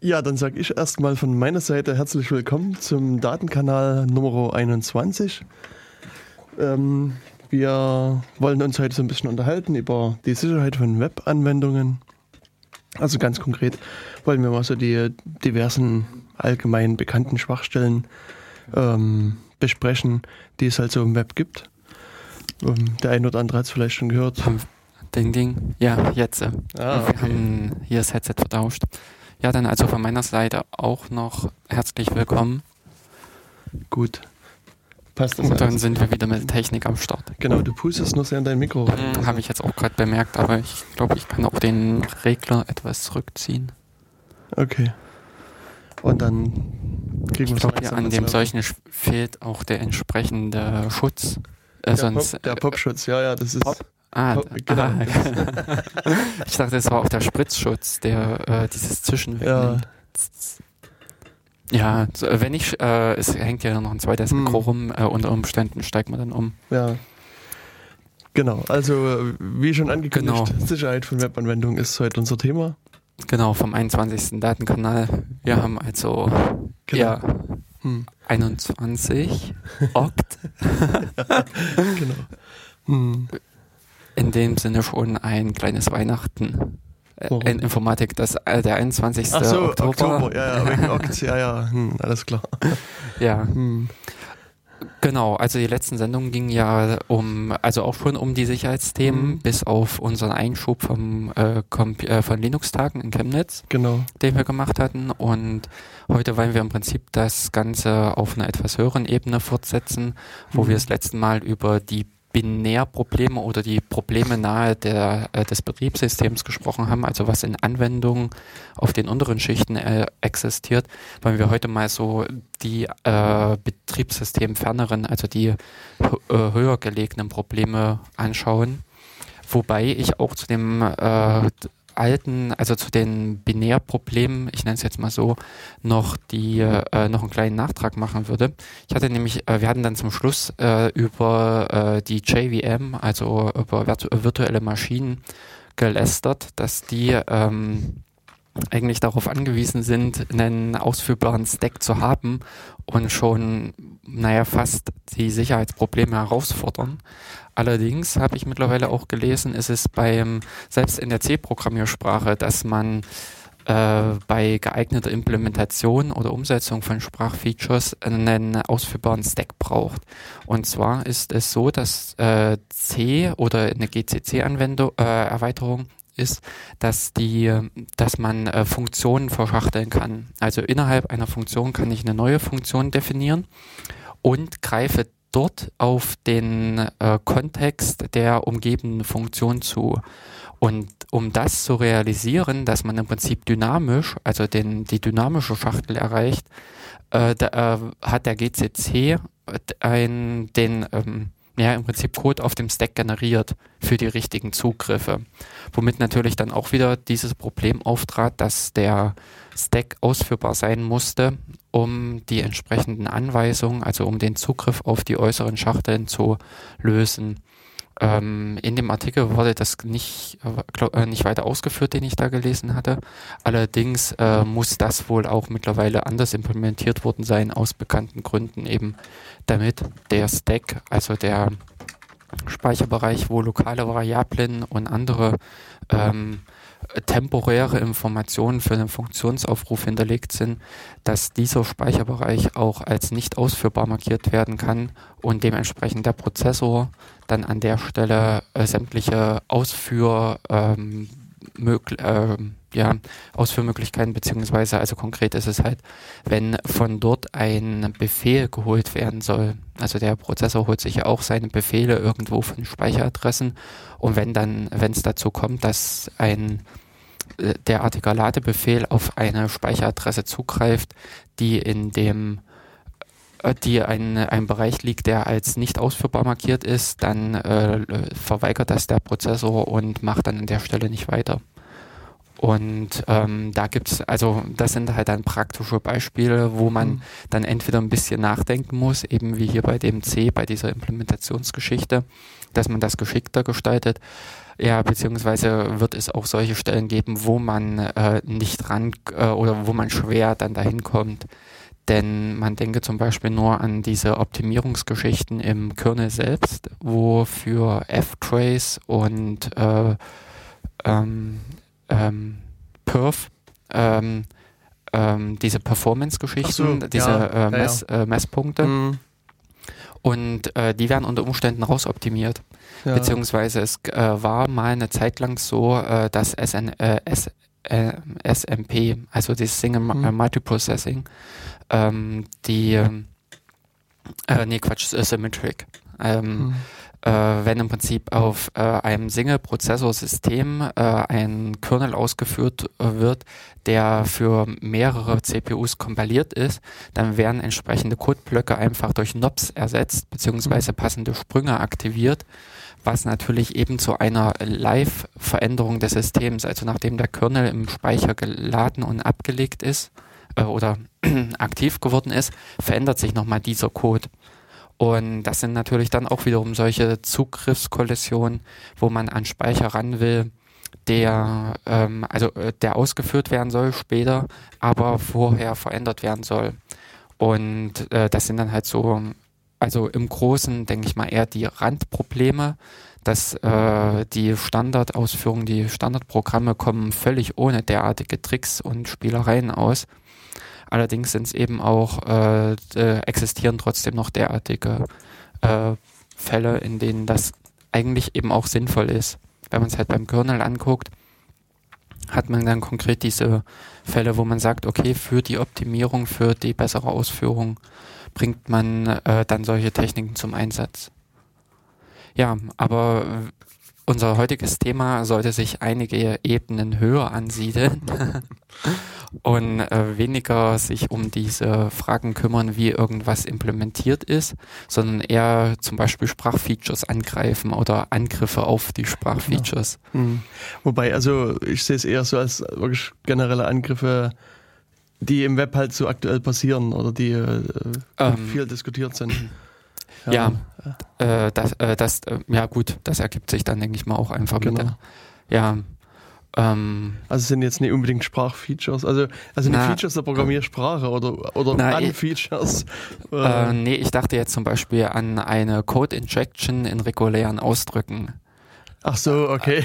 Ja, dann sage ich erstmal von meiner Seite herzlich willkommen zum Datenkanal Nummer 21. Ähm, wir wollen uns heute so ein bisschen unterhalten über die Sicherheit von Webanwendungen. Also ganz konkret wollen wir mal so die diversen allgemein bekannten Schwachstellen ähm, besprechen, die es halt so im Web gibt. Ähm, der eine oder andere hat es vielleicht schon gehört. Ding, ding. Ja, jetzt. Äh, Ah, Wir haben hier das Headset vertauscht. Ja, dann also von meiner Seite auch noch herzlich willkommen. Gut. Passt das Und dann alles? sind wir wieder mit Technik am Start. Genau, du pustest noch sehr in dein Mikro rein. Hm, Habe ich jetzt auch gerade bemerkt, aber ich glaube, ich kann auch den Regler etwas zurückziehen. Okay. Und dann kriegen wir Ich glaube, an dem solchen fehlt auch der entsprechende Schutz. Äh, Der, sonst, Pop, der Popschutz, ja, ja, das ist. Pop? Ah, d- genau. ah. ich dachte, es war auch der Spritzschutz, der äh, dieses Zwischen Ja. wegnimmt. Ja, so, wenn ich, äh, es hängt ja noch ein zweites Hm. Mikro rum, äh, unter Umständen steigt man dann um. Ja. Genau, also äh, wie schon angekündigt, Genau. Sicherheit von Webanwendungen ist heute unser Thema. Genau, vom 21. Datenkanal. Wir haben also Genau. ja, Hm, 21 Okt, genau. Hm, in dem Sinne schon ein kleines Weihnachten. Äh, Warum? In Informatik, das, äh, der 21. Ach so, Oktober. Oktober, ja, ja, wegen Okt, ja, ja, hm, alles klar. Ja, Hm, Genau, also die letzten Sendungen gingen ja um, also auch schon um die Sicherheitsthemen, Mhm. bis auf unseren Einschub vom, äh, äh, von Linux-Tagen in Chemnitz, genau. den wir gemacht hatten. Und heute wollen wir im Prinzip das Ganze auf einer etwas höheren Ebene fortsetzen, wo Mhm. wir das letzte Mal über die Binärprobleme oder die Probleme nahe der, äh, des Betriebssystems gesprochen haben, also was in Anwendungen auf den unteren Schichten äh, existiert, wollen wir heute mal so die äh, betriebssystemferneren, also die äh, höher gelegenen Probleme anschauen. Wobei ich auch zu dem äh, alten, also zu den Binärproblemen, ich nenne es jetzt mal so, noch die äh, noch einen kleinen Nachtrag machen würde. Ich hatte nämlich, äh, wir hatten dann zum Schluss äh, über äh, die JVM, also über virtu virtuelle Maschinen gelästert, dass die ähm, eigentlich darauf angewiesen sind, einen ausführbaren Stack zu haben und schon, naja, fast die Sicherheitsprobleme herausfordern. Allerdings habe ich mittlerweile auch gelesen, ist es beim, selbst in der C-Programmiersprache, dass man äh, bei geeigneter Implementation oder Umsetzung von Sprachfeatures einen ausführbaren Stack braucht. Und zwar ist es so, dass äh, C oder eine GCC-Anwendung, äh, ist, dass die, dass man äh, Funktionen verschachteln kann. Also innerhalb einer Funktion kann ich eine neue Funktion definieren und greife dort auf den äh, Kontext der umgebenden Funktion zu. Und um das zu realisieren, dass man im Prinzip dynamisch, also den, die dynamische Schachtel erreicht, äh, da, äh, hat der GCC ein, den, ähm, ja, im Prinzip Code auf dem Stack generiert für die richtigen Zugriffe. Womit natürlich dann auch wieder dieses Problem auftrat, dass der Stack ausführbar sein musste, um die entsprechenden Anweisungen, also um den Zugriff auf die äußeren Schachteln zu lösen. Ähm, in dem Artikel wurde das nicht, äh, glaub, äh, nicht weiter ausgeführt, den ich da gelesen hatte. Allerdings äh, muss das wohl auch mittlerweile anders implementiert worden sein, aus bekannten Gründen eben, damit der Stack, also der Speicherbereich, wo lokale Variablen und andere ähm, temporäre Informationen für den Funktionsaufruf hinterlegt sind, dass dieser Speicherbereich auch als nicht ausführbar markiert werden kann und dementsprechend der Prozessor dann an der Stelle äh, sämtliche Ausführ, ähm, mögl ähm, ja, Ausführmöglichkeiten, beziehungsweise, also konkret ist es halt, wenn von dort ein Befehl geholt werden soll. Also der Prozessor holt sich ja auch seine Befehle irgendwo von Speicheradressen und wenn dann, wenn es dazu kommt, dass ein äh, derartiger Ladebefehl auf eine Speicheradresse zugreift, die in dem äh, die ein, ein Bereich liegt, der als nicht ausführbar markiert ist, dann äh, verweigert das der Prozessor und macht dann an der Stelle nicht weiter. Und ähm, da gibt's also das sind halt dann praktische Beispiele, wo man mhm. dann entweder ein bisschen nachdenken muss, eben wie hier bei dem C, bei dieser Implementationsgeschichte, dass man das geschickter gestaltet. Ja, beziehungsweise wird es auch solche Stellen geben, wo man äh, nicht ran äh, oder wo man schwer dann dahin kommt. Denn man denke zum Beispiel nur an diese Optimierungsgeschichten im Kernel selbst, wo für F-Trace und äh, ähm, ähm, Perf, ähm, ähm, diese Performance-Geschichten, so, diese ja, äh, Mess, ja, ja. Äh, Messpunkte. Mhm. Und äh, die werden unter Umständen rausoptimiert. Beziehungsweise es äh, war mal eine Zeit lang so, äh, dass SN, äh, S, SMP, also das Single mhm. Multiprocessing, ähm, die, äh, nee, Quatsch, Symmetric. Ähm, mhm äh, wenn im Prinzip auf äh, einem Single-Prozessor-System äh, ein Kernel ausgeführt äh, wird, der für mehrere CPUs kompiliert ist, dann werden entsprechende Codeblöcke einfach durch NOPs ersetzt, beziehungsweise passende Sprünge aktiviert, was natürlich eben zu einer Live-Veränderung des Systems, also nachdem der Kernel im Speicher geladen und abgelegt ist, äh, oder aktiv geworden ist, verändert sich nochmal dieser Code. Und das sind natürlich dann auch wiederum solche Zugriffskollisionen, wo man an Speicher ran will, der ähm, also äh, der ausgeführt werden soll später, aber vorher verändert werden soll. Und äh, das sind dann halt so, also im Großen denke ich mal eher die Randprobleme, dass äh, die Standardausführungen, die Standardprogramme kommen völlig ohne derartige Tricks und Spielereien aus. Allerdings sind es eben auch, äh, äh, existieren trotzdem noch derartige äh, Fälle, in denen das eigentlich eben auch sinnvoll ist. Wenn man es halt beim Kernel anguckt, hat man dann konkret diese Fälle, wo man sagt, okay, für die Optimierung, für die bessere Ausführung bringt man äh, dann solche Techniken zum Einsatz. Ja, aber unser heutiges Thema sollte sich einige Ebenen höher ansiedeln und äh, weniger sich um diese Fragen kümmern, wie irgendwas implementiert ist, sondern eher zum Beispiel Sprachfeatures angreifen oder Angriffe auf die Sprachfeatures. Ja. Mhm. Wobei, also ich sehe es eher so als wirklich generelle Angriffe, die im Web halt so aktuell passieren oder die äh, ähm, viel diskutiert sind. Ja, ja äh, das, äh, das, äh, ja gut, das ergibt sich dann, denke ich mal, auch einfach genau. mit der, ja, ähm, also sind jetzt nicht unbedingt Sprachfeatures, also, also na, Features der Programmiersprache oder, oder na, an Features. Äh, nee, ich dachte jetzt zum Beispiel an eine Code Injection in regulären Ausdrücken. Ach so, okay.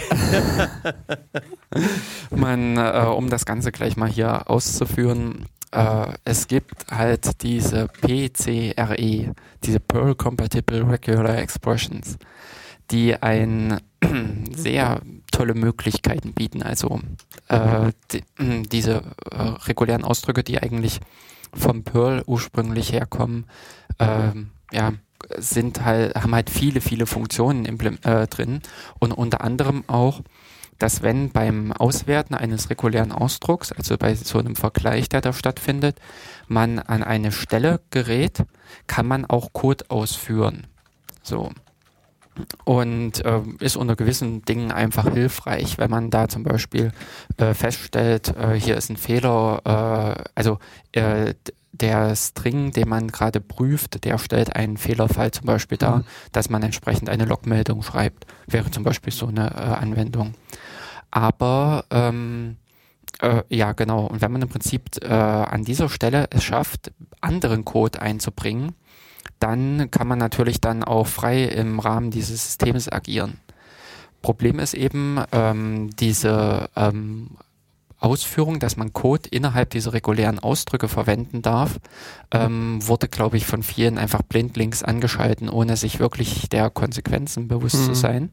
Man, äh, um das Ganze gleich mal hier auszuführen, äh, es gibt halt diese PCRE, diese Perl Compatible Regular Expressions, die ein sehr tolle Möglichkeiten bieten. Also äh, die, diese äh, regulären Ausdrücke, die eigentlich vom Perl ursprünglich herkommen, äh, ja, sind halt, haben halt viele, viele Funktionen äh, drin und unter anderem auch dass wenn beim Auswerten eines regulären Ausdrucks, also bei so einem Vergleich, der da stattfindet, man an eine Stelle gerät, kann man auch Code ausführen. So. Und äh, ist unter gewissen Dingen einfach hilfreich, wenn man da zum Beispiel äh, feststellt, äh, hier ist ein Fehler, äh, also äh, der String, den man gerade prüft, der stellt einen Fehlerfall zum Beispiel dar, mhm. dass man entsprechend eine Logmeldung schreibt. Wäre zum Beispiel so eine äh, Anwendung. Aber ähm, äh, ja, genau. Und wenn man im Prinzip äh, an dieser Stelle es schafft, anderen Code einzubringen, dann kann man natürlich dann auch frei im Rahmen dieses Systems agieren. Problem ist eben ähm, diese ähm, Ausführung, dass man Code innerhalb dieser regulären Ausdrücke verwenden darf, ähm, wurde, glaube ich, von vielen einfach blindlings angeschalten, ohne sich wirklich der Konsequenzen bewusst mhm. zu sein.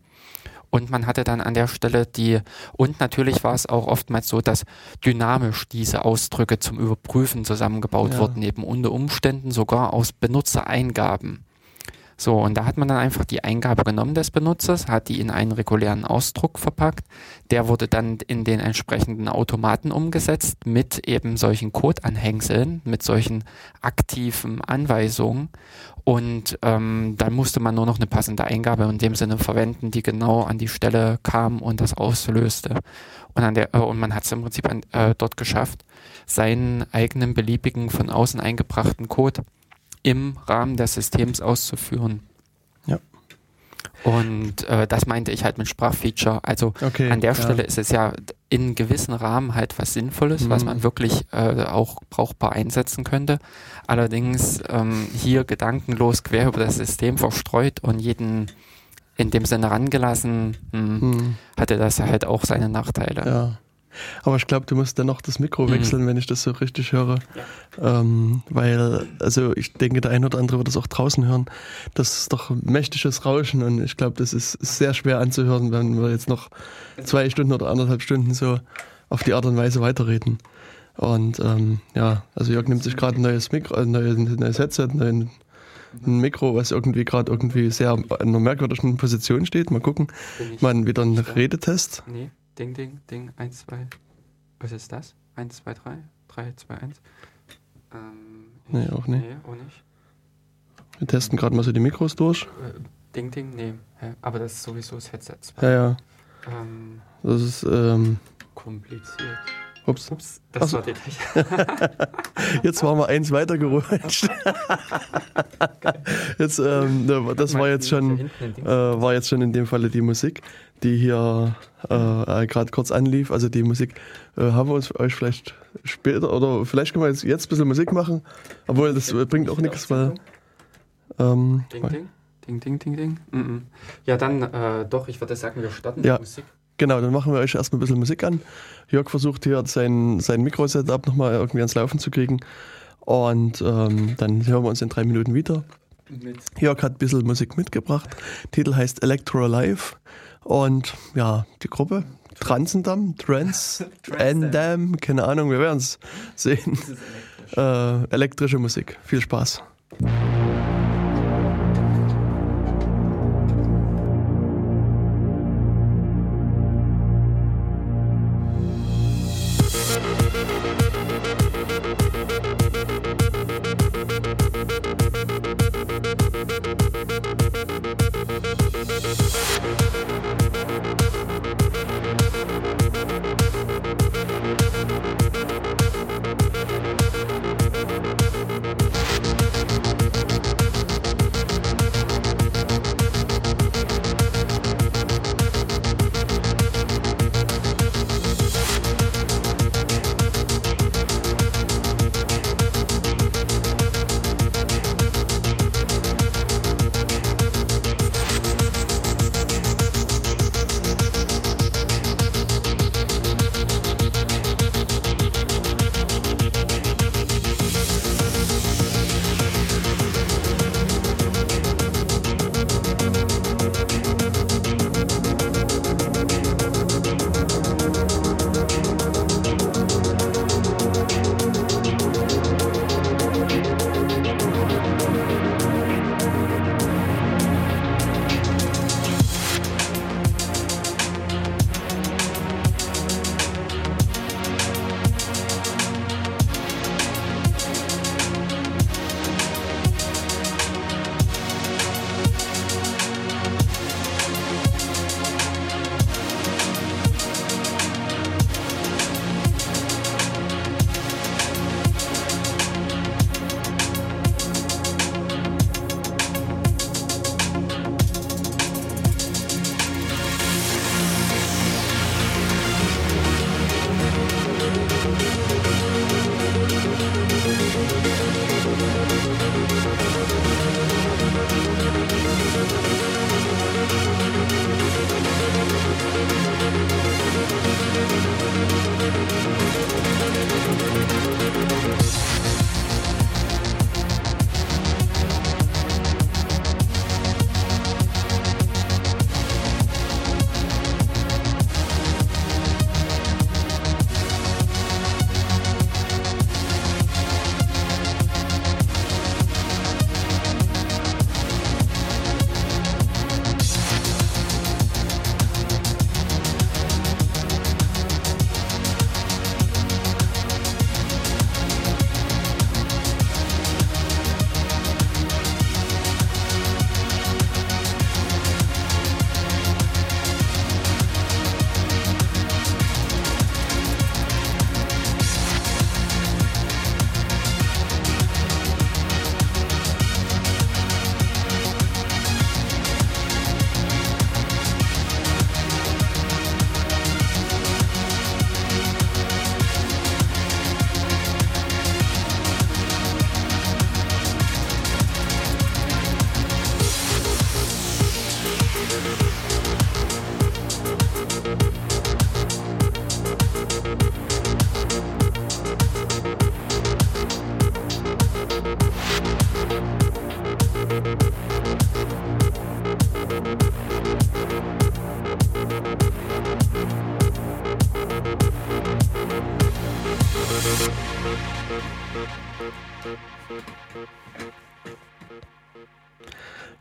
Und man hatte dann an der Stelle die, und natürlich war es auch oftmals so, dass dynamisch diese Ausdrücke zum Überprüfen zusammengebaut ja. wurden, eben unter Umständen sogar aus Benutzereingaben. So, und da hat man dann einfach die Eingabe genommen des Benutzers, hat die in einen regulären Ausdruck verpackt. Der wurde dann in den entsprechenden Automaten umgesetzt mit eben solchen Codeanhängseln, mit solchen aktiven Anweisungen. Und ähm, dann musste man nur noch eine passende Eingabe in dem Sinne verwenden, die genau an die Stelle kam und das auslöste. Und, an der, äh, und man hat es im Prinzip an, äh, dort geschafft, seinen eigenen beliebigen von außen eingebrachten Code im Rahmen des Systems auszuführen. Ja. Und äh, das meinte ich halt mit Sprachfeature. Also Okay, an der ja. Stelle ist es ja in gewissen Rahmen halt was Sinnvolles, was Mhm. man wirklich äh, auch brauchbar einsetzen könnte. Allerdings ähm, hier gedankenlos quer über das System verstreut und jeden in dem Sinne rangelassen, hm, Hm, hatte das halt auch seine Nachteile. ja. Aber ich glaube, du musst dennoch das Mikro Mhm. wechseln, wenn ich das so richtig höre. Ähm, weil, also ich denke, der eine oder andere wird das auch draußen hören. Das ist doch mächtiges Rauschen und ich glaube, das ist sehr schwer anzuhören, wenn wir jetzt noch zwei Stunden oder anderthalb Stunden so auf die Art und Weise weiterreden. Und ähm, ja, also Jörg nimmt sich gerade ein neues Mikro, ein neues, ein neues Headset, ein, ein Mikro, was irgendwie gerade irgendwie sehr in einer merkwürdigen Position steht. Mal gucken. Mal wieder einen da? Redetest. Nee, Ding, Ding, Ding, 1, 2. Was ist das? 1, 2, 3, 3, 2, 1. Ähm, Nee, auch nicht. Nee, auch nicht. Wir testen gerade mal so die Mikros durch. Äh, Ding, Ding, nee. Aber das ist sowieso das Headset. Ja, ja. Ähm, Das ist, ähm, kompliziert. Ups. Ups, das Ach so. war detailliert. Jetzt waren wir eins weitergerutscht. jetzt, ähm, das war jetzt schon, äh, war jetzt schon in dem Falle die Musik, die hier äh, gerade kurz anlief. Also die Musik äh, haben wir uns euch vielleicht später oder vielleicht können wir jetzt, jetzt ein bisschen Musik machen, obwohl das äh, bringt auch nichts, weil ähm, Ding, Ding, Ding, Ding, Ding, Ding. Mm -mm. Ja, dann äh, doch, ich würde sagen, wir starten Ja. mit Musik. Genau, dann machen wir euch erstmal ein bisschen Musik an. Jörg versucht hier sein, sein Mikro-Setup nochmal irgendwie ans Laufen zu kriegen. Und ähm, dann hören wir uns in drei Minuten wieder. Mit Jörg hat ein bisschen Musik mitgebracht. Titel heißt Electro Live. Und ja, die Gruppe Transendam, Trans, Endam, keine Ahnung, wir werden es sehen. Äh, elektrische Musik. Viel Spaß.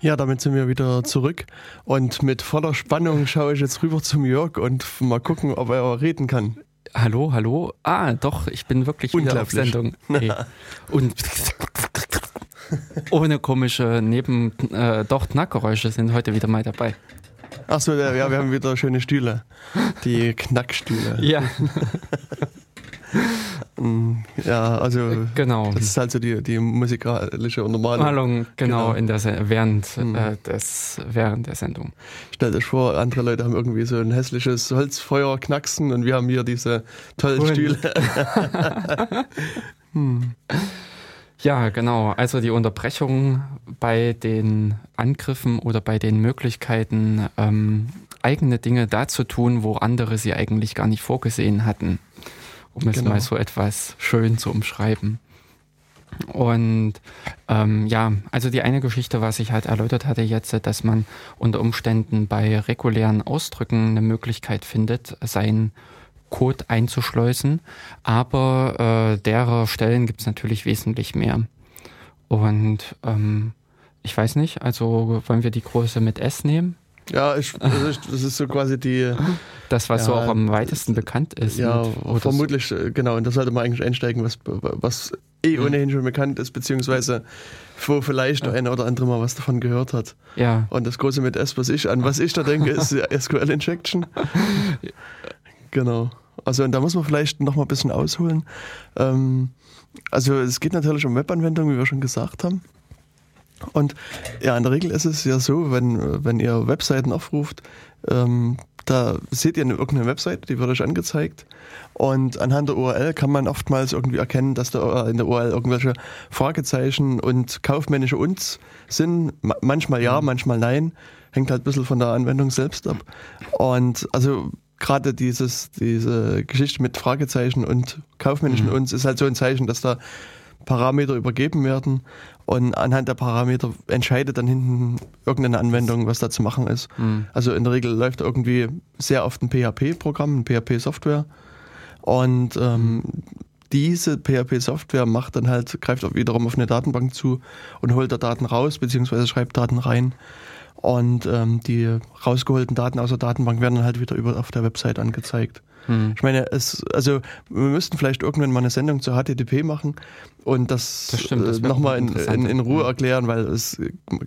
Ja, damit sind wir wieder zurück und mit voller Spannung schaue ich jetzt rüber zum Jörg und mal gucken, ob er reden kann. Hallo, hallo. Ah, doch, ich bin wirklich wieder auf Sendung. Nee. Und ohne komische Neben, äh, doch Knackgeräusche sind heute wieder mal dabei. Achso, ja, wir haben wieder schöne Stühle. Die Knackstühle. Ja. Mm, ja, also genau. das ist halt so die, die musikalische normale Malung, genau, genau. In der, während, mhm. äh, des, während der Sendung. Stellt euch vor, andere Leute haben irgendwie so ein hässliches Holzfeuer knacksen und wir haben hier diese tollen und. Stühle. hm. Ja, genau. Also die Unterbrechung bei den Angriffen oder bei den Möglichkeiten, ähm, eigene Dinge da zu tun, wo andere sie eigentlich gar nicht vorgesehen hatten um es genau. mal so etwas schön zu umschreiben. Und ähm, ja, also die eine Geschichte, was ich halt erläutert hatte jetzt, dass man unter Umständen bei regulären Ausdrücken eine Möglichkeit findet, seinen Code einzuschleusen, aber äh, derer Stellen gibt es natürlich wesentlich mehr. Und ähm, ich weiß nicht, also wollen wir die Größe mit S nehmen? Ja, ich, also ich, das ist so quasi die. Das, was ja, so auch am weitesten bekannt ist. Ja, vermutlich. Äh, genau. Und da sollte man eigentlich einsteigen, was, was eh mhm. ohnehin schon bekannt ist, beziehungsweise wo vielleicht ja. eine oder andere mal was davon gehört hat. Ja. Und das Große mit S, was ich an was ich da denke, ist SQL Injection. genau. Also, und da muss man vielleicht noch mal ein bisschen ausholen. Ähm, also, es geht natürlich um Webanwendungen, wie wir schon gesagt haben. Und ja, in der Regel ist es ja so, wenn, wenn ihr Webseiten aufruft, ähm, da seht ihr eine, irgendeine Website, die wird euch angezeigt. Und anhand der URL kann man oftmals irgendwie erkennen, dass da in der URL irgendwelche Fragezeichen und kaufmännische Uns sind. Manchmal ja, mhm. manchmal nein. Hängt halt ein bisschen von der Anwendung selbst ab. Und also gerade dieses, diese Geschichte mit Fragezeichen und kaufmännischen mhm. Uns ist halt so ein Zeichen, dass da Parameter übergeben werden und anhand der Parameter entscheidet dann hinten irgendeine Anwendung, was da zu machen ist. Mhm. Also in der Regel läuft irgendwie sehr oft ein PHP-Programm, ein PHP-Software und ähm, diese PHP-Software macht dann halt, greift auch wiederum auf eine Datenbank zu und holt da Daten raus, beziehungsweise schreibt Daten rein. Und ähm, die rausgeholten Daten aus der Datenbank werden dann halt wieder über auf der Website angezeigt. Hm. Ich meine, es, also wir müssten vielleicht irgendwann mal eine Sendung zur HTTP machen und das, das, das äh, nochmal in, in, in, Ruhe erklären, weil es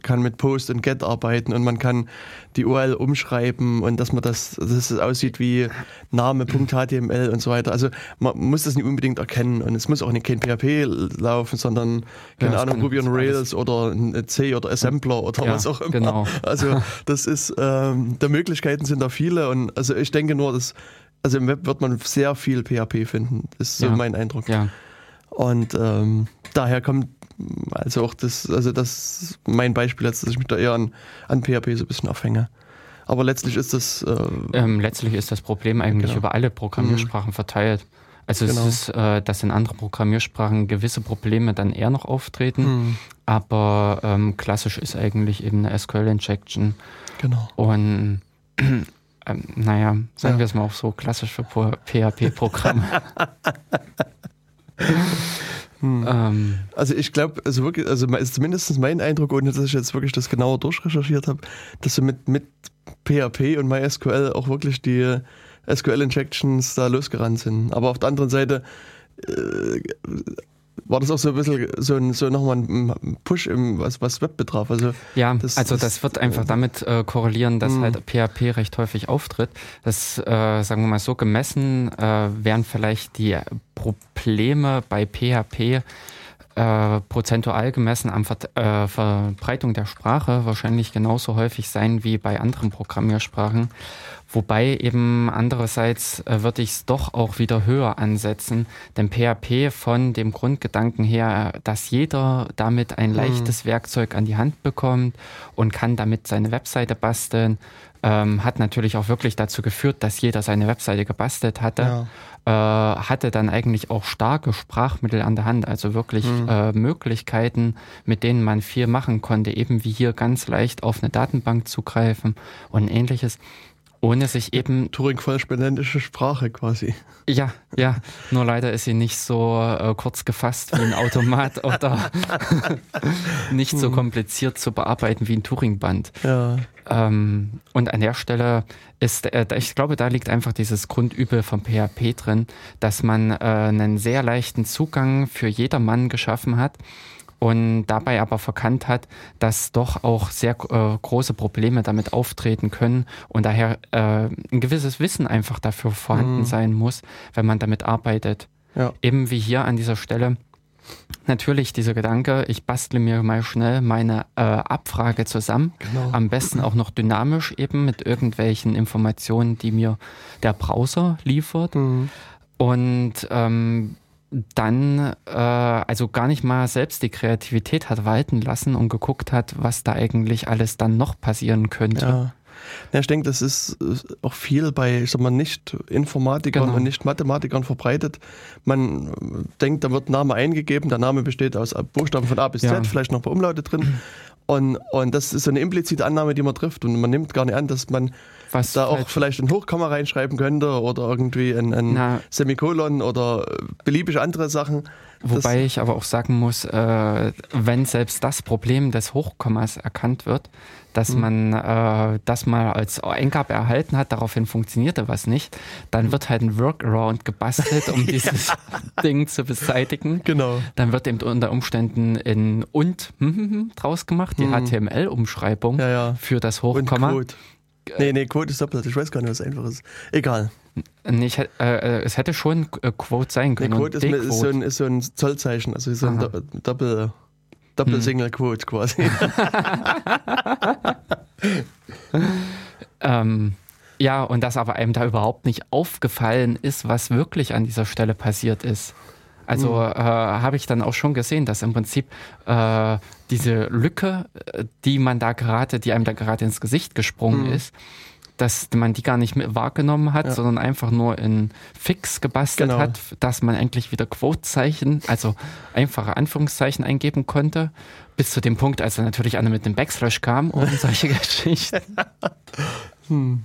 kann mit Post und Get arbeiten und man kann die URL umschreiben und dass man das, dass es aussieht wie Name.html und so weiter. Also man muss das nicht unbedingt erkennen und es muss auch nicht kein PHP laufen, sondern keine ja, Ahnung, Ruby on Rails oder ein C oder Assembler oder ja, was auch immer. Genau. Also das ist, ähm, der Möglichkeiten sind da viele und also ich denke nur, dass also im Web wird man sehr viel PHP finden. Das ist so ja. mein Eindruck. Ja. Und ähm, daher kommt also auch das, also das mein Beispiel jetzt, dass ich mich da eher an, an PHP so ein bisschen aufhänge. Aber letztlich ist das. Äh, ähm, letztlich ist das Problem eigentlich genau. über alle Programmiersprachen mhm. verteilt. Also genau. es ist, äh, dass in anderen Programmiersprachen gewisse Probleme dann eher noch auftreten, mhm. aber ähm, klassisch ist eigentlich eben eine SQL-Injection. Genau. Und ähm, naja, sagen ja. wir es mal auch so, klassisch für PHP-Programme. hm. ähm. Also ich glaube, also wirklich, also ist zumindest mein Eindruck, ohne dass ich jetzt wirklich das genauer durchrecherchiert habe, dass so mit, mit PHP und MySQL auch wirklich die SQL-Injections da losgerannt sind. Aber auf der anderen Seite äh, war das auch so ein bisschen so, ein, so nochmal ein Push, im, was, was Web betraf. Also ja, das, also das, das wird einfach damit äh, korrelieren, dass mh. halt PHP recht häufig auftritt. Das, äh, sagen wir mal so, gemessen äh, wären vielleicht die Probleme bei PHP äh, prozentual gemessen an Ver äh, Verbreitung der Sprache wahrscheinlich genauso häufig sein wie bei anderen Programmiersprachen. Wobei eben andererseits äh, würde ich es doch auch wieder höher ansetzen, denn PHP von dem Grundgedanken her, dass jeder damit ein mhm. leichtes. Werkzeug an die Hand bekommt und kann damit seine Webseite basteln, ähm, hat natürlich auch wirklich dazu geführt, dass jeder seine Webseite gebastelt hatte. Ja. Äh, hatte dann eigentlich auch starke Sprachmittel an der Hand, also wirklich mhm. äh, Möglichkeiten, mit denen man viel machen konnte, eben wie hier ganz leicht auf eine Datenbank zugreifen und ähnliches. Ohne sich eben. Turing-vollspendendische Sprache quasi. Ja, ja. Nur leider ist sie nicht so äh, kurz gefasst wie ein Automat oder nicht so hm. kompliziert zu bearbeiten wie ein Turing-Band. Ja. Ähm, und an der Stelle ist, äh, ich glaube, da liegt einfach dieses Grundübel von PHP drin, dass man äh, einen sehr leichten Zugang für jedermann geschaffen hat und dabei aber verkannt hat, dass doch auch sehr äh, große Probleme damit auftreten können und daher äh, ein gewisses Wissen einfach dafür vorhanden mhm. sein muss, wenn man damit arbeitet. Ja. Eben wie hier an dieser Stelle. Natürlich dieser Gedanke, ich bastle mir mal schnell meine äh, Abfrage zusammen, genau. am besten auch noch dynamisch eben mit irgendwelchen Informationen, die mir der Browser liefert. Mhm. Und ähm, dann äh, also gar nicht mal selbst die Kreativität hat walten lassen und geguckt hat, was da eigentlich alles dann noch passieren könnte. Ja. Ja, ich denke, das ist auch viel bei ich sag mal, Nicht-Informatikern genau. und Nicht-Mathematikern verbreitet. Man denkt, da wird Name eingegeben, der Name besteht aus Buchstaben von A bis Z, ja. vielleicht noch ein paar Umlaute drin. Und, und das ist so eine implizite Annahme, die man trifft. Und man nimmt gar nicht an, dass man was da auch vielleicht ein Hochkomma reinschreiben könnte oder irgendwie ein, ein Semikolon oder beliebige andere Sachen. Wobei ich aber auch sagen muss, äh, wenn selbst das Problem des Hochkommas erkannt wird, dass mhm. man äh, das mal als Eingabe erhalten hat, daraufhin funktionierte was nicht, dann wird halt ein Workaround gebastelt, um dieses ja. Ding zu beseitigen. Genau. Dann wird eben unter Umständen in und hm, hm, hm, draus gemacht, die mhm. HTML-Umschreibung ja, ja. für das Hochkomma. Und Code. Nee, nee, Quote ist doppelt. Ich weiß gar nicht, was einfach ist. Egal. Nee, ich, äh, äh, es hätte schon äh, Quote sein können. Nee, Quote ist, ist, so ein, ist, so ein, Zollzeichen, also so ein Aha. Doppel, Doppel hm. Quasi. ähm, ja, und dass aber einem da überhaupt nicht aufgefallen ist, was wirklich an dieser Stelle passiert ist. Also mhm. äh, habe ich dann auch schon gesehen, dass im Prinzip äh, diese Lücke, äh, die man da gerade, die einem da gerade ins Gesicht gesprungen mhm. ist, dass man die gar nicht wahrgenommen hat, ja. sondern einfach nur in Fix gebastelt genau. hat, dass man endlich wieder Quotezeichen, also einfache Anführungszeichen eingeben konnte, bis zu dem Punkt, als er natürlich einer mit dem Backslash kam und solche Geschichten. hm.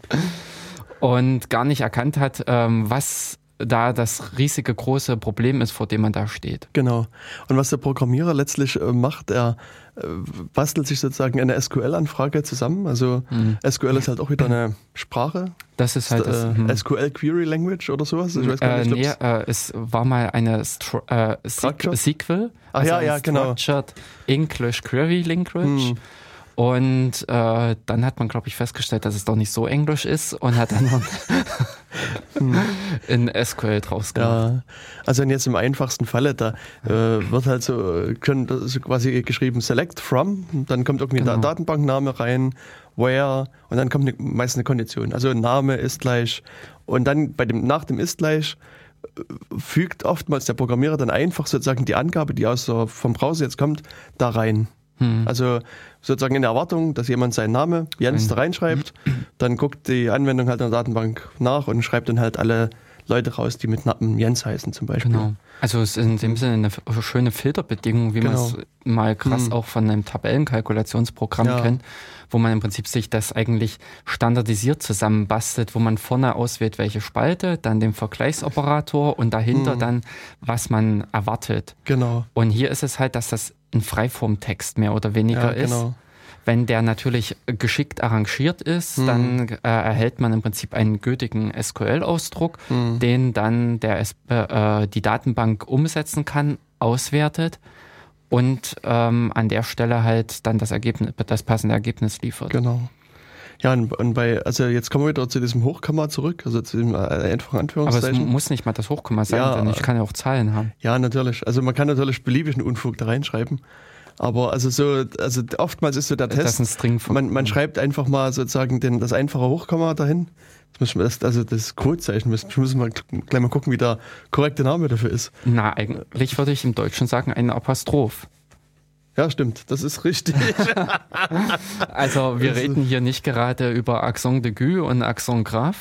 Und gar nicht erkannt hat, ähm, was da das riesige große Problem ist, vor dem man da steht. Genau. Und was der Programmierer letztlich äh, macht, er äh, bastelt sich sozusagen eine SQL-Anfrage zusammen. Also mhm. SQL ist halt auch wieder eine Sprache. Das ist halt das, äh, SQL Query Language oder sowas. Ich weiß gar nicht, nee, äh, es war mal eine Stru äh, SQL. Ach also ja, ja, genau. Structured English Query Language. Mhm. Und äh, dann hat man, glaube ich, festgestellt, dass es doch nicht so englisch ist und hat dann noch in SQL draus gemacht. Ja, also jetzt im einfachsten Falle, da äh, wird halt so, können, so quasi geschrieben select from, dann kommt irgendwie genau. der Datenbankname rein, where und dann kommt eine, meist eine Kondition. Also Name ist gleich und dann bei dem nach dem ist gleich fügt oftmals der Programmierer dann einfach sozusagen die Angabe, die aus vom Browser jetzt kommt, da rein. Hm. Also sozusagen in der Erwartung, dass jemand seinen Namen Jens hm. da reinschreibt, dann guckt die Anwendung halt in der Datenbank nach und schreibt dann halt alle Leute raus, die mit Namen Jens heißen zum Beispiel. Genau. Also es ist in dem Sinne eine schöne Filterbedingung, wie genau. man es mal krass hm. auch von einem Tabellenkalkulationsprogramm ja. kennt, wo man im Prinzip sich das eigentlich standardisiert zusammenbastelt, wo man vorne auswählt, welche Spalte, dann den Vergleichsoperator und dahinter hm. dann, was man erwartet. Genau. Und hier ist es halt, dass das ein Freiformtext mehr oder weniger ja, genau. ist. Wenn der natürlich geschickt arrangiert ist, mhm. dann äh, erhält man im Prinzip einen gültigen SQL-Ausdruck, mhm. den dann der, äh, äh, die Datenbank umsetzen kann, auswertet und ähm, an der Stelle halt dann das Ergebnis, das passende Ergebnis liefert. Genau. Ja, und, und, bei, also jetzt kommen wir wieder zu diesem Hochkomma zurück, also zu dem äh, einfachen Anführungszeichen. Aber es muss nicht mal das Hochkomma sein, ja, denn ich kann ja auch Zahlen haben. Ja, natürlich. Also man kann natürlich beliebigen Unfug da reinschreiben. Aber also so, also oftmals ist so der Test. Das ist ein String man, man schreibt einfach mal sozusagen den, das einfache Hochkomma dahin. Das müssen wir, das, also das Codezeichen müssen, müssen wir gleich mal gucken, wie der korrekte Name dafür ist. Na, eigentlich würde ich im Deutschen sagen, ein Apostroph. Ja, stimmt, das ist richtig. also wir reden hier nicht gerade über Accent de Gue und Accent Grave,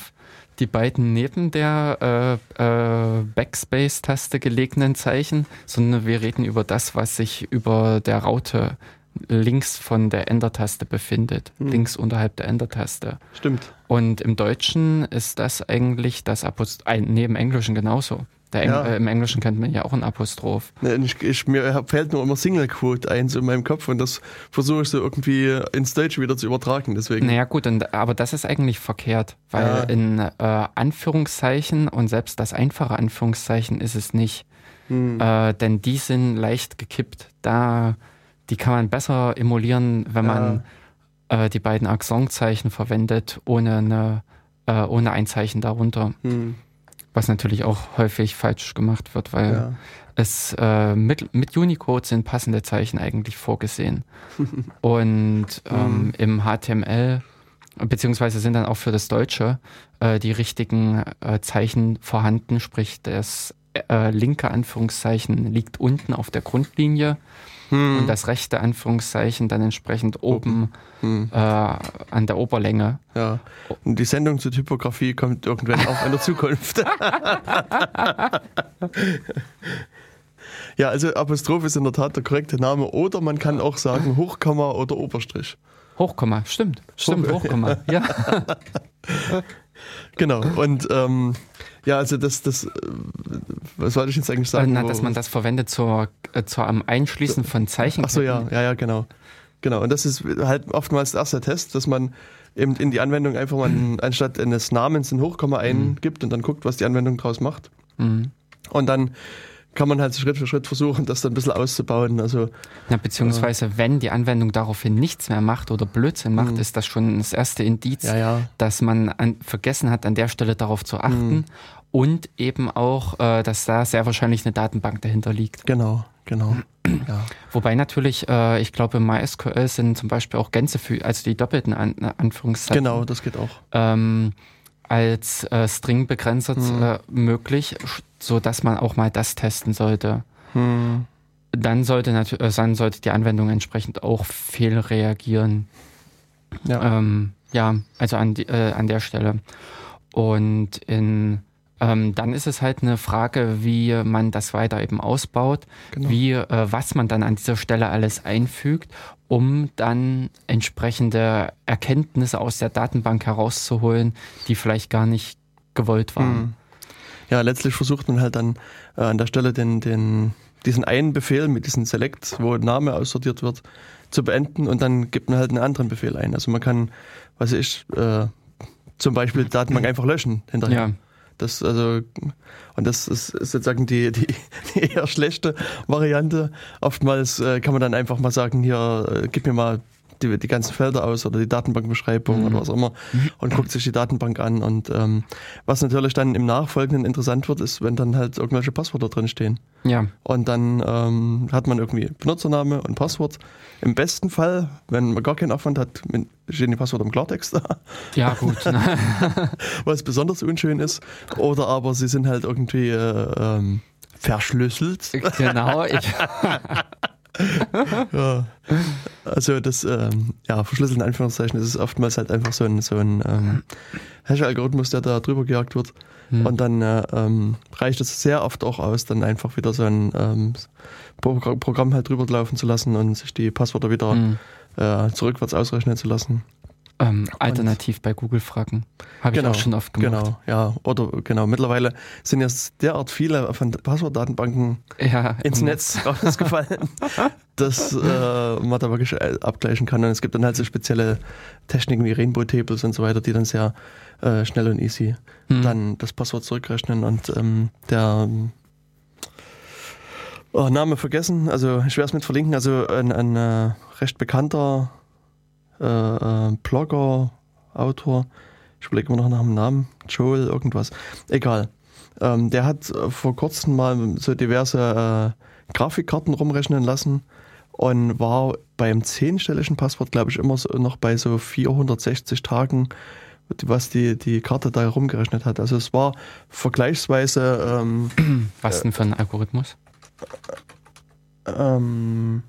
die beiden neben der äh, äh, Backspace-Taste gelegenen Zeichen, sondern wir reden über das, was sich über der Raute links von der Enter-Taste befindet, hm. links unterhalb der Enter-Taste. Stimmt. Und im Deutschen ist das eigentlich das Apostroph, neben Englischen genauso. Eng ja. äh, Im Englischen kennt man ja auch ein Apostroph. Ich, ich, mir fällt nur immer Single Quote ein so in meinem Kopf und das versuche ich so irgendwie ins Deutsche wieder zu übertragen. Deswegen. Naja gut, und, aber das ist eigentlich verkehrt, weil ja. in äh, Anführungszeichen und selbst das einfache Anführungszeichen ist es nicht. Hm. Äh, denn die sind leicht gekippt. Da, die kann man besser emulieren, wenn man äh, die beiden Accent-Zeichen verwendet, ohne, eine, äh, ohne ein Zeichen darunter. Hm was natürlich auch häufig falsch gemacht wird, weil ja. es äh, mit, mit Unicode sind passende Zeichen eigentlich vorgesehen. Und ähm, mhm. im HTML beziehungsweise sind dann auch für das Deutsche äh, die richtigen äh, Zeichen vorhanden, sprich das äh, linke Anführungszeichen liegt unten auf der Grundlinie hm. und das rechte Anführungszeichen dann entsprechend oben hm. äh, an der Oberlänge. Ja. Und die Sendung zur Typografie kommt irgendwann auch in der Zukunft. ja, also Apostroph ist in der Tat der korrekte Name oder man kann auch sagen Hochkomma oder Oberstrich. Hochkomma, stimmt. Stimmt, Hochkomma, ja. genau. Und ähm, ja, also das, das, äh, was wollte ich jetzt eigentlich sagen? Na, dass man das verwendet zur, äh, zur am Einschließen von Zeichen. Ach so, ja, ja, ja, genau. Genau. Und das ist halt oftmals der erste Test, dass man eben in die Anwendung einfach mal anstatt eines Namens ein Hochkomma eingibt und dann guckt, was die Anwendung draus macht. Mhm. Und dann kann man halt Schritt für Schritt versuchen, das dann ein bisschen auszubauen. Also, ja, beziehungsweise, äh, wenn die Anwendung daraufhin nichts mehr macht oder Blödsinn macht, mh. ist das schon das erste Indiz, ja, ja. dass man an, vergessen hat, an der Stelle darauf zu achten. Mh und eben auch, äh, dass da sehr wahrscheinlich eine Datenbank dahinter liegt. Genau, genau. Ja. Wobei natürlich, äh, ich glaube, im MySQL sind zum Beispiel auch Gänse für, also die doppelten An Anführungszeichen. Genau, das geht auch. Ähm, als äh, String begrenzt mhm. äh, möglich, so dass man auch mal das testen sollte. Mhm. Dann sollte natürlich, äh, dann sollte die Anwendung entsprechend auch fehlreagieren. Ja. Ähm, ja, also an, die, äh, an der Stelle. Und in ähm, dann ist es halt eine Frage, wie man das weiter eben ausbaut, genau. wie, äh, was man dann an dieser Stelle alles einfügt, um dann entsprechende Erkenntnisse aus der Datenbank herauszuholen, die vielleicht gar nicht gewollt waren. Hm. Ja, letztlich versucht man halt dann äh, an der Stelle den, den, diesen einen Befehl mit diesem Select, wo Name aussortiert wird, zu beenden und dann gibt man halt einen anderen Befehl ein. Also man kann, was ich, äh, zum Beispiel Datenbank einfach löschen hinterher. Ja. Das, also, und das ist, ist sozusagen die, die, die, eher schlechte Variante. Oftmals äh, kann man dann einfach mal sagen, hier, äh, gib mir mal die, die ganzen Felder aus oder die Datenbankbeschreibung mhm. oder was auch immer und guckt sich die Datenbank an. Und ähm, was natürlich dann im Nachfolgenden interessant wird, ist, wenn dann halt irgendwelche Passwörter drin stehen. Ja. Und dann ähm, hat man irgendwie Benutzername und Passwort. Im besten Fall, wenn man gar keinen Aufwand hat, stehen die Passwörter im Klartext da. Ja, gut. was besonders unschön ist. Oder aber sie sind halt irgendwie äh, ähm, verschlüsselt. Genau. Ich ja. Also das ähm, ja, verschlüsselten Anführungszeichen ist es oftmals halt einfach so ein, so ein ähm, Hash-Algorithmus, der da drüber gejagt wird. Hm. Und dann äh, ähm, reicht es sehr oft auch aus, dann einfach wieder so ein ähm, Programm halt drüber laufen zu lassen und sich die Passwörter wieder hm. äh, zurückwärts ausrechnen zu lassen. Ähm, alternativ bei Google fragen. Habe genau, ich auch schon oft gemacht. Genau, ja. Oder genau, mittlerweile sind jetzt derart viele von Passwortdatenbanken ja, ins Netz rausgefallen, dass äh, man da wirklich äh, abgleichen kann. Und es gibt dann halt so spezielle Techniken wie Rainbow Tables und so weiter, die dann sehr äh, schnell und easy hm. dann das Passwort zurückrechnen und ähm, der oh, Name vergessen, also ich werde es mit verlinken, also ein, ein äh, recht bekannter äh, äh, Blogger, Autor, ich überlege immer noch nach dem Namen, Joel, irgendwas, egal. Ähm, der hat vor kurzem mal so diverse äh, Grafikkarten rumrechnen lassen und war beim zehnstelligen Passwort, glaube ich, immer so, noch bei so 460 Tagen, was die, die Karte da herumgerechnet hat. Also es war vergleichsweise... Ähm, was denn für ein Algorithmus? Ähm,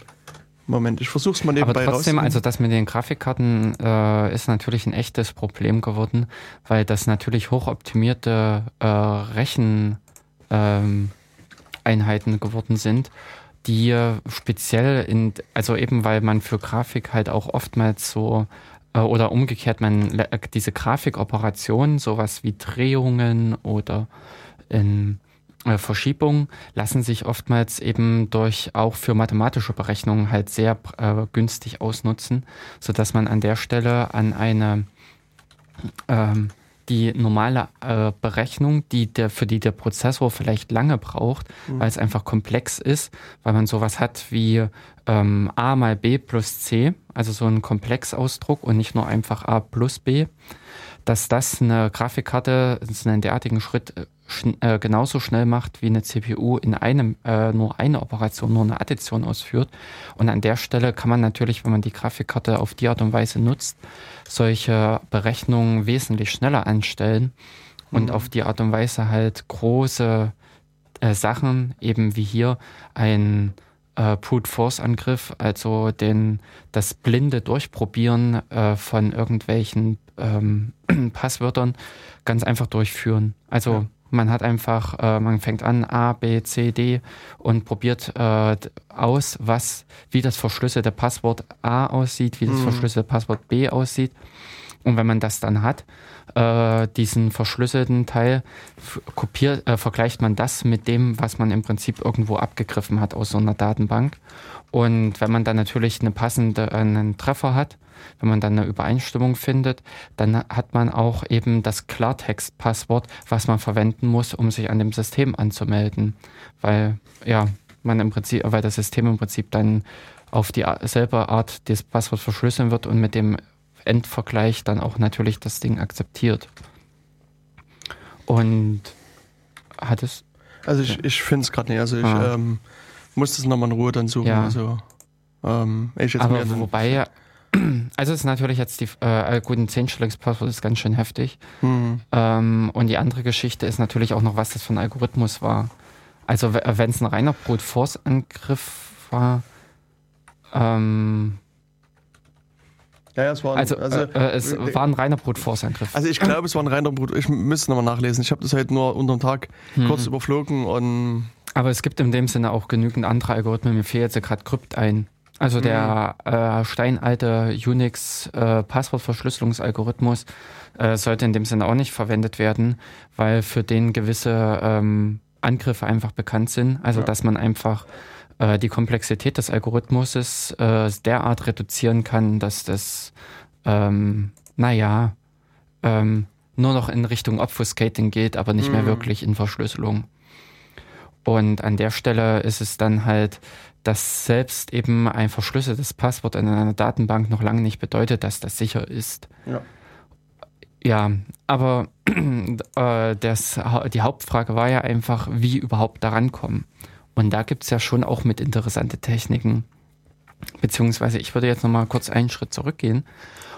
Moment, ich versuche es mal nebenbei Aber trotzdem, also das mit den Grafikkarten äh, ist natürlich ein echtes Problem geworden, weil das natürlich hochoptimierte äh, Recheneinheiten ähm, geworden sind, die speziell in, also eben weil man für Grafik halt auch oftmals so äh, oder umgekehrt, man diese Grafikoperationen, sowas wie Drehungen oder in äh, Verschiebungen lassen sich oftmals eben durch auch für mathematische Berechnungen halt sehr äh, günstig ausnutzen, sodass man an der Stelle an eine ähm, die normale äh, Berechnung, die der, für die der Prozessor vielleicht lange braucht, mhm. weil es einfach komplex ist, weil man sowas hat wie ähm, a mal b plus c, also so ein Komplexausdruck und nicht nur einfach a plus b, dass das eine Grafikkarte einen derartigen Schritt äh, schn äh, genauso schnell macht, wie eine CPU in einem äh, nur eine Operation, nur eine Addition ausführt. Und an der Stelle kann man natürlich, wenn man die Grafikkarte auf die Art und Weise nutzt, solche Berechnungen wesentlich schneller anstellen und mhm. auf die Art und Weise halt große äh, Sachen, eben wie hier ein äh, Brute Force Angriff, also den, das blinde Durchprobieren äh, von irgendwelchen ähm, Passwörtern ganz einfach durchführen. Also ja. Man hat einfach, äh, man fängt an A, B, C, D und probiert äh, aus, was, wie das verschlüsselte Passwort A aussieht, wie das mhm. verschlüsselte Passwort B aussieht. Und wenn man das dann hat, äh, diesen verschlüsselten Teil, kopiert, äh, vergleicht man das mit dem, was man im Prinzip irgendwo abgegriffen hat aus so einer Datenbank. Und wenn man dann natürlich eine passende, einen Treffer hat, wenn man dann eine Übereinstimmung findet, dann hat man auch eben das Klartext-Passwort, was man verwenden muss, um sich an dem System anzumelden. Weil, ja, man im Prinzip, weil das System im Prinzip dann auf dieselbe Art das Passwort verschlüsseln wird und mit dem Endvergleich dann auch natürlich das Ding akzeptiert. Und hat es. Also ich, ich finde es gerade nicht. Also ich ah. ähm, muss das nochmal in Ruhe dann suchen. Ja. Also, ähm, ich jetzt Aber wobei also es ist natürlich jetzt die, äh, gut, ein Zehnstellungspasswort ist ganz schön heftig. Mhm. Ähm, und die andere Geschichte ist natürlich auch noch, was das für ein Algorithmus war. Also wenn es ein reiner Brute Force Angriff war, ähm, ja, ja, es war ein, also, also äh, äh es äh, war ein reiner Brute Force Angriff. Also ich glaube, es war ein reiner Brute. Ich müsste nochmal nachlesen. Ich habe das halt nur unterm Tag mhm. kurz überflogen und. Aber es gibt in dem Sinne auch genügend andere Algorithmen. Mir fehlt jetzt gerade Krypt ein. Also der mhm. äh, steinalte Unix-Passwortverschlüsselungsalgorithmus äh, äh, sollte in dem Sinne auch nicht verwendet werden, weil für den gewisse ähm, Angriffe einfach bekannt sind. Also ja. dass man einfach äh, die Komplexität des Algorithmus äh, derart reduzieren kann, dass das, ähm, naja, ähm, nur noch in Richtung Obfuscating geht, aber nicht mhm. mehr wirklich in Verschlüsselung. Und an der Stelle ist es dann halt dass selbst eben ein verschlüsseltes Passwort in einer Datenbank noch lange nicht bedeutet, dass das sicher ist. Ja. Ja, aber äh, das, die Hauptfrage war ja einfach, wie überhaupt daran kommen. Und da gibt es ja schon auch mit interessante Techniken. Beziehungsweise ich würde jetzt nochmal kurz einen Schritt zurückgehen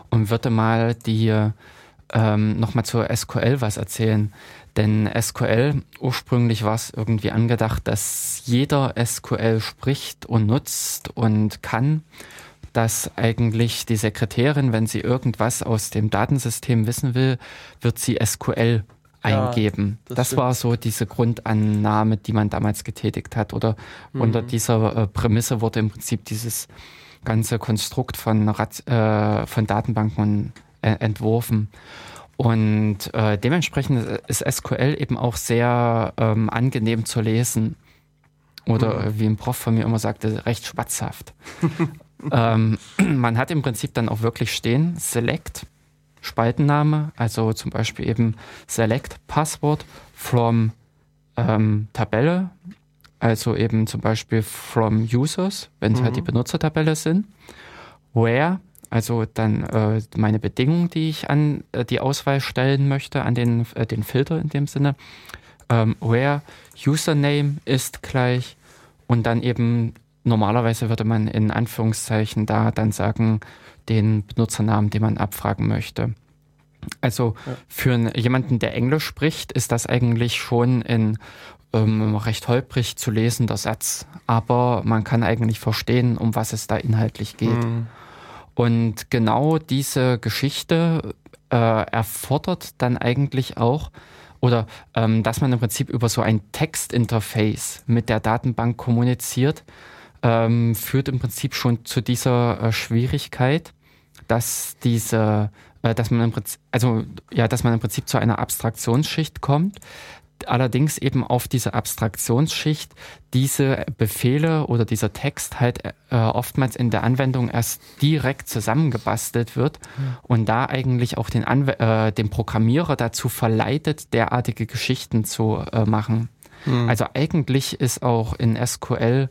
und würde mal die ähm, nochmal zur SQL was erzählen. Denn SQL, ursprünglich war es irgendwie angedacht, dass jeder SQL spricht und nutzt und kann, dass eigentlich die Sekretärin, wenn sie irgendwas aus dem Datensystem wissen will, wird sie SQL eingeben. Ja, das, das war so diese Grundannahme, die man damals getätigt hat. Oder mhm. unter dieser äh, Prämisse wurde im Prinzip dieses ganze Konstrukt von, äh, von Datenbanken äh, entworfen. Und äh, dementsprechend ist SQL eben auch sehr ähm, angenehm zu lesen. Oder mhm. wie ein Prof von mir immer sagte, recht schwatzhaft. ähm, man hat im Prinzip dann auch wirklich stehen, Select, Spaltenname, also zum Beispiel eben Select Passwort from ähm, Tabelle, also eben zum Beispiel from Users, wenn es mhm. halt die mhm. Benutzertabelle sind. Where also dann äh, meine Bedingungen, die ich an äh, die Auswahl stellen möchte, an den, äh, den Filter in dem Sinne. Ähm, where Username ist gleich und dann eben normalerweise würde man in Anführungszeichen da dann sagen, den Benutzernamen, den man abfragen möchte. Also ja. für jemanden, der Englisch spricht, ist das eigentlich schon in ähm, recht holprig zu lesender Satz, aber man kann eigentlich verstehen, um was es da inhaltlich geht. Mhm. Und genau diese Geschichte äh, erfordert dann eigentlich auch, oder ähm, dass man im Prinzip über so ein Textinterface mit der Datenbank kommuniziert, ähm, führt im Prinzip schon zu dieser äh, Schwierigkeit, dass diese, äh, dass man im Prinzip, also ja, dass man im Prinzip zu einer Abstraktionsschicht kommt, allerdings eben auf diese Abstraktionsschicht diese Befehle oder dieser Text halt äh, oftmals in der Anwendung erst direkt zusammengebastelt wird mhm. und da eigentlich auch den, Anw äh, den Programmierer dazu verleitet, derartige Geschichten zu äh, machen. Mhm. Also eigentlich ist auch in SQL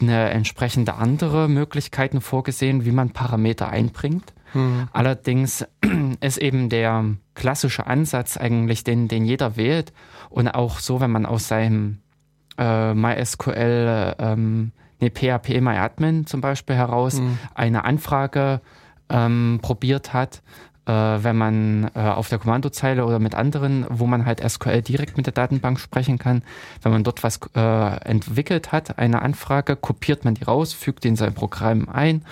eine entsprechende andere Möglichkeiten vorgesehen, wie man Parameter einbringt. Mhm. Allerdings ist eben der klassische Ansatz eigentlich, den, den jeder wählt und auch so, wenn man aus seinem äh, MySQL, ähm, nee, PHP MyAdmin zum Beispiel heraus mhm. eine Anfrage ähm, probiert hat, wenn man äh, auf der Kommandozeile oder mit anderen, wo man halt SQL direkt mit der Datenbank sprechen kann, wenn man dort was äh, entwickelt hat, eine Anfrage, kopiert man die raus, fügt die in sein Programm ein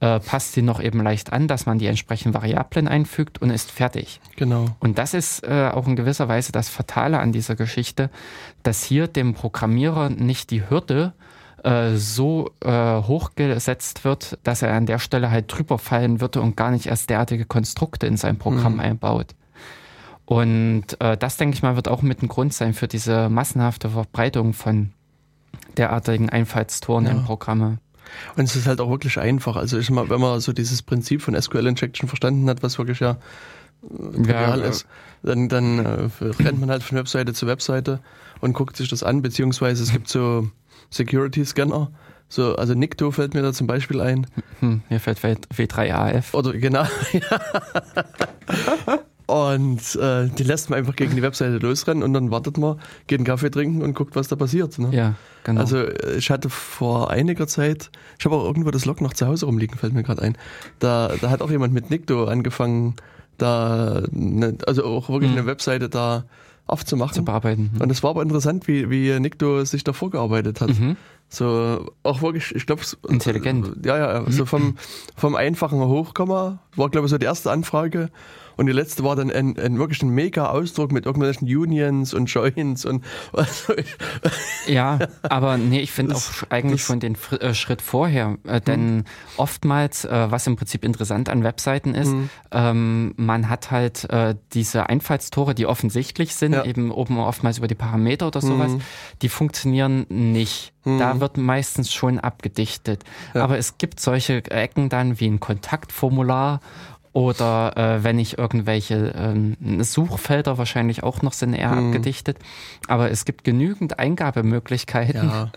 äh, passt sie noch eben leicht an, dass man die entsprechenden Variablen einfügt und ist fertig. Genau. Und das ist äh, auch in gewisser Weise das Fatale an dieser Geschichte, dass hier dem Programmierer nicht die Hürde äh, so äh, hochgesetzt wird, dass er an der Stelle halt drüber fallen würde und gar nicht erst derartige Konstrukte in sein Programm mhm. einbaut. Und äh, das, denke ich mal, wird auch mit ein Grund sein für diese massenhafte Verbreitung von derartigen Einfallstoren ja. in Programme. Und es ist halt auch wirklich einfach. Also ich mal, wenn man so dieses Prinzip von SQL Injection verstanden hat, was wirklich ja trivial ja, ist, dann, dann äh, rennt man halt von Webseite zu Webseite und guckt sich das an, beziehungsweise es gibt so Security Scanner. So, also Nikto fällt mir da zum Beispiel ein. Hm, mir fällt W3AF. Oder genau. Und äh, die lässt man einfach gegen die Webseite losrennen und dann wartet man, geht einen Kaffee trinken und guckt, was da passiert. Ne? Ja, genau. Also ich hatte vor einiger Zeit, ich habe auch irgendwo das Log noch zu Hause rumliegen, fällt mir gerade ein. Da, da hat auch jemand mit Nikto angefangen, da, ne, also auch wirklich mhm. eine Webseite da aufzumachen. Zu bearbeiten. Mhm. Und es war aber interessant, wie, wie Nikto sich da vorgearbeitet hat. Mhm. So, auch wirklich, ich glaube, intelligent. Ja, ja, so vom, vom einfachen Hochkomma war, glaube ich, so die erste Anfrage. Und die letzte war dann ein, ein wirklich ein mega Ausdruck mit irgendwelchen Unions und Joins und also Ja, aber nee, ich finde auch eigentlich von den Fr äh, Schritt vorher, äh, denn mhm. oftmals, äh, was im Prinzip interessant an Webseiten ist, mhm. ähm, man hat halt äh, diese Einfallstore, die offensichtlich sind, ja. eben oben oftmals über die Parameter oder sowas, mhm. die funktionieren nicht. Da mhm. wird meistens schon abgedichtet. Ja. Aber es gibt solche Ecken dann wie ein Kontaktformular oder äh, wenn ich irgendwelche ähm, Suchfelder wahrscheinlich auch noch sind eher hm. abgedichtet. Aber es gibt genügend Eingabemöglichkeiten. Ja,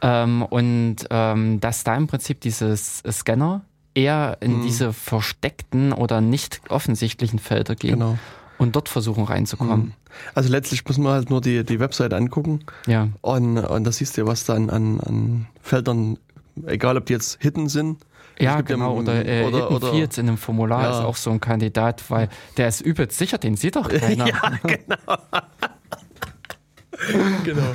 ähm, und ähm, dass da im Prinzip dieses Scanner eher in hm. diese versteckten oder nicht offensichtlichen Felder gehen. Genau. Und dort versuchen reinzukommen. Hm. Also letztlich muss man halt nur die, die Webseite angucken. Ja. Und, und da siehst du, was da an, an Feldern, egal ob die jetzt hidden sind ja, genau. Ja, oder, äh, oder, oder in einem Formular ja. ist auch so ein Kandidat, weil der ist übelst sicher, den sieht doch keiner. ja, genau. genau.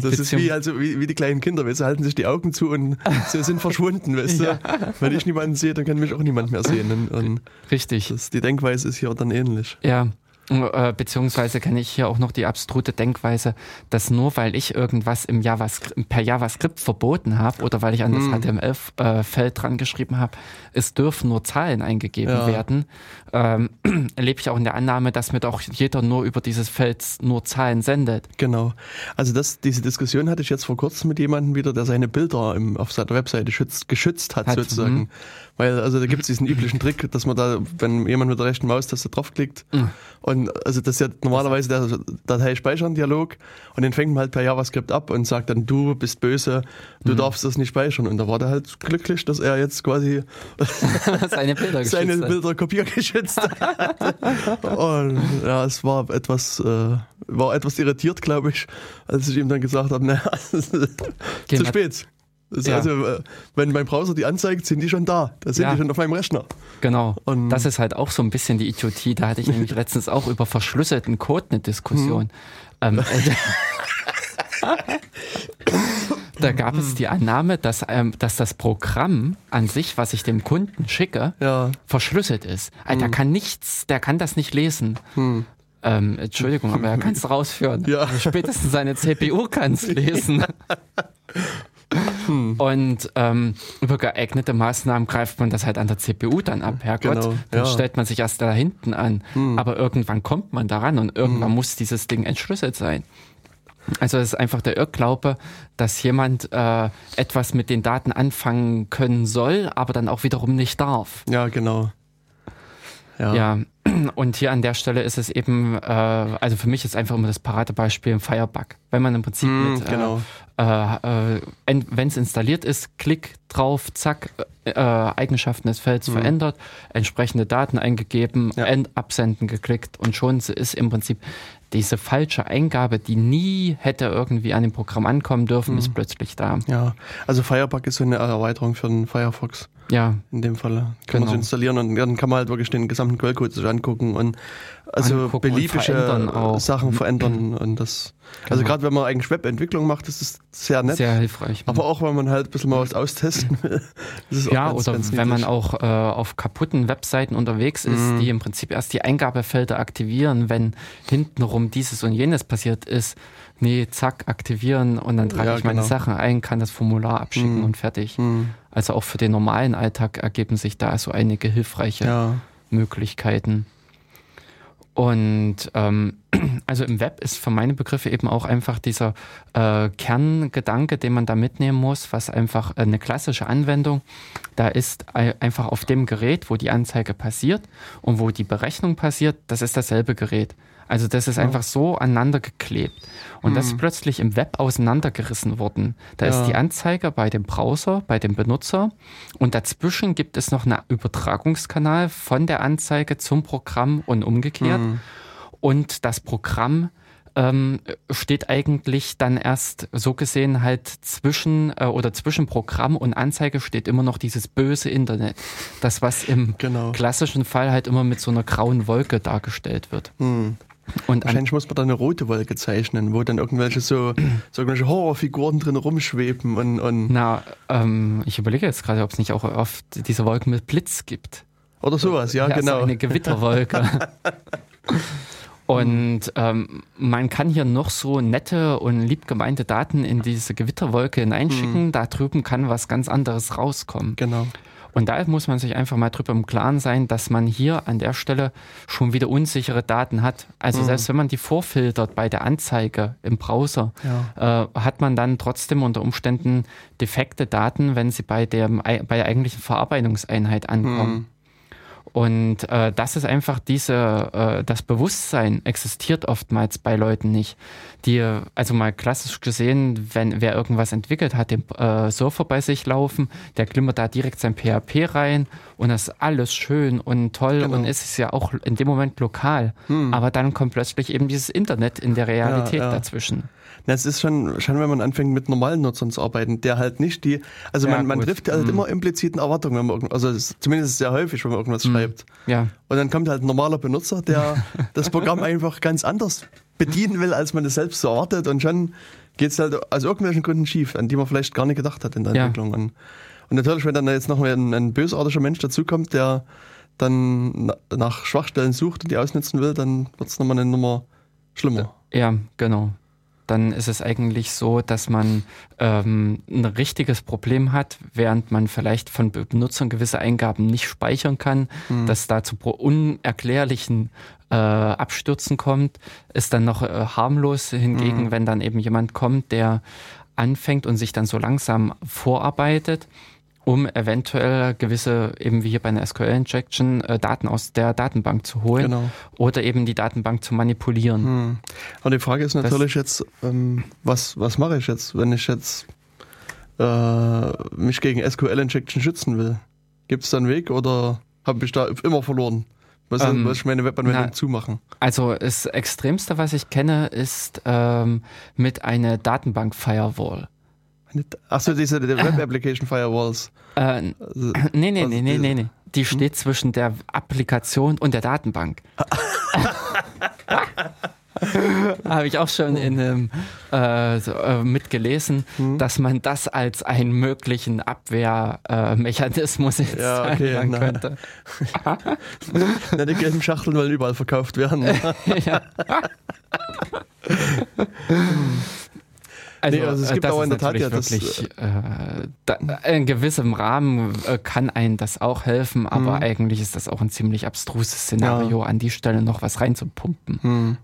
Das ist wie, also wie, wie, die kleinen Kinder, weißt, sie halten sich die Augen zu und sie sind verschwunden, weißt du. Wenn ich niemanden sehe, dann kann mich auch niemand mehr sehen. Und, und Richtig. Das, die Denkweise ist hier dann ähnlich. Ja, beziehungsweise kenne ich hier auch noch die abstrute Denkweise, dass nur weil ich irgendwas im JavaScript, per JavaScript verboten habe oder weil ich an das hm. HTML-Feld dran geschrieben habe, es dürfen nur Zahlen eingegeben ja. werden, ähm, lebe ich auch in der Annahme, dass mir doch jeder nur über dieses Feld nur Zahlen sendet. Genau. Also das, diese Diskussion hatte ich jetzt vor kurzem mit jemandem wieder, der seine Bilder im, auf seiner Webseite schützt, geschützt hat, hat sozusagen. Weil also da gibt es diesen üblichen Trick, dass man da, wenn jemand mit der rechten Maustaste draufklickt mhm. und also das ist ja normalerweise der Datei speichern Dialog und den fängt man halt per JavaScript ab und sagt dann, du bist böse, du mhm. darfst das nicht speichern. Und da war der halt glücklich, dass er jetzt quasi seine Bilder, seine Bilder kopiergeschützt hat. und ja, es war etwas, äh, war etwas irritiert, glaube ich, als ich ihm dann gesagt habe, naja, zu spät. Ja. Also, wenn mein Browser die anzeigt, sind die schon da. Da sind ja. die schon auf meinem Rechner. Genau. Und das ist halt auch so ein bisschen die Idiotie. Da hatte ich nämlich letztens auch über verschlüsselten Code eine Diskussion. Hm. Ähm, da gab es die Annahme, dass, ähm, dass das Programm an sich, was ich dem Kunden schicke, ja. verschlüsselt ist. Also, hm. Der kann nichts, der kann das nicht lesen. Hm. Ähm, Entschuldigung, aber er kann es rausführen. Ja. Spätestens seine CPU kann es lesen. Hm. Und ähm, über geeignete Maßnahmen greift man das halt an der CPU dann ab. Herrgott, genau, dann stellt man sich erst da hinten an. Hm. Aber irgendwann kommt man daran und irgendwann hm. muss dieses Ding entschlüsselt sein. Also es ist einfach der Irrglaube, dass jemand äh, etwas mit den Daten anfangen können soll, aber dann auch wiederum nicht darf. Ja, genau. Ja. ja. Und hier an der Stelle ist es eben, äh, also für mich ist einfach immer das Paradebeispiel ein Firebug. Wenn man im Prinzip mm, mit, genau. äh, äh, wenn es installiert ist, Klick drauf, zack, äh, Eigenschaften des Felds mm. verändert, entsprechende Daten eingegeben, ja. absenden geklickt und schon ist im Prinzip diese falsche Eingabe, die nie hätte irgendwie an dem Programm ankommen dürfen, mm. ist plötzlich da. Ja, also Firebug ist so eine Erweiterung für den Firefox. Ja. In dem Fall. Kann genau. man so installieren und dann kann man halt wirklich den gesamten Quellcode sich angucken und also angucken beliebige und Sachen verändern und das. Genau. Also gerade wenn man eigentlich Webentwicklung macht, das ist sehr nett. Sehr hilfreich. Aber auch wenn man halt ein bisschen mal was austesten will. ja, ganz, oder ganz wenn man auch äh, auf kaputten Webseiten unterwegs ist, mhm. die im Prinzip erst die Eingabefelder aktivieren, wenn hintenrum dieses und jenes passiert ist. Nee, zack, aktivieren und dann trage ja, ich meine genau. Sachen ein, kann das Formular abschicken mhm. und fertig. Mhm. Also auch für den normalen Alltag ergeben sich da so einige hilfreiche ja. Möglichkeiten. Und ähm, also im Web ist für meine Begriffe eben auch einfach dieser äh, Kerngedanke, den man da mitnehmen muss, was einfach eine klassische Anwendung, da ist einfach auf dem Gerät, wo die Anzeige passiert und wo die Berechnung passiert, das ist dasselbe Gerät. Also das ist einfach so aneinander geklebt. Und mhm. das ist plötzlich im Web auseinandergerissen worden. Da ja. ist die Anzeige bei dem Browser, bei dem Benutzer und dazwischen gibt es noch einen Übertragungskanal von der Anzeige zum Programm und umgekehrt. Mhm. Und das Programm ähm, steht eigentlich dann erst so gesehen halt zwischen äh, oder zwischen Programm und Anzeige steht immer noch dieses böse Internet. Das, was im genau. klassischen Fall halt immer mit so einer grauen Wolke dargestellt wird. Hm. Und Wahrscheinlich muss man da eine rote Wolke zeichnen, wo dann irgendwelche so, so irgendwelche Horrorfiguren drin rumschweben und. und Na, ähm, ich überlege jetzt gerade, ob es nicht auch oft diese Wolken mit Blitz gibt. Oder sowas, ja, ja genau. So eine Gewitterwolke. und ähm, man kann hier noch so nette und lieb gemeinte Daten in diese Gewitterwolke hineinschicken. Mhm. Da drüben kann was ganz anderes rauskommen. Genau. Und da muss man sich einfach mal drüber im Klaren sein, dass man hier an der Stelle schon wieder unsichere Daten hat. Also mhm. selbst wenn man die vorfiltert bei der Anzeige im Browser, ja. äh, hat man dann trotzdem unter Umständen defekte Daten, wenn sie bei der, bei der eigentlichen Verarbeitungseinheit ankommen. Mhm. Und äh, das ist einfach diese, äh, das Bewusstsein existiert oftmals bei Leuten nicht. Die, also mal klassisch gesehen, wenn wer irgendwas entwickelt hat, den äh, Surfer bei sich laufen, der klimmert da direkt sein PHP rein und das ist alles schön und toll genau. und ist es ja auch in dem Moment lokal. Hm. Aber dann kommt plötzlich eben dieses Internet in der Realität ja, ja. dazwischen. Na, es ist schon, schon, wenn man anfängt mit normalen Nutzern zu arbeiten, der halt nicht die, also ja, man, man trifft halt mhm. immer impliziten Erwartungen, wenn man, also zumindest sehr häufig, wenn man irgendwas mhm. schreibt. Ja. Und dann kommt halt ein normaler Benutzer, der das Programm einfach ganz anders bedienen will, als man es selbst so erwartet und schon geht es halt aus irgendwelchen Gründen schief, an die man vielleicht gar nicht gedacht hat in der ja. Entwicklung. Und, und natürlich, wenn dann jetzt noch ein, ein bösartiger Mensch dazukommt, der dann nach Schwachstellen sucht und die ausnutzen will, dann wird es nochmal eine Nummer schlimmer. Ja, genau dann ist es eigentlich so, dass man ähm, ein richtiges Problem hat, während man vielleicht von Benutzern gewisse Eingaben nicht speichern kann, mhm. dass da zu unerklärlichen äh, Abstürzen kommt, ist dann noch äh, harmlos. Hingegen, mhm. wenn dann eben jemand kommt, der anfängt und sich dann so langsam vorarbeitet, um eventuell gewisse, eben wie hier bei einer SQL-Injection, äh, Daten aus der Datenbank zu holen genau. oder eben die Datenbank zu manipulieren. Hm. Und die Frage ist natürlich das, jetzt, ähm, was, was mache ich jetzt, wenn ich jetzt äh, mich gegen SQL-Injection schützen will? Gibt es da einen Weg oder habe ich da immer verloren? Was, ähm, was ich meine Webanwendung na, zumachen? Also das Extremste, was ich kenne, ist ähm, mit einer Datenbank-Firewall. Achso, diese Web Application Firewalls. Äh, also, nee, nee, nee, nee, nee, nee. Die hm? steht zwischen der Applikation und der Datenbank. Habe ich auch schon in einem äh, so, äh, mitgelesen, hm? dass man das als einen möglichen Abwehrmechanismus äh, jetzt ja, okay, na. könnte. na, die gelben Schachteln wollen überall verkauft werden. ja. Also, nee, also es äh, gibt auch in der Tat ja das wirklich, äh, da, in gewissem Rahmen äh, kann einen das auch helfen, aber mhm. eigentlich ist das auch ein ziemlich abstruses Szenario, ja. an die Stelle noch was reinzupumpen. Mhm.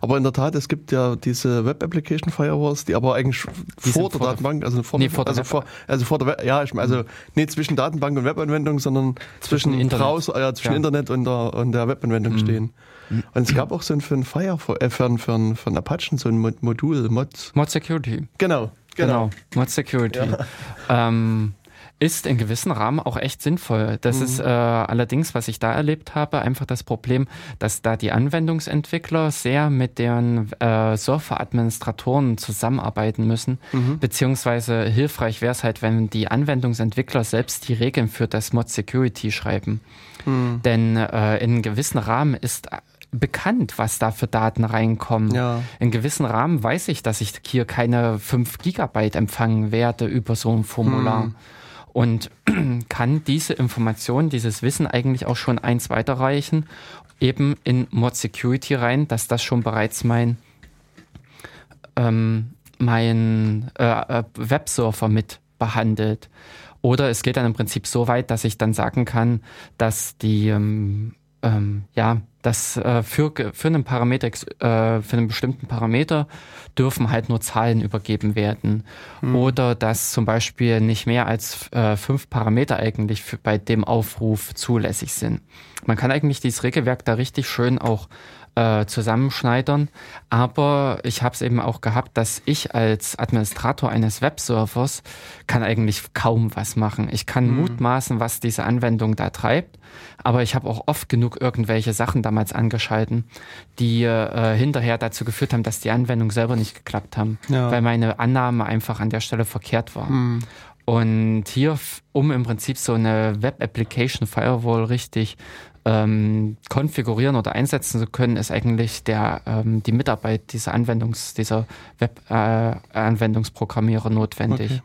Aber in der Tat, es gibt ja diese Web Application Firewalls, die aber eigentlich die vor der vor Datenbank, also vor, nee, vor also, vor, also vor der, ja, ich, also mhm. nicht zwischen Datenbank und Webanwendung, sondern zwischen, zwischen Browser, ja, zwischen ja. Internet und der, und der Webanwendung mhm. stehen. Und es gab auch so ein für ein Fire, äh, für, für, für ein Apachen so ein Modul, Mod. Mod Security. Genau. Genau, genau Mod Security. Ja. Ähm, ist in gewissen Rahmen auch echt sinnvoll. Das mhm. ist äh, allerdings, was ich da erlebt habe, einfach das Problem, dass da die Anwendungsentwickler sehr mit deren äh, Surfer-Administratoren zusammenarbeiten müssen, mhm. beziehungsweise hilfreich wäre es halt, wenn die Anwendungsentwickler selbst die Regeln für das Mod Security schreiben. Mhm. Denn äh, in gewissen Rahmen ist bekannt, was da für Daten reinkommen. Ja. In gewissen Rahmen weiß ich, dass ich hier keine 5 Gigabyte empfangen werde über so ein Formular. Hm. Und kann diese Information, dieses Wissen eigentlich auch schon eins weiterreichen, eben in Mod Security rein, dass das schon bereits mein, ähm, mein äh, äh Websurfer mit behandelt. Oder es geht dann im Prinzip so weit, dass ich dann sagen kann, dass die ähm, ähm, ja, dass äh, für, für einen Parameter, äh, für einen bestimmten Parameter dürfen halt nur Zahlen übergeben werden. Mhm. Oder dass zum Beispiel nicht mehr als äh, fünf Parameter eigentlich für, bei dem Aufruf zulässig sind. Man kann eigentlich dieses Regelwerk da richtig schön auch äh, zusammenschneidern. Aber ich habe es eben auch gehabt, dass ich als Administrator eines Webservers kann eigentlich kaum was machen. Ich kann mhm. mutmaßen, was diese Anwendung da treibt, aber ich habe auch oft genug irgendwelche Sachen damals angeschalten, die äh, hinterher dazu geführt haben, dass die Anwendung selber nicht geklappt haben, ja. weil meine Annahme einfach an der Stelle verkehrt war. Mhm. Und hier, um im Prinzip so eine Web Application Firewall richtig ähm, konfigurieren oder einsetzen zu können, ist eigentlich der, ähm, die Mitarbeit dieser Anwendungs-, dieser Web-Anwendungsprogrammierer äh, notwendig. Okay.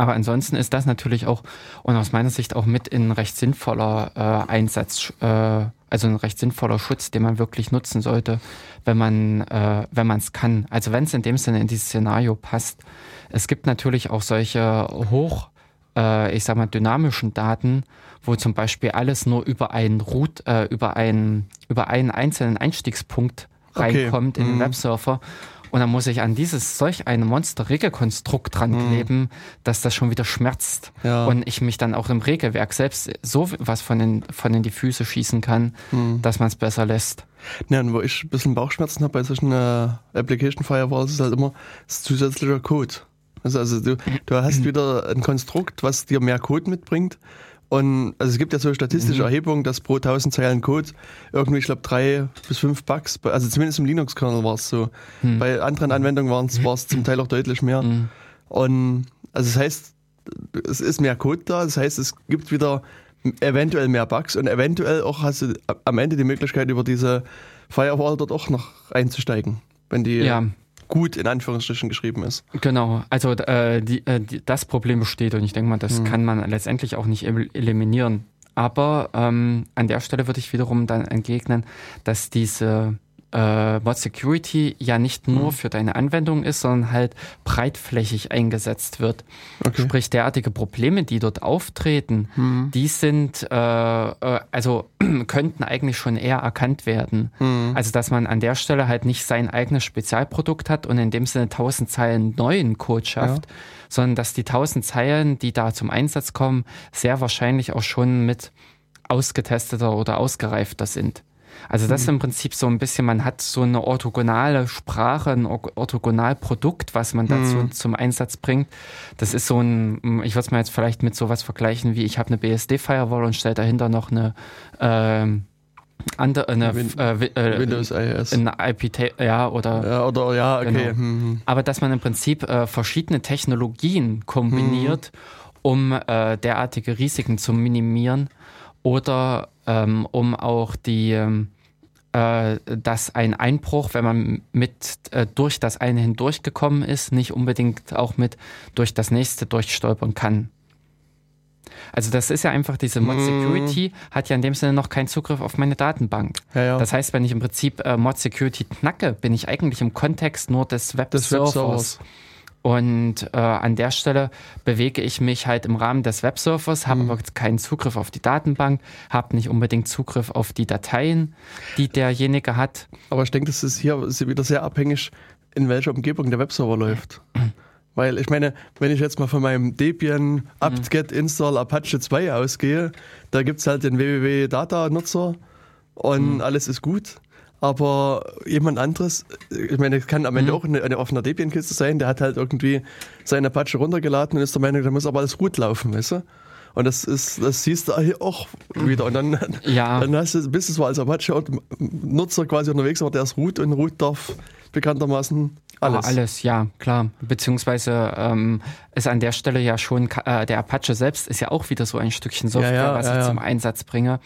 Aber ansonsten ist das natürlich auch und aus meiner Sicht auch mit ein recht sinnvoller äh, Einsatz, äh, also ein recht sinnvoller Schutz, den man wirklich nutzen sollte, wenn man äh, wenn man es kann. Also wenn es in dem Sinne in dieses Szenario passt. Es gibt natürlich auch solche hoch, äh, ich sag mal dynamischen Daten, wo zum Beispiel alles nur über einen Root, äh, über einen, über einen einzelnen Einstiegspunkt reinkommt okay. in den mhm. Websurfer. Und dann muss ich an dieses solch ein Monster-Regelkonstrukt dran kleben, mhm. dass das schon wieder schmerzt. Ja. Und ich mich dann auch im Regelwerk selbst so was von den, von in die Füße schießen kann, mhm. dass man es besser lässt. Ja, und wo ich ein bisschen Bauchschmerzen habe bei solchen äh, Application Firewalls, ist halt immer das zusätzlicher Code. Also, also du, du hast mhm. wieder ein Konstrukt, was dir mehr Code mitbringt und also es gibt ja so statistische mhm. Erhebungen, dass pro 1000 Zeilen Code irgendwie, ich glaube, drei bis fünf Bugs, also zumindest im Linux-Kernel war es so. Mhm. Bei anderen Anwendungen war es zum Teil auch deutlich mehr. Mhm. Und also das heißt, es ist mehr Code da, das heißt, es gibt wieder eventuell mehr Bugs und eventuell auch hast du am Ende die Möglichkeit, über diese Firewall dort auch noch einzusteigen, wenn die ja gut in Anführungsstrichen geschrieben ist. Genau, also äh, die, äh, die, das Problem besteht und ich denke mal, das mhm. kann man letztendlich auch nicht eliminieren. Aber ähm, an der Stelle würde ich wiederum dann entgegnen, dass diese äh, Mod Security ja nicht nur mhm. für deine Anwendung ist, sondern halt breitflächig eingesetzt wird. Okay. Sprich, derartige Probleme, die dort auftreten, mhm. die sind, äh, äh, also könnten eigentlich schon eher erkannt werden. Mhm. Also, dass man an der Stelle halt nicht sein eigenes Spezialprodukt hat und in dem Sinne tausend Zeilen neuen Code schafft, ja. sondern dass die tausend Zeilen, die da zum Einsatz kommen, sehr wahrscheinlich auch schon mit ausgetesteter oder ausgereifter sind. Also das ist im Prinzip so ein bisschen, man hat so eine orthogonale Sprache, ein Orthogonalprodukt, was man dazu mhm. zum Einsatz bringt. Das ist so ein, ich würde es mal jetzt vielleicht mit sowas vergleichen, wie ich habe eine BSD-Firewall und stelle dahinter noch eine ähm, andere, eine, Win äh, äh, Windows IS. Eine IP, ja, oder. Ja, oder, ja, okay. Genau. Mhm. Aber dass man im Prinzip äh, verschiedene Technologien kombiniert, mhm. um äh, derartige Risiken zu minimieren oder ähm, um auch die, ähm, äh, dass ein Einbruch, wenn man mit äh, durch das eine hindurchgekommen ist, nicht unbedingt auch mit durch das nächste durchstolpern kann. Also das ist ja einfach, diese Mod Security mm. hat ja in dem Sinne noch keinen Zugriff auf meine Datenbank. Ja, ja. Das heißt, wenn ich im Prinzip äh, Mod Security knacke, bin ich eigentlich im Kontext nur des Webservers. Web und äh, an der Stelle bewege ich mich halt im Rahmen des Webservers, habe mhm. aber keinen Zugriff auf die Datenbank, habe nicht unbedingt Zugriff auf die Dateien, die derjenige hat. Aber ich denke, das ist hier wieder sehr abhängig, in welcher Umgebung der Webserver läuft. Weil ich meine, wenn ich jetzt mal von meinem Debian apt-get install Apache 2 ausgehe, da gibt es halt den www-Data-Nutzer und mhm. alles ist gut. Aber jemand anderes, ich meine, es kann am Ende mhm. auch eine, eine offene Debian-Kiste sein, der hat halt irgendwie seine Apache runtergeladen und ist der Meinung, da muss aber alles gut laufen, weißt du? Und das ist, das siehst du hier auch wieder. Und dann, ja. dann hast du, bist du zwar als Apache-Nutzer quasi unterwegs, aber der ist root und root darf bekanntermaßen alles. Oh, alles, ja, klar. Beziehungsweise ähm, ist an der Stelle ja schon, äh, der Apache selbst ist ja auch wieder so ein Stückchen Software, ja, ja, was ich zum Einsatz bringe.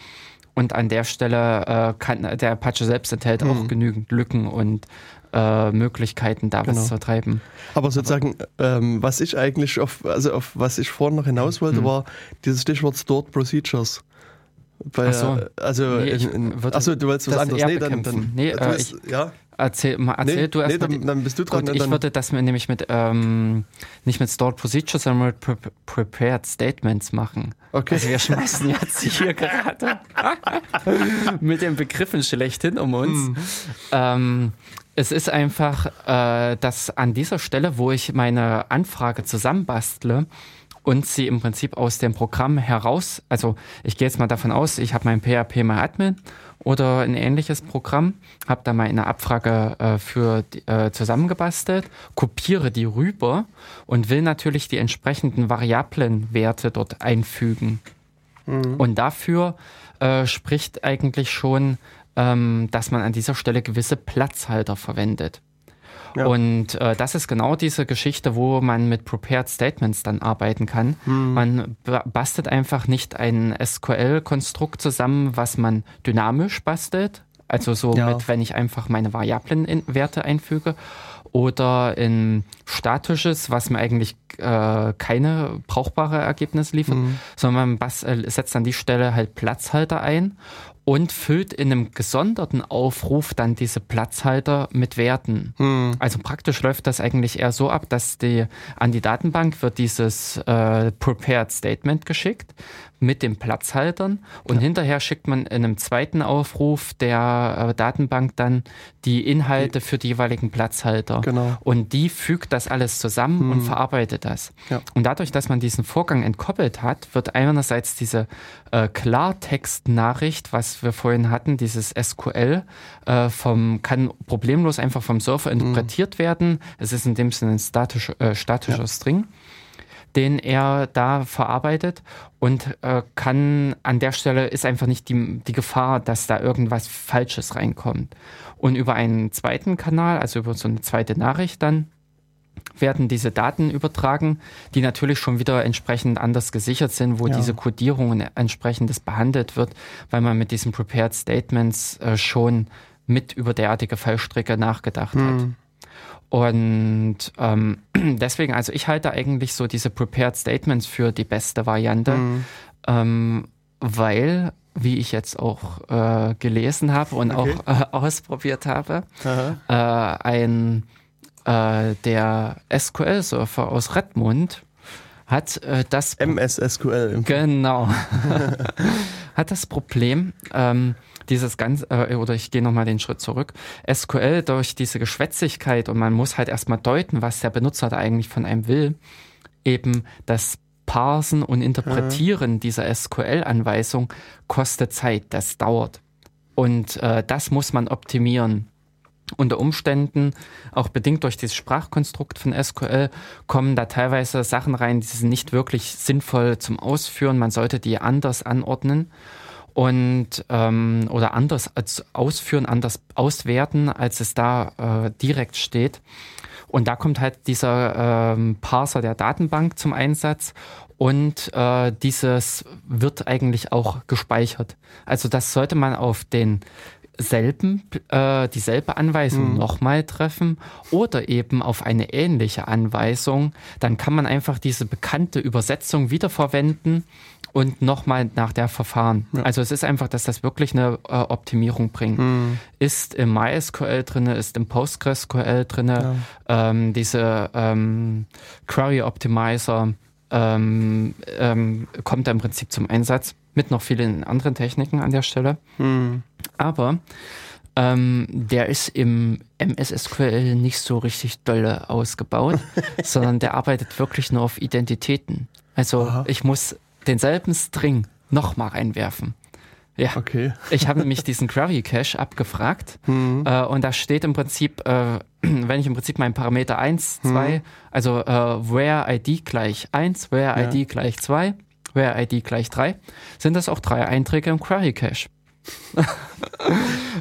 Und an der Stelle äh, kann der Apache selbst enthält mhm. auch genügend Lücken und äh, Möglichkeiten, da genau. was zu treiben. Aber sozusagen, Aber, ähm, was ich eigentlich auf, also auf was ich vorhin noch hinaus wollte, mhm. war dieses Stichwort Stored Procedures. Bei, so. Also, nee, in, in, achso, du wolltest was anderes. Nee, dann, dann, nee, äh, ich, ja. Erzähl, mal, erzähl nee, du erst nee, mal. Dann, dann, bist du dran. Gut, ich würde das nämlich mit, ähm, nicht mit Stored Procedures, sondern mit Pre Prepared Statements machen. Okay. Also wir schmeißen jetzt hier gerade mit den Begriffen schlechthin um uns. Hm. Ähm, es ist einfach, äh, dass an dieser Stelle, wo ich meine Anfrage zusammenbastle, und sie im Prinzip aus dem Programm heraus, also ich gehe jetzt mal davon aus, ich habe mein PHP mal Admin oder ein ähnliches Programm, habe da mal eine Abfrage äh, für äh, zusammengebastelt, kopiere die rüber und will natürlich die entsprechenden Variablenwerte dort einfügen. Mhm. Und dafür äh, spricht eigentlich schon, ähm, dass man an dieser Stelle gewisse Platzhalter verwendet. Ja. Und äh, das ist genau diese Geschichte, wo man mit Prepared Statements dann arbeiten kann. Hm. Man bastelt einfach nicht ein SQL-Konstrukt zusammen, was man dynamisch bastelt. Also so ja. mit, wenn ich einfach meine Variablenwerte einfüge. Oder in statisches, was mir eigentlich äh, keine brauchbare Ergebnisse liefert, mhm. sondern man setzt an die Stelle halt Platzhalter ein und füllt in einem gesonderten Aufruf dann diese Platzhalter mit Werten. Hm. Also praktisch läuft das eigentlich eher so ab, dass die an die Datenbank wird dieses äh, Prepared Statement geschickt mit den Platzhaltern und ja. hinterher schickt man in einem zweiten Aufruf der äh, Datenbank dann die Inhalte für die jeweiligen Platzhalter. Genau. Und die fügt das alles zusammen hm. und verarbeitet das. Ja. Und dadurch, dass man diesen Vorgang entkoppelt hat, wird einerseits diese äh, Klartext-Nachricht, was wir vorhin hatten, dieses SQL, äh, vom, kann problemlos einfach vom Surfer hm. interpretiert mhm. werden. Es ist in dem Sinne ein statisch, äh, statischer ja. String den er da verarbeitet und äh, kann an der Stelle ist einfach nicht die, die Gefahr, dass da irgendwas Falsches reinkommt. Und über einen zweiten Kanal, also über so eine zweite Nachricht dann, werden diese Daten übertragen, die natürlich schon wieder entsprechend anders gesichert sind, wo ja. diese Codierung entsprechendes behandelt wird, weil man mit diesen Prepared Statements äh, schon mit über derartige Fallstricke nachgedacht mhm. hat. Und ähm, deswegen, also ich halte eigentlich so diese Prepared Statements für die beste Variante, mhm. ähm, weil, wie ich jetzt auch äh, gelesen habe und okay. auch äh, ausprobiert habe, äh, ein äh, der SQL-Surfer aus Redmond hat äh, das MSSQL. Genau. hat das Problem, ähm, dieses ganz, äh, oder ich gehe nochmal den Schritt zurück, SQL durch diese Geschwätzigkeit und man muss halt erstmal deuten, was der Benutzer da eigentlich von einem will, eben das Parsen und Interpretieren ja. dieser SQL-Anweisung kostet Zeit, das dauert. Und äh, das muss man optimieren. Unter Umständen, auch bedingt durch dieses Sprachkonstrukt von SQL, kommen da teilweise Sachen rein, die sind nicht wirklich sinnvoll zum Ausführen. Man sollte die anders anordnen und ähm, oder anders als ausführen, anders auswerten, als es da äh, direkt steht. Und da kommt halt dieser ähm, Parser der Datenbank zum Einsatz und äh, dieses wird eigentlich auch gespeichert. Also das sollte man auf den denselben, äh, dieselbe Anweisung Mhm. nochmal treffen oder eben auf eine ähnliche Anweisung, dann kann man einfach diese bekannte Übersetzung wiederverwenden und nochmal nach der Verfahren. Ja. Also es ist einfach, dass das wirklich eine äh, Optimierung bringt. Mhm. Ist im MySQL drin, ist im PostgreSQL drin, Ja. ähm, diese ähm, Query Optimizer ähm, ähm, kommt da im Prinzip zum Einsatz mit noch vielen anderen Techniken an der Stelle. Mhm. Aber ähm, der ist im MS-SQL nicht so richtig dolle ausgebaut, sondern der arbeitet wirklich nur auf Identitäten. Also Aha. ich muss denselben String nochmal reinwerfen. Ja, Okay. ich habe nämlich diesen Query Cache abgefragt Mhm. äh, und da steht im Prinzip, äh, wenn ich im Prinzip meinen Parameter 1, 2, also äh, where ID gleich 1, where Ja. ID gleich 2, where ID gleich 3, sind das auch drei Einträge im Query Cache.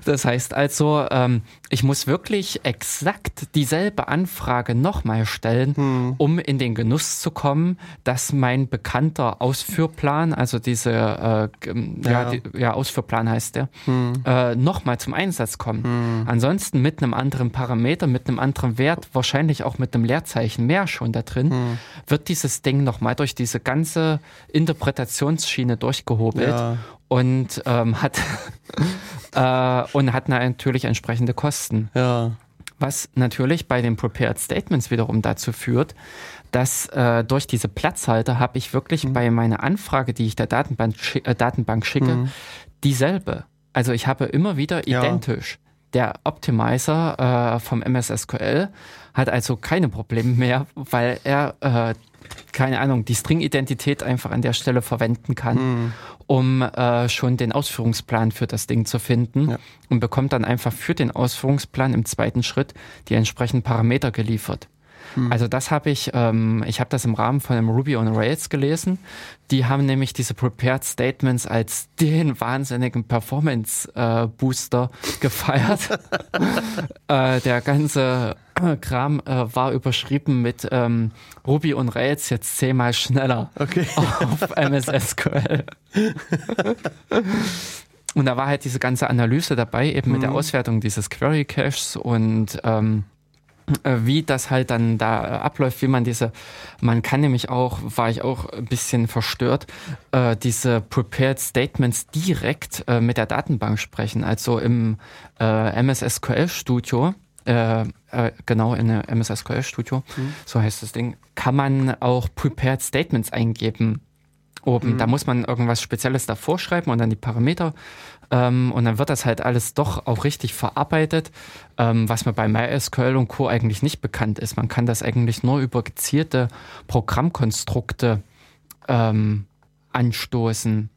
das heißt also, ähm, ich muss wirklich exakt dieselbe Anfrage nochmal stellen, Mhm. um in den Genuss zu kommen, dass mein bekannter Ausführplan, also diese, äh, g- ja, Ja. die, ja, Ausführplan heißt der, Mhm. äh, nochmal zum Einsatz kommt. Ansonsten mit einem anderen Parameter, mit einem anderen Wert, wahrscheinlich auch mit einem Leerzeichen mehr schon da drin, Mhm. wird dieses Ding nochmal durch diese ganze Interpretationsschiene durchgehobelt Ja. Und ähm, hat äh, und hat natürlich entsprechende Kosten. Ja. Was natürlich bei den Prepared Statements wiederum dazu führt, dass äh, durch diese Platzhalter habe ich wirklich bei meiner Anfrage, die ich der Datenbank, schi äh, Datenbank schicke, dieselbe. Also ich habe immer wieder Ja. identisch. Der Optimizer äh, vom MS SQL hat also keine Probleme mehr, weil er, äh, keine Ahnung, die String-Identität einfach an der Stelle verwenden kann, Mhm. um äh, schon den Ausführungsplan für das Ding zu finden Ja. und bekommt dann einfach für den Ausführungsplan im zweiten Schritt die entsprechenden Parameter geliefert. Also das habe ich, ähm, ich habe das im Rahmen von einem Ruby on Rails gelesen. Die haben nämlich diese Prepared Statements als den wahnsinnigen Performance äh, Booster gefeiert. äh, der ganze Kram äh, war überschrieben mit ähm, Ruby on Rails jetzt zehnmal schneller Okay. auf MS SQL. Und da war halt diese ganze Analyse dabei, eben mit der Auswertung dieses Query Caches und ähm, äh, wie das halt dann da äh, abläuft, wie man diese, man kann nämlich auch, war ich auch ein bisschen verstört, äh, diese Prepared Statements direkt äh, mit der Datenbank sprechen. Also im äh, MS SQL Studio, äh, äh, genau in der MS SQL Studio, so heißt das Ding, kann man auch Prepared Statements eingeben oben. Da muss man irgendwas Spezielles davor schreiben und dann die Parameter. Ähm, und dann wird das halt alles doch auch richtig verarbeitet, ähm, was mir bei MySQL und Co. eigentlich nicht bekannt ist. Man kann das eigentlich nur über gezielte Programmkonstrukte ähm, anstoßen,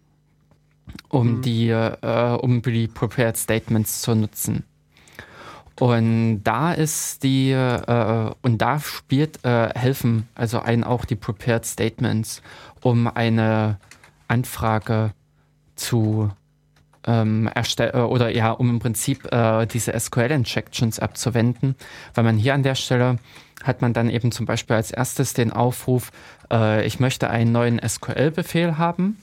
um die, äh, um die Prepared Statements zu nutzen. Und da ist die, äh, und da spielt, äh, helfen also einen auch die Prepared Statements, um eine Anfrage zu ähm, erstellen, oder ja, um im Prinzip äh, diese SQL-Injections abzuwenden, weil man hier an der Stelle hat man dann eben zum Beispiel als erstes den Aufruf, äh, ich möchte einen neuen SQL-Befehl haben.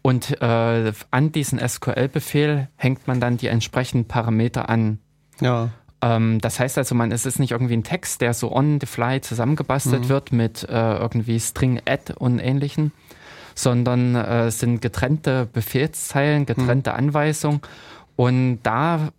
Und äh, an diesen SQL-Befehl hängt man dann die entsprechenden Parameter an. Ja. Ähm, das heißt also, man, es ist nicht irgendwie ein Text, der so on the fly zusammengebastelt wird mit äh, irgendwie String add und ähnlichen, sondern äh, es sind getrennte Befehlszeilen, getrennte Anweisungen. Und da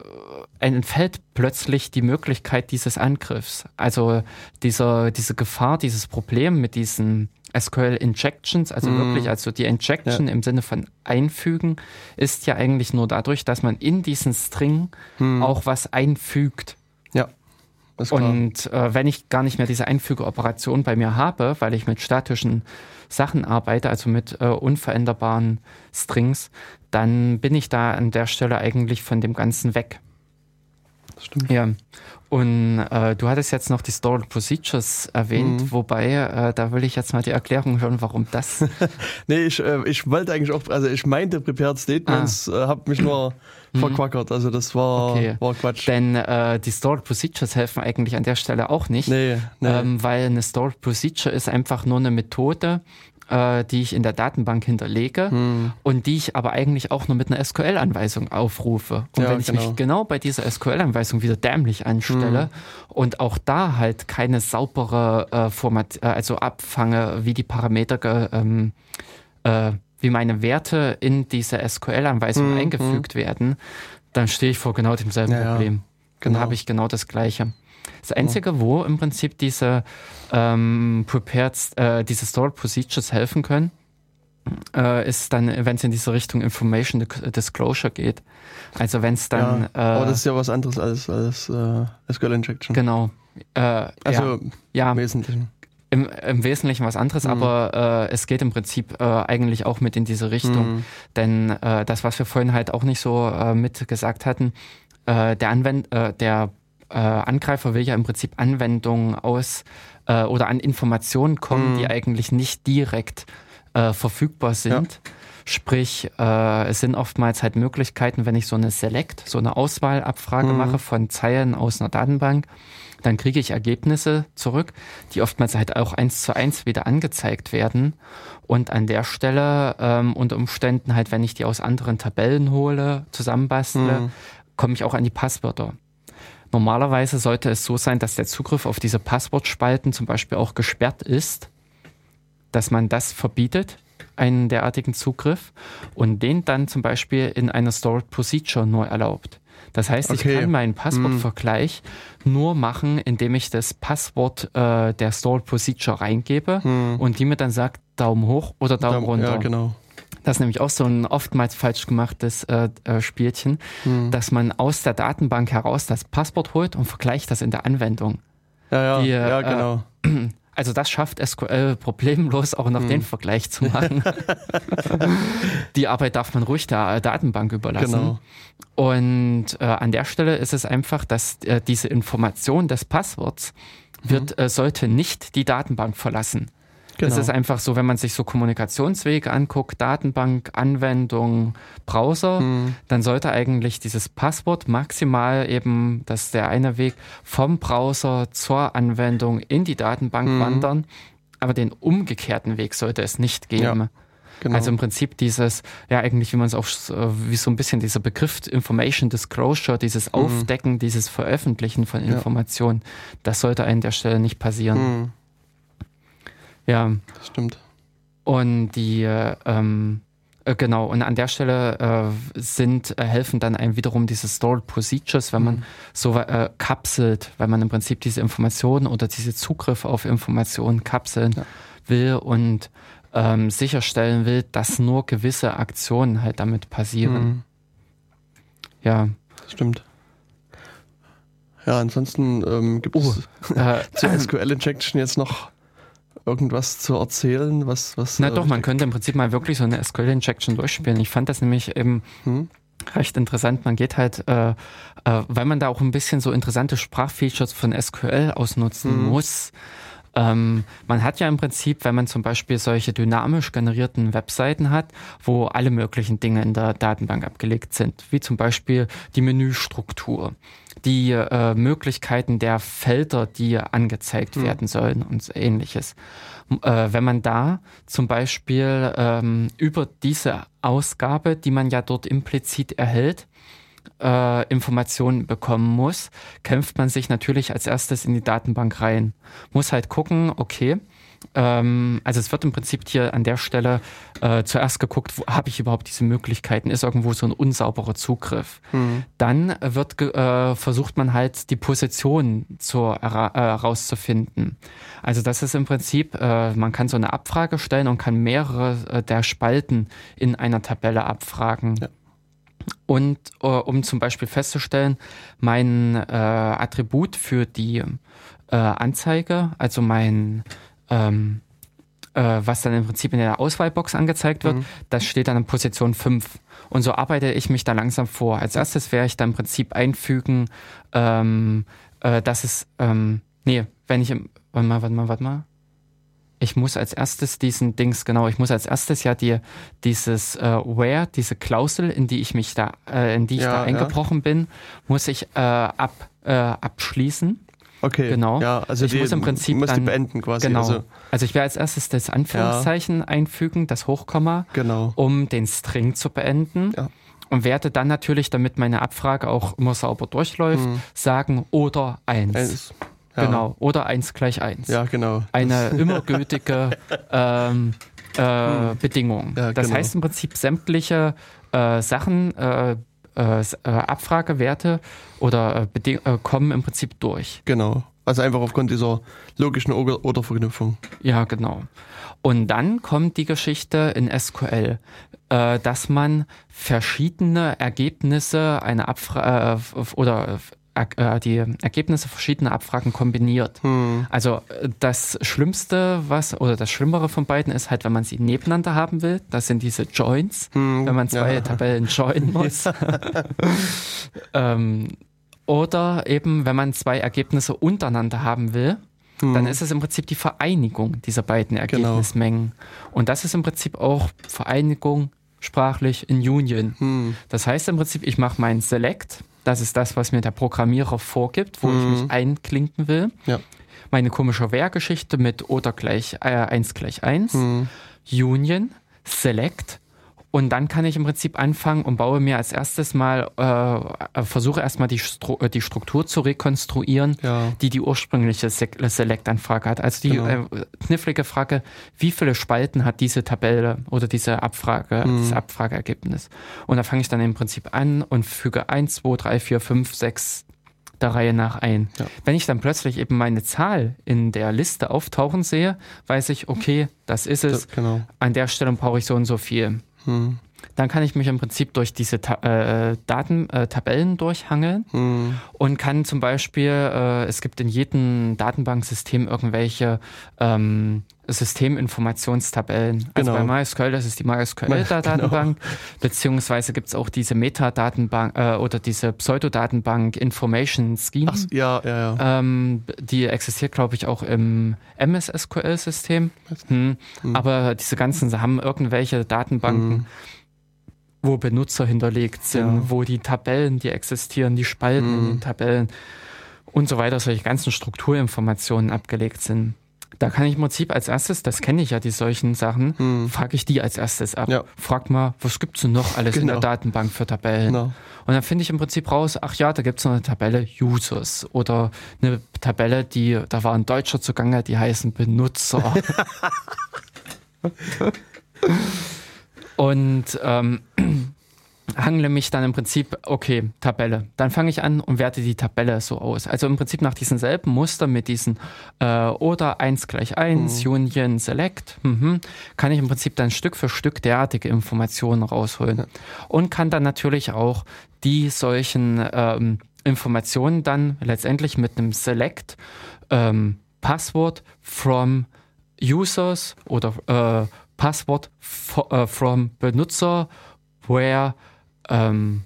äh, entfällt plötzlich die Möglichkeit dieses Angriffs. Also dieser, diese Gefahr, dieses Problem mit diesen SQL Injections, also wirklich, also die Injection im Sinne von einfügen, ist ja eigentlich nur dadurch, dass man in diesen String auch was einfügt. Ja. Ist klar. Und äh, wenn ich gar nicht mehr diese Einfügeoperation bei mir habe, weil ich mit statischen Sachen arbeite, also mit äh, unveränderbaren Strings, dann bin ich da an der Stelle eigentlich von dem Ganzen weg. Stimmt. Ja. Und äh, du hattest jetzt noch die Stored Procedures erwähnt, Mhm. wobei, äh, da will ich jetzt mal die Erklärung hören, warum das. Nee, ich, äh, ich wollte eigentlich auch, also ich meinte Prepared Statements, äh, hab mich nur verquackert. Also das war, Ah. Mhm. Okay. war Quatsch. Denn äh, die Stored Procedures helfen eigentlich an der Stelle auch nicht. Nee, nee. Ähm, weil eine Stored Procedure ist einfach nur eine Methode, äh, die ich in der Datenbank hinterlege Hm. und die ich aber eigentlich auch nur mit einer SQL-Anweisung aufrufe. Und Ja, wenn ich genau. mich genau bei dieser SQL-Anweisung wieder dämlich anstelle Hm. und auch da halt keine saubere äh, Format, äh, also abfange, wie die Parameter, ähm, äh, wie meine Werte in diese SQL-Anweisung Hm, eingefügt werden, dann stehe ich vor genau demselben Ja, ja. Problem. Dann Genau. habe ich genau das Gleiche. Das Einzige, wo im Prinzip diese ähm, Prepared, äh, diese Stored Procedures helfen können, äh, ist dann, wenn es in diese Richtung Information Disclosure geht. Also wenn es dann, ja. Aber äh, das ist ja was anderes als, als äh, SQL Injection. genau, äh, Also ja, im Wesentlichen. im, im Wesentlichen was anderes, Mhm. aber äh, es geht im Prinzip eigentlich auch mit in diese Richtung. Hm. Denn das, was wir vorhin halt auch nicht so mit gesagt hatten, der, Anwend äh, der äh, Angreifer will ja im Prinzip Anwendungen aus äh, oder an Informationen kommen, Mhm. die eigentlich nicht direkt äh, verfügbar sind. Sprich, äh, es sind oftmals halt Möglichkeiten, wenn ich so eine Select, so eine Auswahlabfrage Mhm. mache von Zeilen aus einer Datenbank, dann kriege ich Ergebnisse zurück, die oftmals halt auch eins zu eins wieder angezeigt werden. Und an der Stelle ähm, unter Umständen halt, wenn ich die aus anderen Tabellen hole, zusammenbastle, Mhm. komme ich auch an die Passwörter. Normalerweise sollte es so sein, dass der Zugriff auf diese Passwortspalten zum Beispiel auch gesperrt ist, dass man das verbietet, einen derartigen Zugriff, und den dann zum Beispiel in einer Stored Procedure nur erlaubt. Das heißt, ich Okay. kann meinen Passwortvergleich nur machen, indem ich das Passwort äh, der Stored Procedure reingebe Hm. und die mir dann sagt, Daumen hoch oder Daumen runter. Ja, genau. Das ist nämlich auch so ein oftmals falsch gemachtes äh, äh, Spielchen, Hm. dass man aus der Datenbank heraus das Passwort holt und vergleicht das in der Anwendung. Ja, ja, Die, äh, ja, genau. Also das schafft SQL problemlos auch noch Hm. den Vergleich zu machen. Die Arbeit darf man ruhig der äh, Datenbank überlassen. Genau. Und äh, an der Stelle ist es einfach, dass äh, diese Information des Passworts wird, äh, sollte nicht die Datenbank verlassen. Genau. Es ist einfach so, wenn man sich so Kommunikationswege anguckt, Datenbank, Anwendung, Browser, Hm. dann sollte eigentlich dieses Passwort maximal eben, das ist der eine Weg, vom Browser zur Anwendung in die Datenbank Mhm. wandern. Aber den umgekehrten Weg sollte es nicht geben. genau. Also im Prinzip dieses, ja eigentlich, wie man es auch, äh, wie so ein bisschen dieser Begriff Information Disclosure, dieses Aufdecken, dieses Veröffentlichen von Mhm. Ja. Informationen, das sollte an der Stelle nicht passieren. Hm. Ja. Das stimmt. Und die, äh, ähm, äh, genau, und an der Stelle äh, sind, äh, helfen dann einem wiederum diese Stored Procedures, wenn man Mhm. so äh, kapselt, weil man im Prinzip diese Informationen oder diese Zugriff auf Informationen kapseln Ja. will und ähm, sicherstellen will, dass nur gewisse Aktionen halt damit passieren. Hm. Ja. Das stimmt. Ja, ansonsten ähm, gibt es Äh, zur SQL Injection jetzt noch irgendwas zu erzählen, was was na äh, doch, man könnte im Prinzip mal wirklich so eine SQL-Injection durchspielen. Ich fand das nämlich eben hm? recht interessant. Man geht halt, äh, äh, weil man da auch ein bisschen so interessante Sprachfeatures von SQL ausnutzen Mhm. muss. Ähm, man hat ja im Prinzip, wenn man zum Beispiel solche dynamisch generierten Webseiten hat, wo alle möglichen Dinge in der Datenbank abgelegt sind, wie zum Beispiel die Menüstruktur, die äh, Möglichkeiten der Felder, die angezeigt Mhm. werden sollen und ähnliches. Äh, wenn man da zum Beispiel ähm, über diese Ausgabe, die man ja dort implizit erhält, äh, Informationen bekommen muss, kämpft man sich natürlich als erstes in die Datenbank rein. Muss halt gucken, okay, ähm, also es wird im Prinzip hier an der Stelle äh, zuerst geguckt, wo habe ich überhaupt diese Möglichkeiten, ist irgendwo so ein unsauberer Zugriff. Hm. Dann wird äh, versucht man halt die Position zu hera- äh, herauszufinden. Also das ist im Prinzip, äh, man kann so eine Abfrage stellen und kann mehrere äh, der Spalten in einer Tabelle abfragen. Ja. Und äh, um zum Beispiel festzustellen, mein äh, Attribut für die äh, Anzeige, also mein ähm, äh, was dann im Prinzip in der Auswahlbox angezeigt wird, Mhm. das steht dann in Position 5. Und so arbeite ich mich da langsam vor. Als erstes werde ich dann im Prinzip einfügen, ähm, äh, dass es, ähm, nee, wenn ich, im, warte mal, warte mal, warte mal. Ich muss als erstes diesen Dings, genau, ich muss als erstes ja die, dieses äh, Where, diese Klausel, in die ich mich da, äh, in die ich Ja, da ja. eingebrochen bin, muss ich äh, ab, äh, abschließen. Okay. Genau. Ja, also ich die, muss im Prinzip musst dann, die beenden quasi. Genau. Also, Also ich werde als erstes das Anführungszeichen einfügen, das Hochkomma, genau. um den String zu beenden. Ja. Und werde dann natürlich, damit meine Abfrage auch immer sauber durchläuft, Mhm. sagen oder eins. Eins. Ja. Genau. Oder eins gleich eins. Ja, genau. Eine immer gültige ähm, äh, Bedingung. Hm. Ja, das genau. heißt im Prinzip sämtliche äh, Sachen, äh, äh, äh, Abfragewerte oder äh, äh, kommen im Prinzip durch. Genau. Also einfach aufgrund dieser logischen Oder- Oder-Verknüpfung. Ja, genau. Und dann kommt die Geschichte in SQL, äh, dass man verschiedene Ergebnisse einer Abfrage äh, oder äh, die Ergebnisse verschiedener Abfragen kombiniert. Hm. Also das Schlimmste, was oder das Schlimmere von beiden ist halt, wenn man sie nebeneinander haben will. Das sind diese Joins, Hm. wenn man zwei ja. Tabellen joinen muss. ähm, oder eben, wenn man zwei Ergebnisse untereinander haben will, Hm. dann ist es im Prinzip die Vereinigung dieser beiden Genau. Ergebnismengen. Und das ist im Prinzip auch Vereinigung sprachlich in Union. Hm. Das heißt im Prinzip, ich mache meinen Select, das ist das, was mir der Programmierer vorgibt, wo ich Mhm. mich einklinken will. Ja. Meine komische Where-Geschichte mit oder gleich äh, 1 gleich 1, Hm. Union, Select und dann kann ich im Prinzip anfangen und baue mir als erstes mal, äh, versuche erstmal die, Stru äh, die Struktur zu rekonstruieren, Ja. die die ursprüngliche Se Select-Anfrage hat. Also die Genau. äh, knifflige Frage, wie viele Spalten hat diese Tabelle oder diese Abfrage, Mhm. das Abfrageergebnis? Und da fange ich dann im Prinzip an und füge 1, 2, 3, 4, 5, 6 der Reihe nach ein. Ja. Wenn ich dann plötzlich eben meine Zahl in der Liste auftauchen sehe, weiß ich, okay, das ist es. Das, genau. An der Stelle brauche ich so und so viel. Hm. Dann kann ich mich im Prinzip durch diese Ta äh, Daten, äh, Tabellen durchhangeln Hm. und kann zum Beispiel, äh, es gibt in jedem Datenbanksystem irgendwelche ähm, Systeminformationstabellen. Also Genau. bei MySQL, das ist die Genau. MySQL-Datenbank, beziehungsweise gibt es auch diese Metadatenbank äh, oder diese Pseudodatenbank Information Scheme. Ach, ja, ja, ja. Ähm, die existiert, glaube ich, auch im MS-SQL-System. Hm. Hm. Aber diese ganzen sie haben irgendwelche Datenbanken, Hm. wo Benutzer hinterlegt sind, Ja. wo die Tabellen, die existieren, die Spalten in Mhm. den Tabellen und so weiter, solche ganzen Strukturinformationen abgelegt sind. Da kann ich im Prinzip als erstes, das kenne ich ja, die solchen Sachen, Hm. frage ich die als erstes ab. Ja. Frag mal, was gibt's denn noch alles in Genau. der Datenbank für Tabellen? Genau. Und dann finde ich im Prinzip raus, ach ja, da gibt's noch eine Tabelle Users oder eine Tabelle, die, da war ein Deutscher zugange, die heißen Benutzer. Und ähm, hangle mich dann im Prinzip, okay, Tabelle. Dann fange ich an und werte die Tabelle so aus. Also im Prinzip nach diesem selben Muster mit diesen äh, oder 1 gleich 1, Union, Select, mhm, kann ich im Prinzip dann Stück für Stück derartige Informationen rausholen. Und kann dann natürlich auch die solchen ähm, Informationen dann letztendlich mit einem Select ähm, Passwort from Users oder äh, Passwort fo- äh, from Benutzer, where ähm,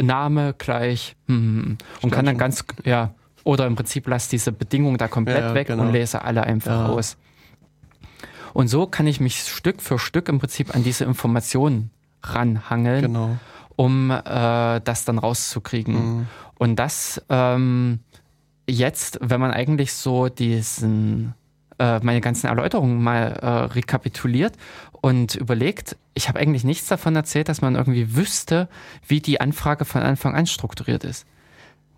Name gleich hm, und kann dann ganz, ja, oder im Prinzip lasse diese Bedingung da komplett Ja, ja, weg genau. und lese alle einfach Ja. aus. Und so kann ich mich Stück für Stück im Prinzip an diese Informationen ranhangeln, Genau. um äh, das dann rauszukriegen. Hm. Und das ähm, jetzt, wenn man eigentlich so diesen äh, meine ganzen Erläuterungen mal äh, rekapituliert und überlegt, ich habe eigentlich nichts davon erzählt, dass man irgendwie wüsste, wie die Anfrage von Anfang an strukturiert ist.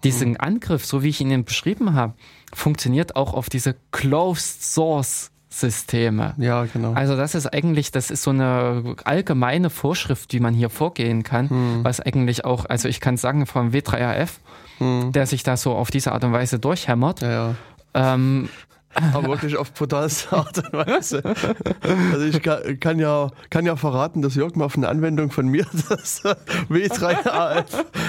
Diesen Angriff, so wie ich ihn eben beschrieben habe, funktioniert auch auf diese Closed Source Systeme. Ja, genau. Also das ist eigentlich, das ist so eine allgemeine Vorschrift, wie man hier vorgehen kann, Hm. was eigentlich auch, also ich kann sagen vom W3AF, Hm. der sich da so auf diese Art und Weise durchhämmert. Ja, ja. Ähm, Aber wirklich auf brutalste Art und Weise. Also ich kann, kann, ja, kann ja verraten, dass Jörg mal auf eine Anwendung von mir das W3AF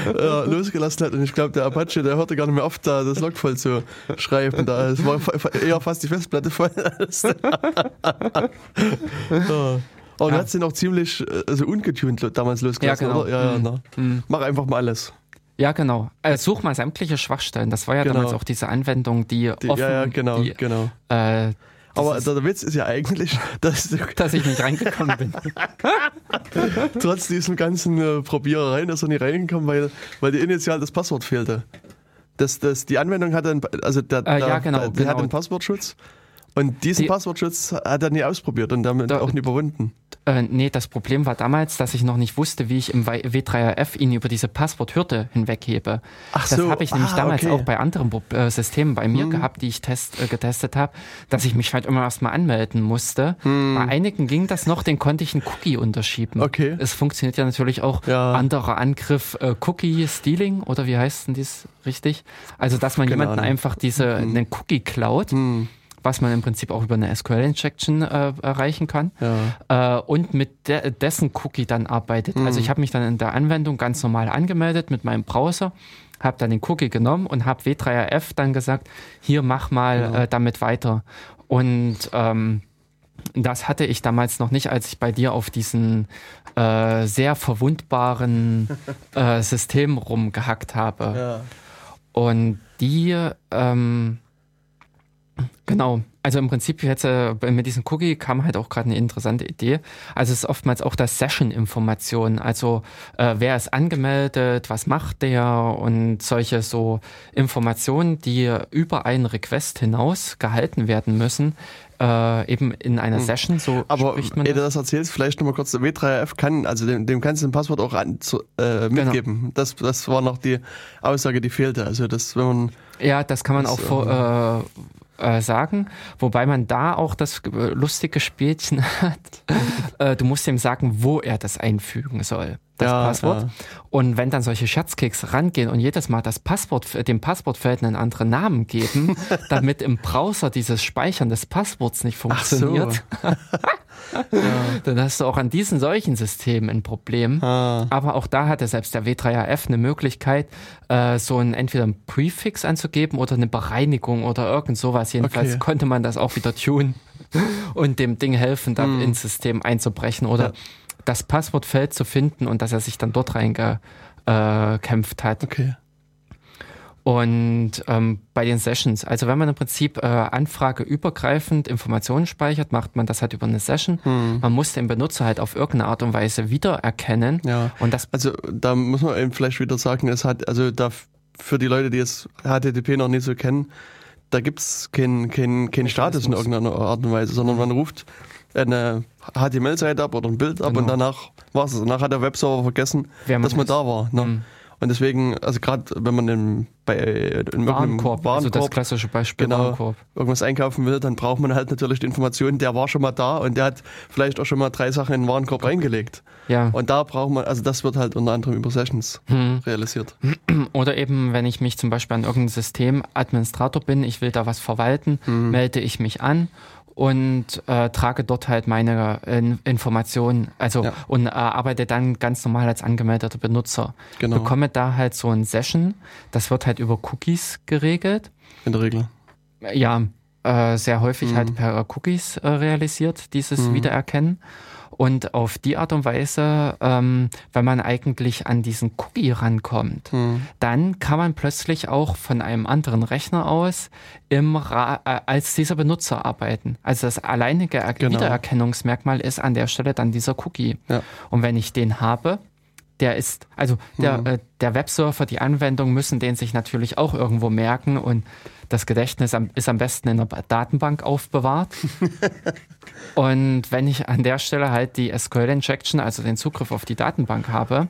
äh, losgelassen hat. Und ich glaube, der Apache, der hörte gar nicht mehr auf, da das Log voll zu schreiben. Da es war eher fast die Festplatte voll. ja. Aber du Ja. hast den auch ziemlich äh, also ungetuned damals losgelassen, Ja, genau. oder? Ja, ja, Mhm. na. mh. Mach einfach mal alles. Ja, genau. Äh, such mal sämtliche Schwachstellen. Das war ja Genau. damals auch diese Anwendung, die, Die, offen, ja, ja, genau, die, genau. äh, Aber ist- der Witz ist ja eigentlich, dass du dass ich nicht reingekommen bin. trotz diesen ganzen äh, Probierereien ist er nicht reingekommen, weil, weil dir initial das Passwort fehlte. Das, das, die Anwendung hat dann, also der, Äh, der, ja, genau, der, die genau. hat einen Passwortschutz. Und diesen Die- Passwortschutz hat er nie ausprobiert und damit Da- auch nie überwunden. Äh, nee, das Problem war damals, dass ich noch nicht wusste, wie ich im W- W3RF ihn über diese Passworthürde hinweghebe. Ach das so, habe ich nämlich ah, damals okay. auch bei anderen äh, Systemen bei mir gehabt, die ich test, äh, getestet habe, dass ich mich halt immer erstmal anmelden musste. Bei einigen ging das noch, den konnte ich einen Cookie unterschieben. Okay. Es funktioniert ja natürlich auch Ja. anderer Angriff, äh, Cookie-Stealing oder wie heißt denn dies richtig? Also, dass man Keine jemanden einfach diese, einen Cookie klaut. Was man im Prinzip auch über eine SQL-Injection äh, erreichen kann ja. äh, und mit de dessen Cookie dann arbeitet. Mhm. Also ich habe mich dann in der Anwendung ganz normal angemeldet mit meinem Browser, habe dann den Cookie genommen und habe W3RF dann gesagt, hier mach mal Genau. äh, damit weiter. Und ähm, das hatte ich damals noch nicht, als ich bei dir auf diesen äh, sehr verwundbaren äh, System rumgehackt habe. ja. Und die, ähm, genau, also im Prinzip jetzt äh, mit diesem Cookie kam halt auch gerade eine interessante Idee. Also es ist oftmals auch das Session-Information, also äh, wer ist angemeldet, was macht der und solche so Informationen, die über einen Request hinaus gehalten werden müssen, äh, eben in einer Session, so Hm. Aber spricht man ehe du das. erzählst, vielleicht nochmal kurz, der W3RF kann, also dem, dem kannst du ein Passwort auch an, zu, äh, Genau. mitgeben. Das, das war noch die Aussage, die fehlte. Also das, wenn man, Ja, das kann man Das, auch vor, äh, äh, sagen, wobei man da auch das äh, lustige Spielchen hat. äh, du musst ihm sagen, wo er das einfügen soll, das Ja, Passwort. ja. Und wenn dann solche Scherzkeks rangehen und jedes Mal das Passwort, dem Passwortfeld einen anderen Namen geben, damit im Browser dieses Speichern des Passworts nicht Ach so. dann hast du auch an diesen solchen Systemen ein Problem. Ah, Aber auch da hatte selbst der W3RF eine Möglichkeit, äh, so ein entweder ein Prefix anzugeben oder eine Bereinigung oder irgend sowas. Jedenfalls Okay. konnte man das auch wieder tun und dem Ding helfen, dann ins System einzubrechen oder Ja. das Passwortfeld zu finden und dass er sich dann dort reingekämpft äh, hat. okay. Und ähm, bei den Sessions, also wenn man im Prinzip äh, anfrageübergreifend Informationen speichert, macht man das halt über eine Session. Hm. Man muss den Benutzer halt auf irgendeine Art und Weise wiedererkennen. Ja. Und das Also da muss man eben vielleicht wieder sagen, es hat, also da für die Leute, die es HTTP noch nicht so kennen, da gibt's keinen kein, kein Status in irgendeiner Art und Weise, sondern man ruft eine HTML-Seite ab oder ein Bild ab Genau. und danach war's es. Danach hat der Webserver vergessen, man dass man ist. da war. Ne? Mhm. Und deswegen, also gerade wenn man in, bei in irgendeinem Warenkorb, also das Warenkorb klassische Beispiel Genau. Warenkorb. irgendwas einkaufen will, dann braucht man halt natürlich die Information, der war schon mal da und der hat vielleicht auch schon mal drei Sachen in den Warenkorb reingelegt. Ja. Und da braucht man, also das wird halt unter anderem über Sessions Hm. realisiert. Oder eben, wenn ich mich zum Beispiel an irgendein System Administrator bin, ich will da was verwalten, Mhm. melde ich mich an und äh, trage dort halt meine in Informationen, also Ja. und äh, arbeite dann ganz normal als angemeldeter Benutzer. Genau. Bekomme da halt so ein Session, das wird halt über Cookies geregelt. In der Regel. Ja, äh, sehr häufig Mhm. halt per Cookies äh, realisiert, dieses Mhm. Wiedererkennen. Und auf die Art und Weise, ähm, wenn man eigentlich an diesen Cookie rankommt, Hm. dann kann man plötzlich auch von einem anderen Rechner aus im Ra äh, als dieser Benutzer arbeiten. Also das alleinige Er Genau. Wiedererkennungsmerkmal ist an der Stelle dann dieser Cookie. Ja. Und wenn ich den habe, der ist, also der, Mhm. äh, der Websurfer, die Anwendung müssen den sich natürlich auch irgendwo merken und das Gedächtnis am, ist am besten in der Ba- Datenbank aufbewahrt. und wenn ich an der Stelle halt die SQL-Injection, also den Zugriff auf die Datenbank habe,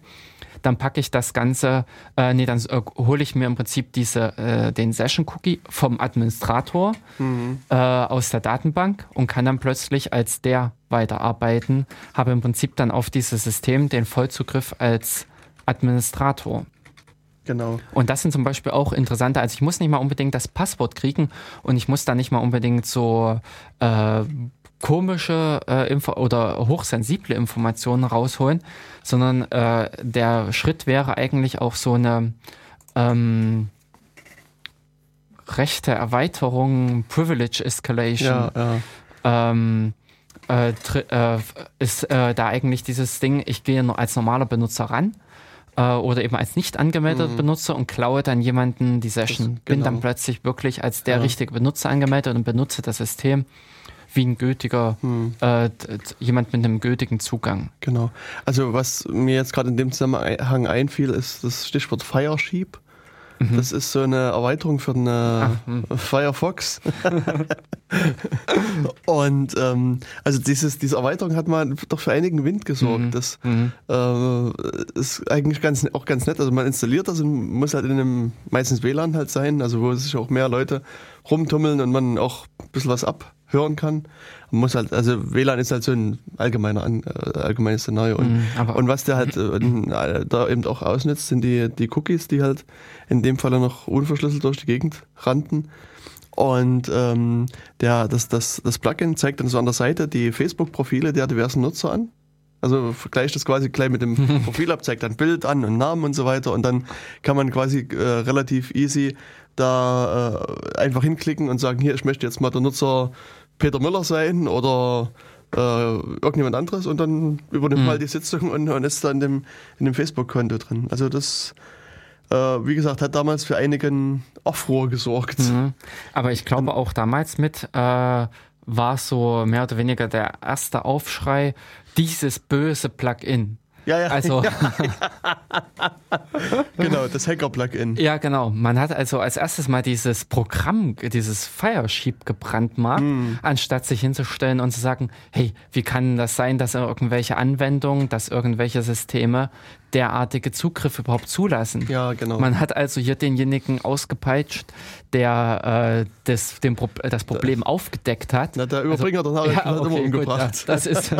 dann packe ich das Ganze, äh, nee, dann äh, hole ich mir im Prinzip diese, äh, den Session-Cookie vom Administrator Mhm. äh, aus der Datenbank und kann dann plötzlich als der weiterarbeiten, habe im Prinzip dann auf dieses System den Vollzugriff als Administrator. Genau. Und das sind zum Beispiel auch interessante, also ich muss nicht mal unbedingt das Passwort kriegen und ich muss da nicht mal unbedingt so äh, komische äh, Info oder hochsensible Informationen rausholen, sondern äh, der Schritt wäre eigentlich auch so eine ähm, rechte Erweiterung, Privilege Escalation Ja, ja. ähm, äh, äh, ist äh, da eigentlich dieses Ding, ich gehe nur als normaler Benutzer ran äh, oder eben als nicht angemeldeter Benutzer und klaue dann jemanden die Session. Das- Bin genau. dann plötzlich wirklich als der Ja. richtige Benutzer angemeldet und benutze das System wie ein gültiger, Hm. äh, jemand mit einem gültigen Zugang. Genau. Also was mir jetzt gerade in dem Zusammenhang einfiel, ist das Stichwort Firesheep. Mhm. Das ist so eine Erweiterung für eine Ach, hm. Firefox. und ähm, also dieses, diese Erweiterung hat mal doch für einigen Wind gesorgt. Mhm. Das mhm. äh, ist eigentlich ganz, auch ganz nett. Also man installiert das und muss halt in einem meistens WLAN halt sein, also wo sich auch mehr Leute rumtummeln und man auch ein bisschen was abhören kann. Man muss halt, also WLAN ist halt so ein allgemeiner, äh, allgemeines Szenario. Und, mhm, und was der halt äh, da eben auch ausnutzt, sind die, die Cookies, die halt in dem Fall noch unverschlüsselt durch die Gegend rannten. Und ähm, der, das, das, das Plugin zeigt dann so an der Seite die Facebook-Profile der diversen Nutzer an. Also vergleicht das quasi gleich mit dem Profil ab, zeigt dann Bild an und Namen und so weiter. Und dann kann man quasi äh, relativ easy da äh, einfach hinklicken und sagen, hier, ich möchte jetzt mal der Nutzer Peter Müller sein oder äh, irgendjemand anderes und dann übernimmt mhm. mal die Sitzung und, und ist dann in dem, in dem Facebook-Konto drin. Also das, äh, wie gesagt, hat damals für einigen Aufruhr gesorgt. Mhm. Aber ich glaube auch damals mit äh, war so mehr oder weniger der erste Aufschrei, dieses böse Plugin. Ja, ja. Also, genau, das Hacker-Plugin. Ja, genau. Man hat also als erstes mal dieses Programm, dieses Firesheep gebrandmarkt, mm. anstatt sich hinzustellen und zu sagen, hey, wie kann das sein, dass irgendwelche Anwendungen, dass irgendwelche Systeme derartige Zugriffe überhaupt zulassen. Ja, genau. Man hat also hier denjenigen ausgepeitscht, der äh, das, den Pro das Problem da, aufgedeckt hat. Na, der Überbringer also, Nachricht ja, okay, immer umgebracht. Gut, ja, das ist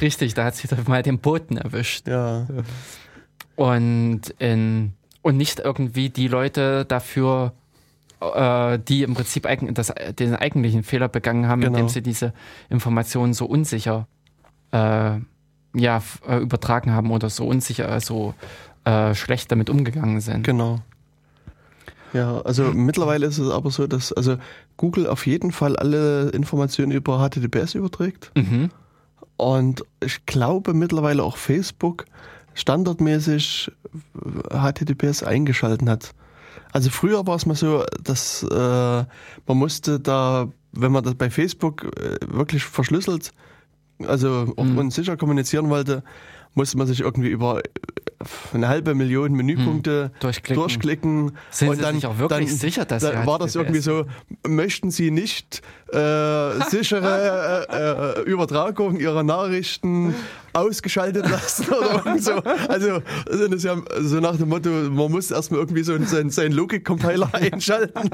richtig, da hat sich doch mal den Boten erwischt. Ja. Und, in, und nicht irgendwie die Leute dafür äh, die im Prinzip das, den eigentlichen Fehler begangen haben, genau. indem sie diese Informationen so unsicher äh, ja, äh, übertragen haben oder so unsicher, so äh, schlecht damit umgegangen sind. Genau. Ja, also mittlerweile ist es aber so, dass also Google auf jeden Fall alle Informationen über HTTPS überträgt. Mhm. Und ich glaube mittlerweile auch Facebook standardmäßig HTTPS eingeschalten hat. Also früher war es mal so, dass äh, man musste da, wenn man das bei Facebook äh, wirklich verschlüsselt also auch mhm. sicher kommunizieren wollte, musste man sich irgendwie über eine halbe Million Menüpunkte hm, durchklicken. durchklicken. Sind und Sie dann, sich auch wirklich dann, sicher, dass dann war das irgendwie so, möchten Sie nicht äh, sichere äh, äh, Übertragung Ihrer Nachrichten ausgeschaltet lassen oder so. Also das ist ja so nach dem Motto, man muss erstmal irgendwie so seinen, seinen Logik-Compiler einschalten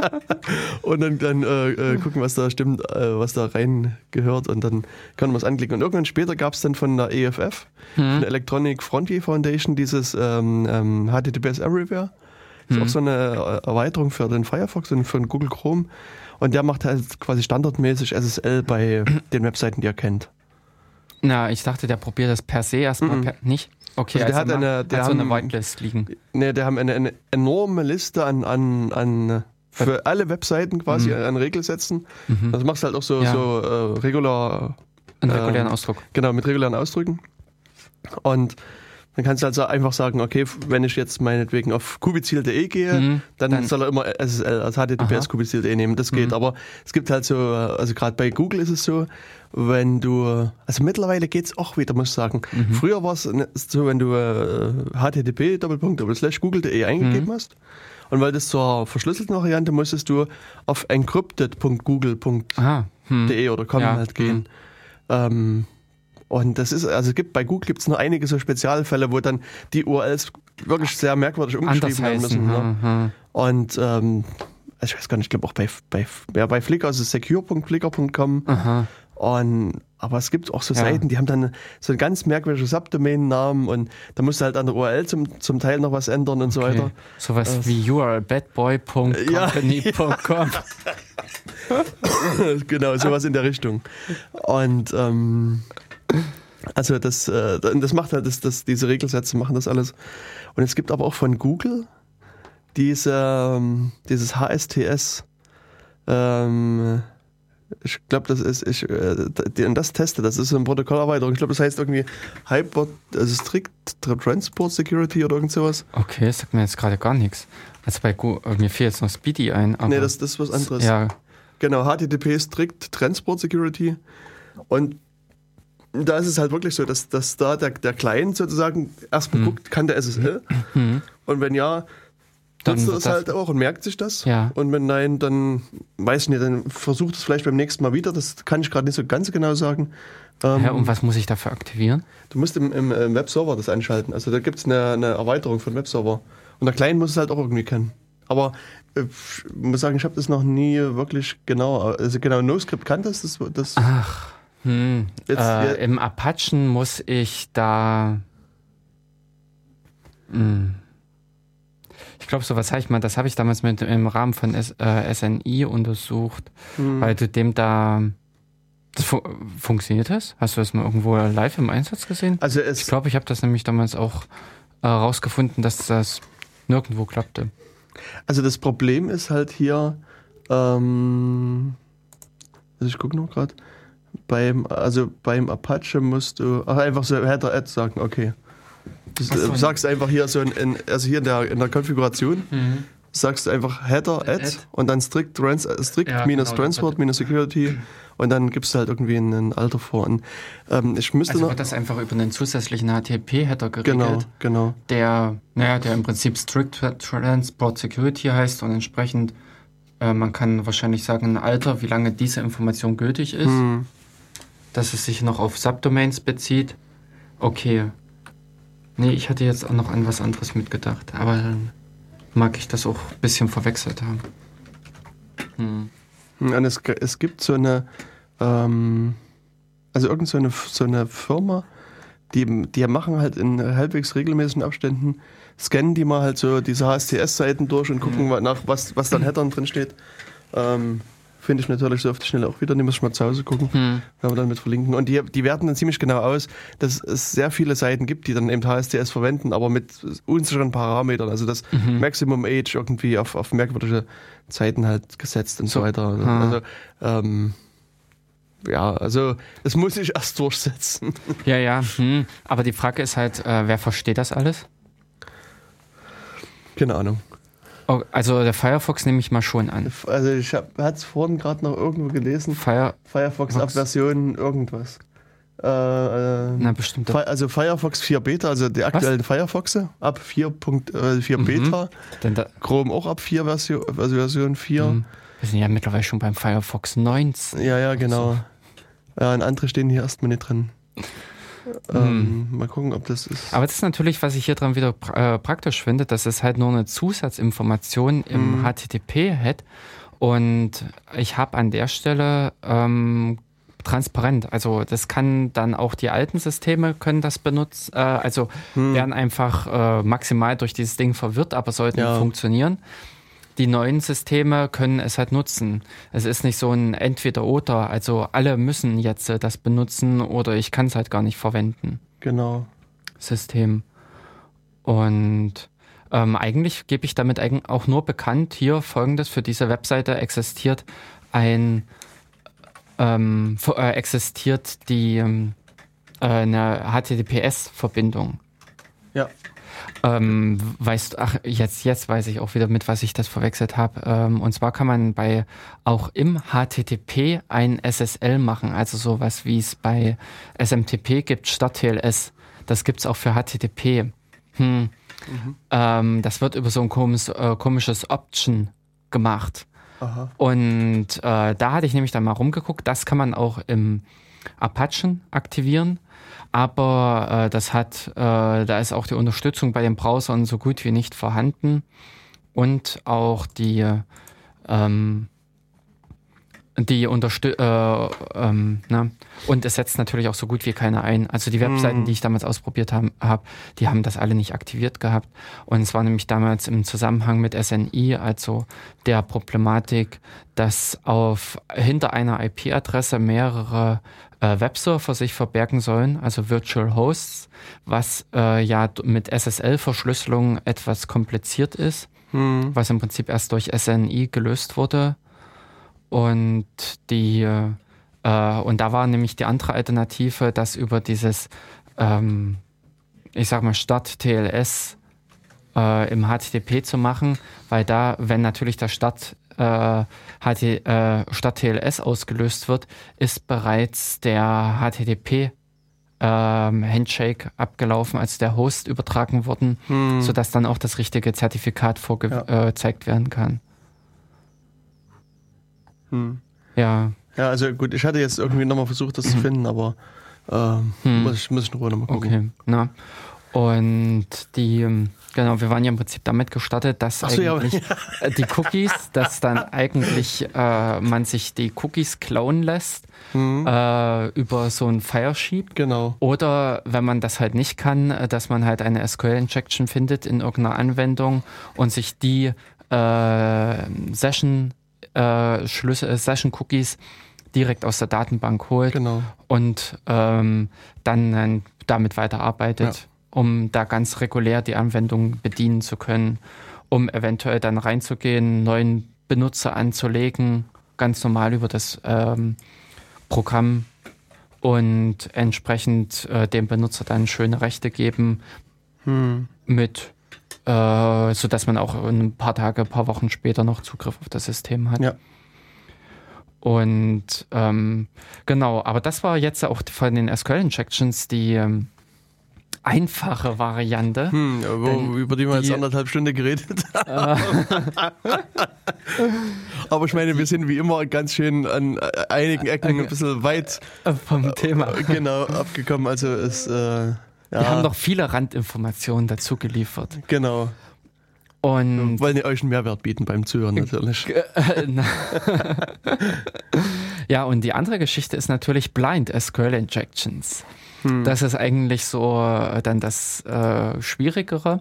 und dann, dann äh, äh, gucken, was da stimmt, äh, was da rein gehört und dann kann man es anklicken. Und irgendwann später gab es dann von der EFF, hm. von Electronic Frontier Foundation, dieses ähm, ähm, HTTPS Everywhere. Das ist hm. auch so eine äh, Erweiterung für den Firefox und für den Google Chrome. Und der macht halt quasi standardmäßig SSL bei den Webseiten, die er kennt. Na, ich dachte, der probiert das per se erstmal mhm. per, nicht. Okay, also der also hat eine, der hat so eine Whitelist liegen. Nee, der haben eine, eine enorme Liste an, an, an für alle Webseiten quasi mhm. an Regelsätzen. Mhm. Das machst du halt auch so, ja. so äh, regular. Einen regulären äh, Ausdruck. Genau, mit regulären Ausdrücken. Und dann kannst du also einfach sagen, okay, wenn ich jetzt meinetwegen auf kubizil.de gehe, mhm, dann, dann, soll er immer SSL, also HTTPS kubizil.de nehmen. Das geht. Mhm. Aber es gibt halt so, also gerade bei Google ist es so, wenn du, also mittlerweile geht's auch wieder, muss ich sagen. Mhm. Früher war es so, wenn du äh, http google.de eingegeben mhm. hast und weil das zur verschlüsselten Variante musstest du auf encrypted.google.de hm. oder com ja. halt gehen. Hm. Ähm, und das ist, also es gibt bei Google gibt es noch einige so Spezialfälle, wo dann die URLs wirklich sehr merkwürdig umgeschrieben werden müssen. Ne? Mhm. Und ähm, also ich weiß gar nicht, ich glaube auch bei, bei, ja, bei Flickr, also secure.flickr.com. Und, aber es gibt auch so ja. Seiten, die haben dann so einen ganz merkwürdigen Subdomain-Namen und da musst du halt an der URL zum, zum Teil noch was ändern und okay. so weiter. Sowas äh, wie urlbadboy.company.com. Ja. genau, sowas in der Richtung. Und ähm, also das, äh, das macht halt, das, das, diese Regelsätze machen das alles. Und es gibt aber auch von Google diese, ähm, dieses HSTS. Ähm, ich glaube, das ist, ich, äh, das teste, das ist so eine Protokollerweiterung. Ich glaube, das heißt irgendwie Hyper, also Strict Transport Security oder irgend sowas. Okay, das sagt mir jetzt gerade gar nichts. Also bei Google, mir fehlt jetzt noch Speedy ein. Aber nee, das, das ist was anderes. Ja. Genau, HTTP Strict Transport Security. Und da ist es halt wirklich so, dass, dass da der, der Client sozusagen erstmal Mhm. guckt, kann der SSL? Und wenn ja, Dann nutzt er das- halt auch und merkt sich das. Ja. Und wenn nein, dann weiß ich nicht, dann versucht es vielleicht beim nächsten Mal wieder. Das kann ich gerade nicht so ganz genau sagen. Ähm, Ja, und was muss ich dafür aktivieren? Du musst im, im, im Webserver das einschalten. Also da gibt es eine, eine Erweiterung von Webserver. Und der Client muss es halt auch irgendwie kennen. Aber äh, ich muss sagen, ich habe das noch nie wirklich genau, also genau NoScript kann das. das, das Ach, hm, Jetzt- äh, im Apachen muss ich da. Hm. Ich glaube, sowas habe ich mal, das habe ich damals mit im Rahmen von S, äh, SNI untersucht, Hm. weil du dem da. Das fu funktioniert das? Hast du das mal irgendwo live im Einsatz gesehen? also Ich glaube, ich habe das nämlich damals auch herausgefunden, dass das nirgendwo klappte. also das Problem ist halt hier, ähm, also ich gucke noch gerade, beim, also beim Apache musst du ach, einfach so Header Add sagen, okay. Du so. äh, sagst einfach hier so in, in, also hier in der, in der Konfiguration, sagst du einfach Header Add, Add. und dann strict, trans, äh, strict Ja, minus genau, Transport minus Security und dann gibst du halt irgendwie ein Alter vor. Und, ähm, ich müsste Also wird das einfach über einen zusätzlichen HTTP-Header geregelt. Genau, genau. der, naja, der im Prinzip Strict Transport Security heißt und entsprechend, äh, man kann wahrscheinlich sagen, ein Alter, wie lange diese Information gültig ist, Hm, dass es sich noch auf Subdomains bezieht. Okay. Nee, ich hatte jetzt auch noch an was anderes mitgedacht, aber dann mag ich das auch ein bisschen verwechselt haben. Hm. Und es, es gibt so eine, ähm, also irgend so eine, so eine Firma, die, die machen halt in halbwegs regelmäßigen Abständen, scannen die mal halt so diese HSTS-Seiten durch und gucken Mhm. nach, was, was da in Headern drin steht. Ähm, Finde ich natürlich so auf die Schnelle auch wieder, die muss ich mal zu Hause gucken. Hm. Werden wir dann mit verlinken. Und die, die werten dann ziemlich genau aus, dass es sehr viele Seiten gibt, die dann eben HSTS verwenden, aber mit unsicheren Parametern. Also das Mhm. Maximum Age irgendwie auf, auf merkwürdige Zeiten halt gesetzt und so, So. weiter. Also, Ah. also ähm, ja, also das muss ich erst durchsetzen. Ja, ja, hm. aber die Frage ist halt, äh, wer versteht das alles? Keine Ahnung. Oh, also der Firefox nehme ich mal schon an. Also ich hatte es vorhin gerade noch irgendwo gelesen. Fire, Firefox ab Fox. Version irgendwas. Äh, äh, na bestimmt. Fi- also Firefox 4 Beta, also die aktuellen Firefoxe ab 4.4 Mhm. Beta. Chrome auch ab 4 Version, also Version 4. Hm. Wir sind ja mittlerweile schon beim Firefox 19. Ja, ja, genau. Ja, und andere stehen hier erstmal nicht drin. Ähm, mal gucken, ob das ist. Hm. Aber das ist natürlich, was ich hier dran wieder pra äh, praktisch finde, dass es halt nur eine Zusatzinformation im Mhm. HTTP hat. Und ich habe an der Stelle ähm, transparent. Also das kann dann auch die alten Systeme können das benutzen. Äh, also Hm. werden einfach äh, maximal durch dieses Ding verwirrt, aber sollten Ja. funktionieren. Die neuen Systeme können es halt nutzen. Es ist nicht so ein Entweder-Oder. Also alle müssen jetzt äh, das benutzen oder ich kann es halt gar nicht verwenden. Genau. System. Und ähm, eigentlich gebe ich damit auch nur bekannt, hier folgendes, für diese Webseite existiert ein, ähm, äh, existiert die, ähm, äh, eine HTTPS-Verbindung. Ja. Ähm, weißt ach, jetzt, jetzt weiß ich auch wieder, mit was ich das verwechselt habe. Ähm, und zwar kann man bei auch im HTTP ein SSL machen, also sowas wie es bei SMTP gibt statt TLS. Das gibt's auch für HTTP. Hm. Ähm, das wird über so ein komisches, äh, komisches Option gemacht. Aha. Und äh, da hatte ich nämlich dann mal rumgeguckt. Das kann man auch im Apachen aktivieren. Aber äh, das hat, äh, da ist auch die Unterstützung bei den Browsern so gut wie nicht vorhanden. Und auch die, ähm, die Unterstü äh, ähm, ne? Und es setzt natürlich auch so gut wie keiner ein. Also die Webseiten, Hm. die ich damals ausprobiert habe, hab, die haben das alle nicht aktiviert gehabt. Und es war nämlich damals im Zusammenhang mit SNI, also der Problematik, dass auf hinter einer IP-Adresse mehrere äh, Webserver sich verbergen sollen, also Virtual Hosts, was äh, ja mit SSL-Verschlüsselung etwas kompliziert ist Hm. was im Prinzip erst durch SNI gelöst wurde. Und die äh, und da war nämlich die andere Alternative, das über dieses, ähm, ich sag mal, Start TLS äh, im HTTP zu machen, weil da, wenn natürlich der Start äh, HT, äh, Start TLS ausgelöst wird, ist bereits der HTTP ähm, Handshake abgelaufen, also der Host übertragen worden, Hm. sodass dann auch das richtige Zertifikat vorgezeigt werden kann. Hm. Ja, Ja, also gut, ich hatte jetzt irgendwie nochmal versucht, das zu finden, aber ähm, Hm. muss, ich, muss ich in Ruhe nochmal gucken. okay. Na. Und die, ähm, genau, wir waren ja im Prinzip damit gestartet, dass so, ja. eigentlich äh, die Cookies, dass dann eigentlich äh, man sich die Cookies klauen lässt Hm. äh, über so ein Firesheep. Genau. Oder wenn man das halt nicht kann, äh, dass man halt eine SQL-Injection findet in irgendeiner Anwendung und sich die äh, Session, äh, Schlüssel, äh, Session-Cookies direkt aus der Datenbank holt Genau. und ähm, dann, dann damit weiterarbeitet, um da ganz regulär die Anwendung bedienen zu können, um eventuell dann reinzugehen, neuen Benutzer anzulegen, ganz normal über das ähm, Programm und entsprechend äh, dem Benutzer dann schöne Rechte geben Hm. mit, äh, sodass man auch ein paar Tage, ein paar Wochen später noch Zugriff auf das System hat. Ja. Und ähm, genau, aber das war jetzt auch von den SQL-Injections die ähm, einfache Variante. Hm, wo, Denn über die wir jetzt die- anderthalb Stunden geredet haben. Aber ich meine, wir sind wie immer ganz schön an äh, einigen Ecken ein bisschen weit Äh, vom Thema. äh, genau abgekommen. Also es äh, ja, Wir haben noch viele Randinformationen dazu geliefert. genau. Und Wollen wir euch einen Mehrwert bieten beim Zuhören natürlich. Äh, na. ja, und die andere Geschichte ist natürlich Blind SQL Injections. Hm. Das ist eigentlich so äh, dann das äh, Schwierigere,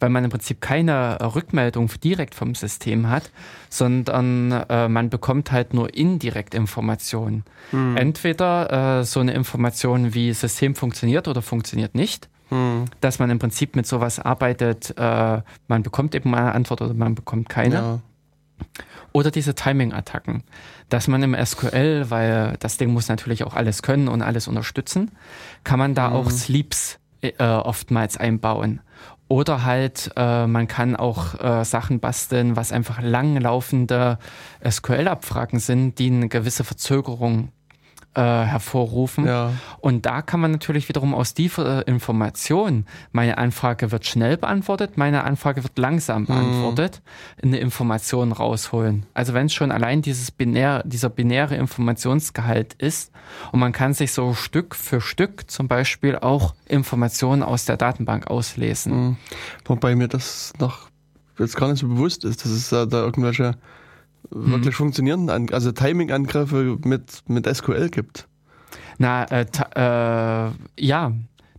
weil man im Prinzip keine Rückmeldung direkt vom System hat, sondern äh, man bekommt halt nur indirekt Informationen. Hm. Entweder äh, so eine Information wie System funktioniert oder funktioniert nicht Hm. dass man im Prinzip mit sowas arbeitet, äh, man bekommt eben mal eine Antwort oder man bekommt keine. Ja. Oder diese Timing-Attacken, dass man im SQL, weil das Ding muss natürlich auch alles können und alles unterstützen, kann man da Mhm. auch Sleeps äh, oftmals einbauen. Oder halt, äh, man kann auch äh, Sachen basteln, was einfach langlaufende SQL-Abfragen sind, die eine gewisse Verzögerung äh, hervorrufen. ja. Und da kann man natürlich wiederum aus dieser Information, meine Anfrage wird schnell beantwortet, meine Anfrage wird langsam beantwortet, eine Information rausholen. Also wenn es schon allein dieses binär, dieser binäre Informationsgehalt ist und man kann sich so Stück für Stück zum Beispiel auch Informationen aus der Datenbank auslesen. Hm. Wobei mir das noch jetzt gar nicht so bewusst ist, dass es da, da irgendwelche Mhm. wirklich funktionierenden, An also Timing-Angriffe mit, mit SQL gibt. Na, äh, äh, ja,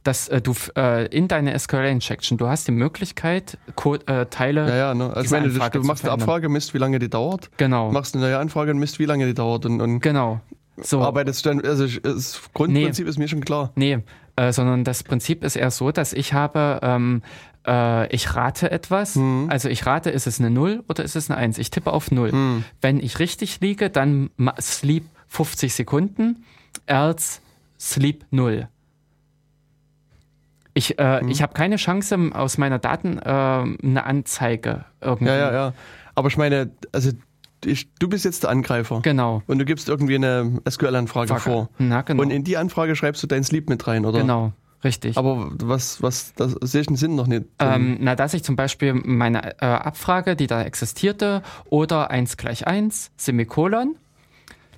dass äh, du äh, in deine SQL-Injection, du hast die Möglichkeit, Code, äh, Teile, Ja, ja, ne? Also ich meine, du, Anfrage du machst eine. Abfrage, misst, wie lange die dauert, genau, machst eine neue Anfrage und misst, wie lange die dauert und, und genau. So. arbeitest dann, also das Grundprinzip ist mir schon klar. Nee, äh, sondern das Prinzip ist eher so, dass ich habe, ähm, äh, ich rate etwas. Mhm. Also ich rate, ist es eine 0 oder ist es eine 1? Ich tippe auf 0. Hm. Wenn ich richtig liege, dann sleep 50 Sekunden, else sleep 0. Ich, äh, Mhm. ich habe keine Chance aus meiner Daten äh, eine Anzeige irgendwie. Ja, ja, ja. Aber ich meine, also ich, du bist jetzt der Angreifer Genau. und du gibst irgendwie eine SQL-Anfrage vor. Na, genau. Und in die Anfrage schreibst du deinen Sleep mit rein, oder? genau, richtig. Aber was, was, das sehe ich den Sinn noch nicht. Ähm, na, dass ich zum Beispiel meine äh, Abfrage, die da existierte, oder 1 gleich 1, Semikolon,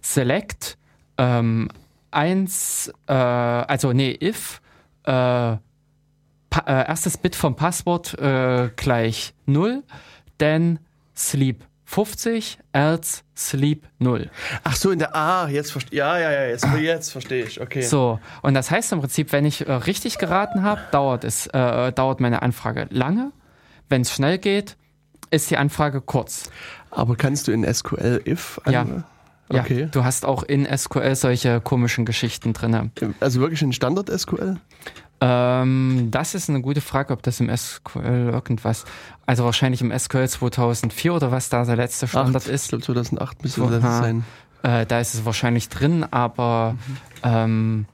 select, ähm, 1, äh, also nee, if, äh, äh, erstes Bit vom Passwort äh, gleich 0, then sleep 50, else sleep 0. Ach so, in der A, jetzt verstehe Ja, ja, ja, jetzt, jetzt verstehe ich. Okay. So, und das heißt im Prinzip, wenn ich äh, richtig geraten habe, dauert es, äh, dauert meine Anfrage lange. Wenn es schnell geht, ist die Anfrage kurz. Aber kannst du in SQL if? Ja. an- Ja, Okay. du hast auch in SQL solche komischen Geschichten drin. Also wirklich ein Standard SQL? Ähm, das ist eine gute Frage, ob das im SQL irgendwas, also wahrscheinlich im SQL 2004 oder was da der letzte Standard Acht. Ich ist. glaube 2008 müsste das sein. Äh, da ist es wahrscheinlich drin, aber Mhm. ähm,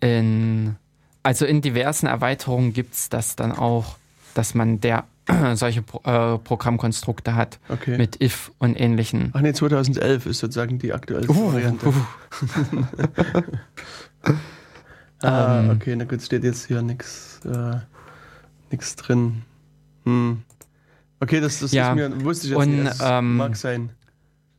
in, also in diversen Erweiterungen gibt es das dann auch, dass man der solche Pro, äh, Programmkonstrukte hat Okay. mit if und ähnlichen. Ach nee, 2011 ist sozusagen die aktuellste Variante. Uh, Ah, Ähm, okay, na gut, steht jetzt hier nichts äh, nix drin. Hm. Okay, das, das Ja, ist mir, wusste ich jetzt und, nicht. Ähm, mag sein.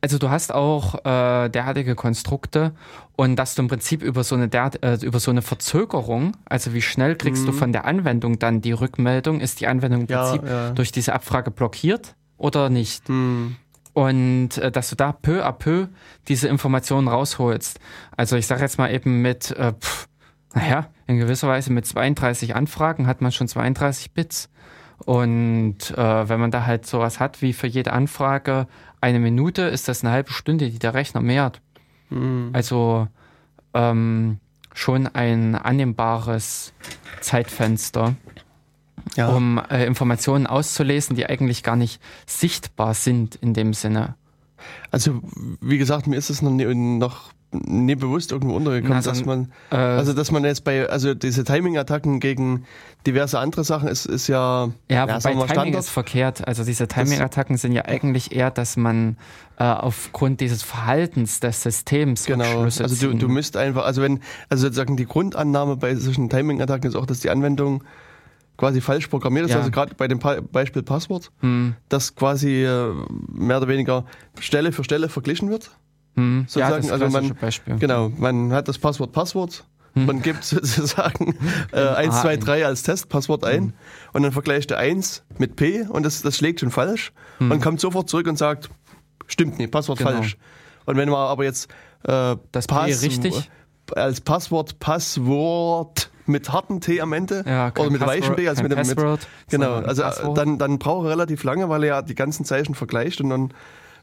Also du hast auch äh, derartige Konstrukte und dass du im Prinzip über so eine der, äh, über so eine Verzögerung, also wie schnell kriegst du Mhm. von der Anwendung dann die Rückmeldung, ist die Anwendung im Ja, Prinzip ja. durch diese Abfrage blockiert oder nicht? Hm. Und äh, dass du da peu à peu diese Informationen rausholst. Also ich sage jetzt mal eben mit, äh, pff, naja, in gewisser Weise mit 32 Anfragen hat man schon 32 Bits. Und äh, wenn man da halt sowas hat wie für jede Anfrage eine Minute, ist das eine halbe Stunde, die der Rechner mehrt. Hm. Also ähm, schon ein annehmbares Zeitfenster, Ja. um äh, Informationen auszulesen, die eigentlich gar nicht sichtbar sind in dem Sinne. Also, wie gesagt, mir ist es noch nie, nie bewusst irgendwo untergekommen, dass man, Äh, also dass man jetzt bei, also diese Timing-Attacken gegen diverse andere Sachen ist, ist ja, Ja, ja, wobei Timing Standard. ist verkehrt. Also diese Timing-Attacken sind ja eigentlich eher, dass man äh, aufgrund dieses Verhaltens des Systems Genau, also du, du müsst einfach, also wenn, also sozusagen die Grundannahme bei solchen Timing-Attacken ist auch, dass die Anwendung quasi falsch programmiert ist, Ja. also gerade bei dem pa Beispiel Passwort, hm, dass quasi äh, mehr oder weniger Stelle für Stelle verglichen wird. Hm, ja, sozusagen, das also man- Beispiel. Genau, man hat das Passwort Passwort, Hm. man gibt sozusagen äh, 1, A 2, ein. 3 als Testpasswort ein Hm. und dann vergleicht er 1 mit P und das, das schlägt schon falsch und kommt sofort zurück und sagt, stimmt nicht, Passwort Genau. falsch. Und wenn man aber jetzt äh, Das P Pass- richtig? als Passwort Passwort mit hartem T am Ende Ja, oder mit weichem T, also mit, dem- mit genau, also äh, Passwort. dann, dann braucht er relativ lange, weil er ja die ganzen Zeichen vergleicht und dann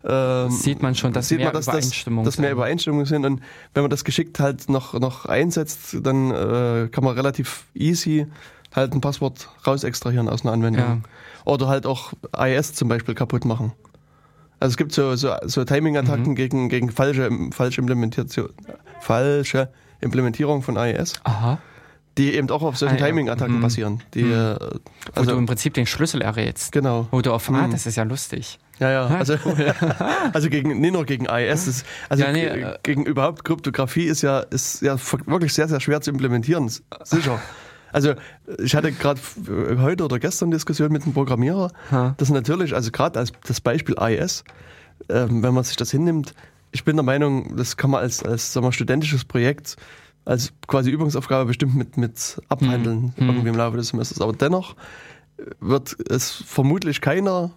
ähm, sieht man schon, dass sieht mehr man, dass, das, Übereinstimmungen dass mehr sind. Übereinstimmungen sind. Und wenn man das geschickt halt noch, noch einsetzt, dann äh, kann man relativ easy halt ein Passwort raus extrahieren aus einer Anwendung. Ja. Oder halt auch IS zum Beispiel kaputt machen. Also es gibt so, so, so Timing-Attacken Mhm. gegen, gegen falsche, falsche, Implementation, falsche Implementierung von IIS, Aha. die eben auch auf solchen Ah, ja. Timing-Attacken Mhm. basieren. Die, Mhm. äh, Wo also, du im Prinzip den Schlüssel errätst. genau. Wo du auf, ah, Mhm. das ist ja lustig. Ja, ja. Also, also gegen, nicht nur gegen IIS, das, also Ja, nee, äh, gegen überhaupt Kryptographie ist ja, ist ja wirklich sehr, sehr schwer zu implementieren. Sicher. Also ich hatte gerade heute oder gestern Diskussion mit einem Programmierer, Ha. das natürlich, also gerade als das Beispiel IS, ähm, wenn man sich das hinnimmt, ich bin der Meinung, das kann man als, als sagen wir, studentisches Projekt, als quasi Übungsaufgabe bestimmt mit, mit abhandeln, Mhm. irgendwie im Laufe des Semesters. Aber dennoch wird es vermutlich keiner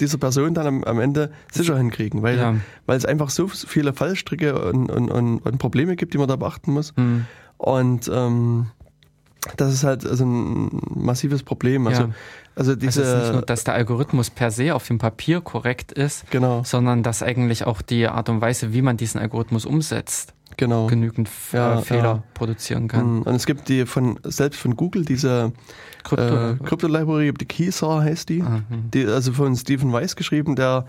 dieser Person dann am, am Ende sicher hinkriegen, weil, Ja. weil es einfach so viele Fallstricke und, und, und, und Probleme gibt, die man da beachten muss. Hm. Und ähm, das ist halt also ein massives Problem. Also, Ja. also Also diese, es ist nicht nur, dass der Algorithmus per se auf dem Papier korrekt ist, genau, sondern dass eigentlich auch die Art und Weise, wie man diesen Algorithmus umsetzt, genau. genügend F- Ja, äh, Fehler ja. produzieren kann. Mm, Und es gibt die von selbst von Google diese Krypto. äh, Crypto-Library, die Keysar heißt die, Ah, die also von Stephen Weiss geschrieben, der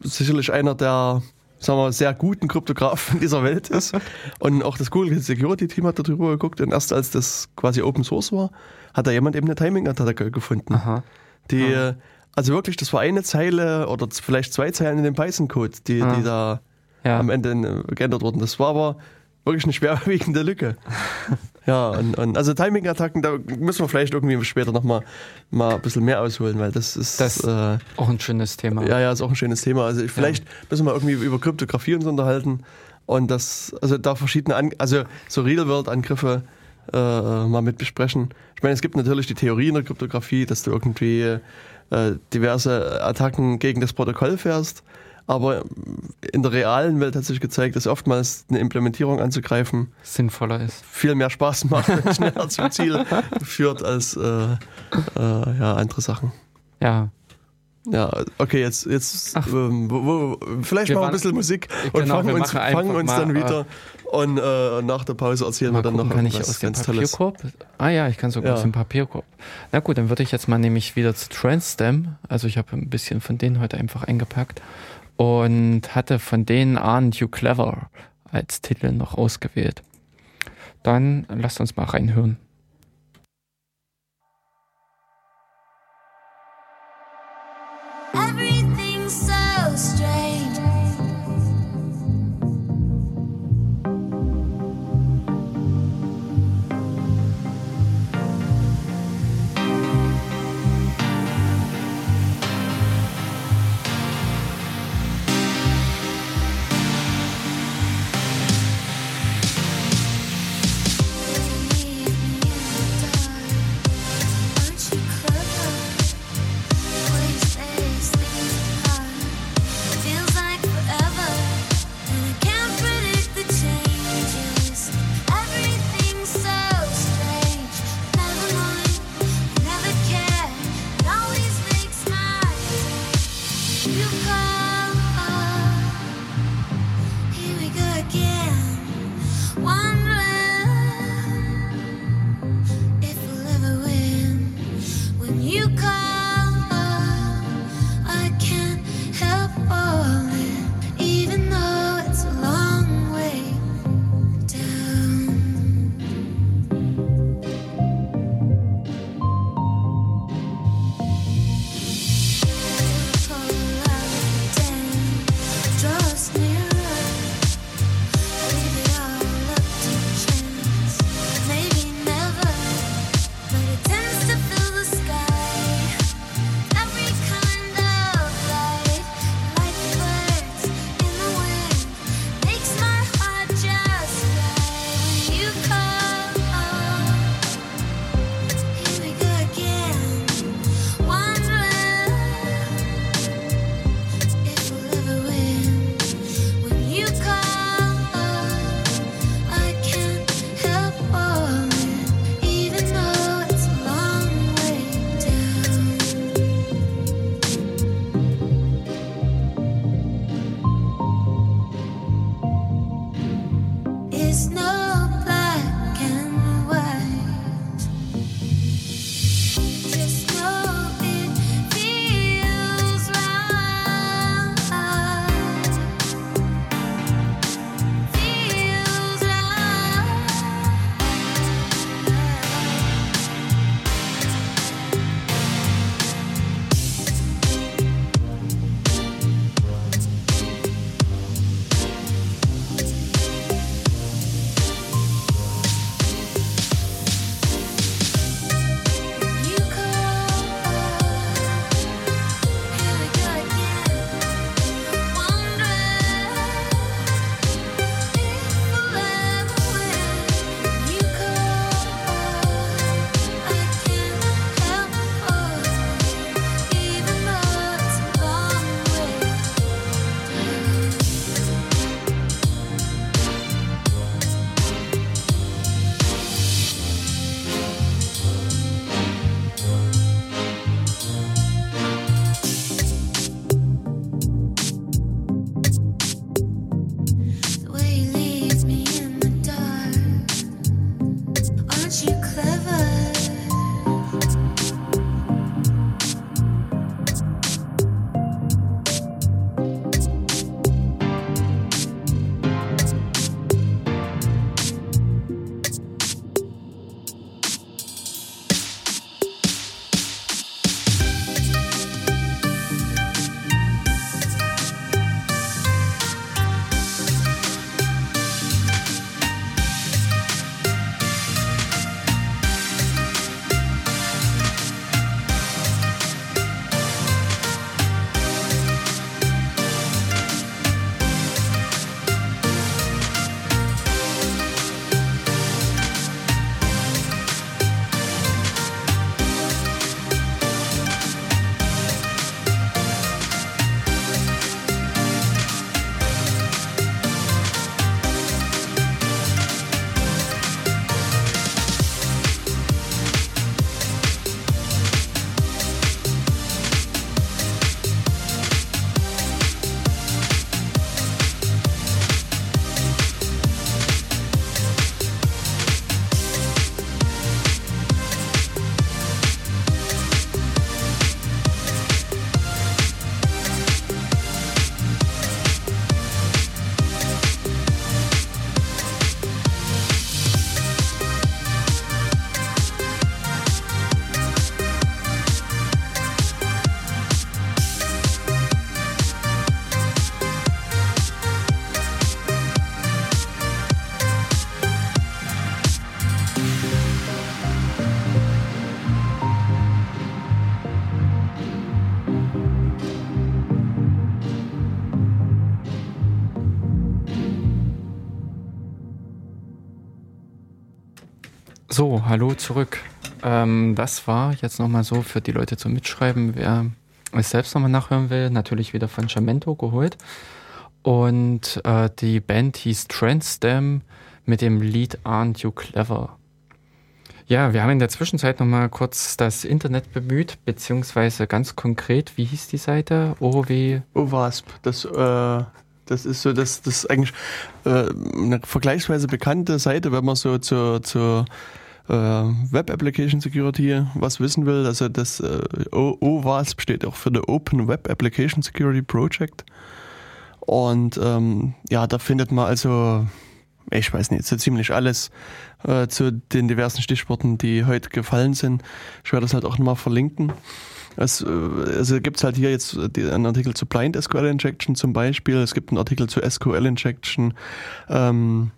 sicherlich einer der sagen wir, sehr guten Kryptografen dieser Welt ist. und auch das Google Security Team hat darüber geguckt und erst als das quasi Open Source war, hat da jemand eben eine Timing-Attacke gefunden. Aha. Die, Ah. also wirklich, das war eine Zeile oder vielleicht zwei Zeilen in dem Python-Code, die, Ah. die da Ja. am Ende äh, geändert wurden. Das war aber wirklich eine schwerwiegende Lücke. ja, und, und also Timing-Attacken, da müssen wir vielleicht irgendwie später nochmal mal ein bisschen mehr ausholen, weil das ist Das- äh, Auch ein schönes Thema. ja, ja, ist auch ein schönes Thema. Also ich, vielleicht müssen wir irgendwie über Kryptographie uns unterhalten und das, also da verschiedene, An also so Real-World-Angriffe äh, mal mit besprechen. Ich meine, es gibt natürlich die Theorie in der Kryptographie, dass du irgendwie äh, diverse Attacken gegen das Protokoll fährst, aber in der realen Welt hat sich gezeigt, dass oftmals eine Implementierung anzugreifen Sinnvoller ist. viel mehr Spaß macht und schneller zum Ziel führt als äh, äh, ja, andere Sachen. Ja. Ja, okay, jetzt, jetzt Ach. ähm, wo, wo, vielleicht machen wir ein bisschen Musik und Genau, fangen uns, fangen uns mal, dann wieder und äh, nach der Pause erzählen wir dann gucken, noch kann ich aus dem ganz Tolles. Papierkorb? Ah ja, ich kann sogar Ja. aus dem Papierkorb. Na gut, dann würde ich jetzt mal nämlich wieder zu Transstem. Also ich habe ein bisschen von denen heute einfach eingepackt und hatte von denen Aren't You Clever als Titel noch ausgewählt. Dann lasst uns mal reinhören. Everything's So, hallo zurück. Ähm, das war jetzt nochmal so für die Leute zum Mitschreiben. Wer es selbst nochmal nachhören will, natürlich wieder von Jamento geholt. Und äh, die Band hieß Transdam mit dem Lied Aren't You Clever. Ja, wir haben in der Zwischenzeit nochmal kurz das Internet bemüht, beziehungsweise ganz konkret, wie hieß die Seite? OW. OWASP, das, äh, das ist so, das, das ist eigentlich äh, eine vergleichsweise bekannte Seite, wenn man so zur, zur äh, Web Application Security was wissen will. Also das äh, OWASP steht auch für the Open Web Application Security Project. Und ähm, ja, da findet man also, ich weiß nicht, so ziemlich alles äh, zu den diversen Stichworten, die heute gefallen sind. Ich werde das halt auch nochmal verlinken. Es, äh, also gibt es halt hier jetzt die, einen Artikel zu Blind SQL Injection zum Beispiel. Es gibt einen Artikel zu SQL Injection. Ähm,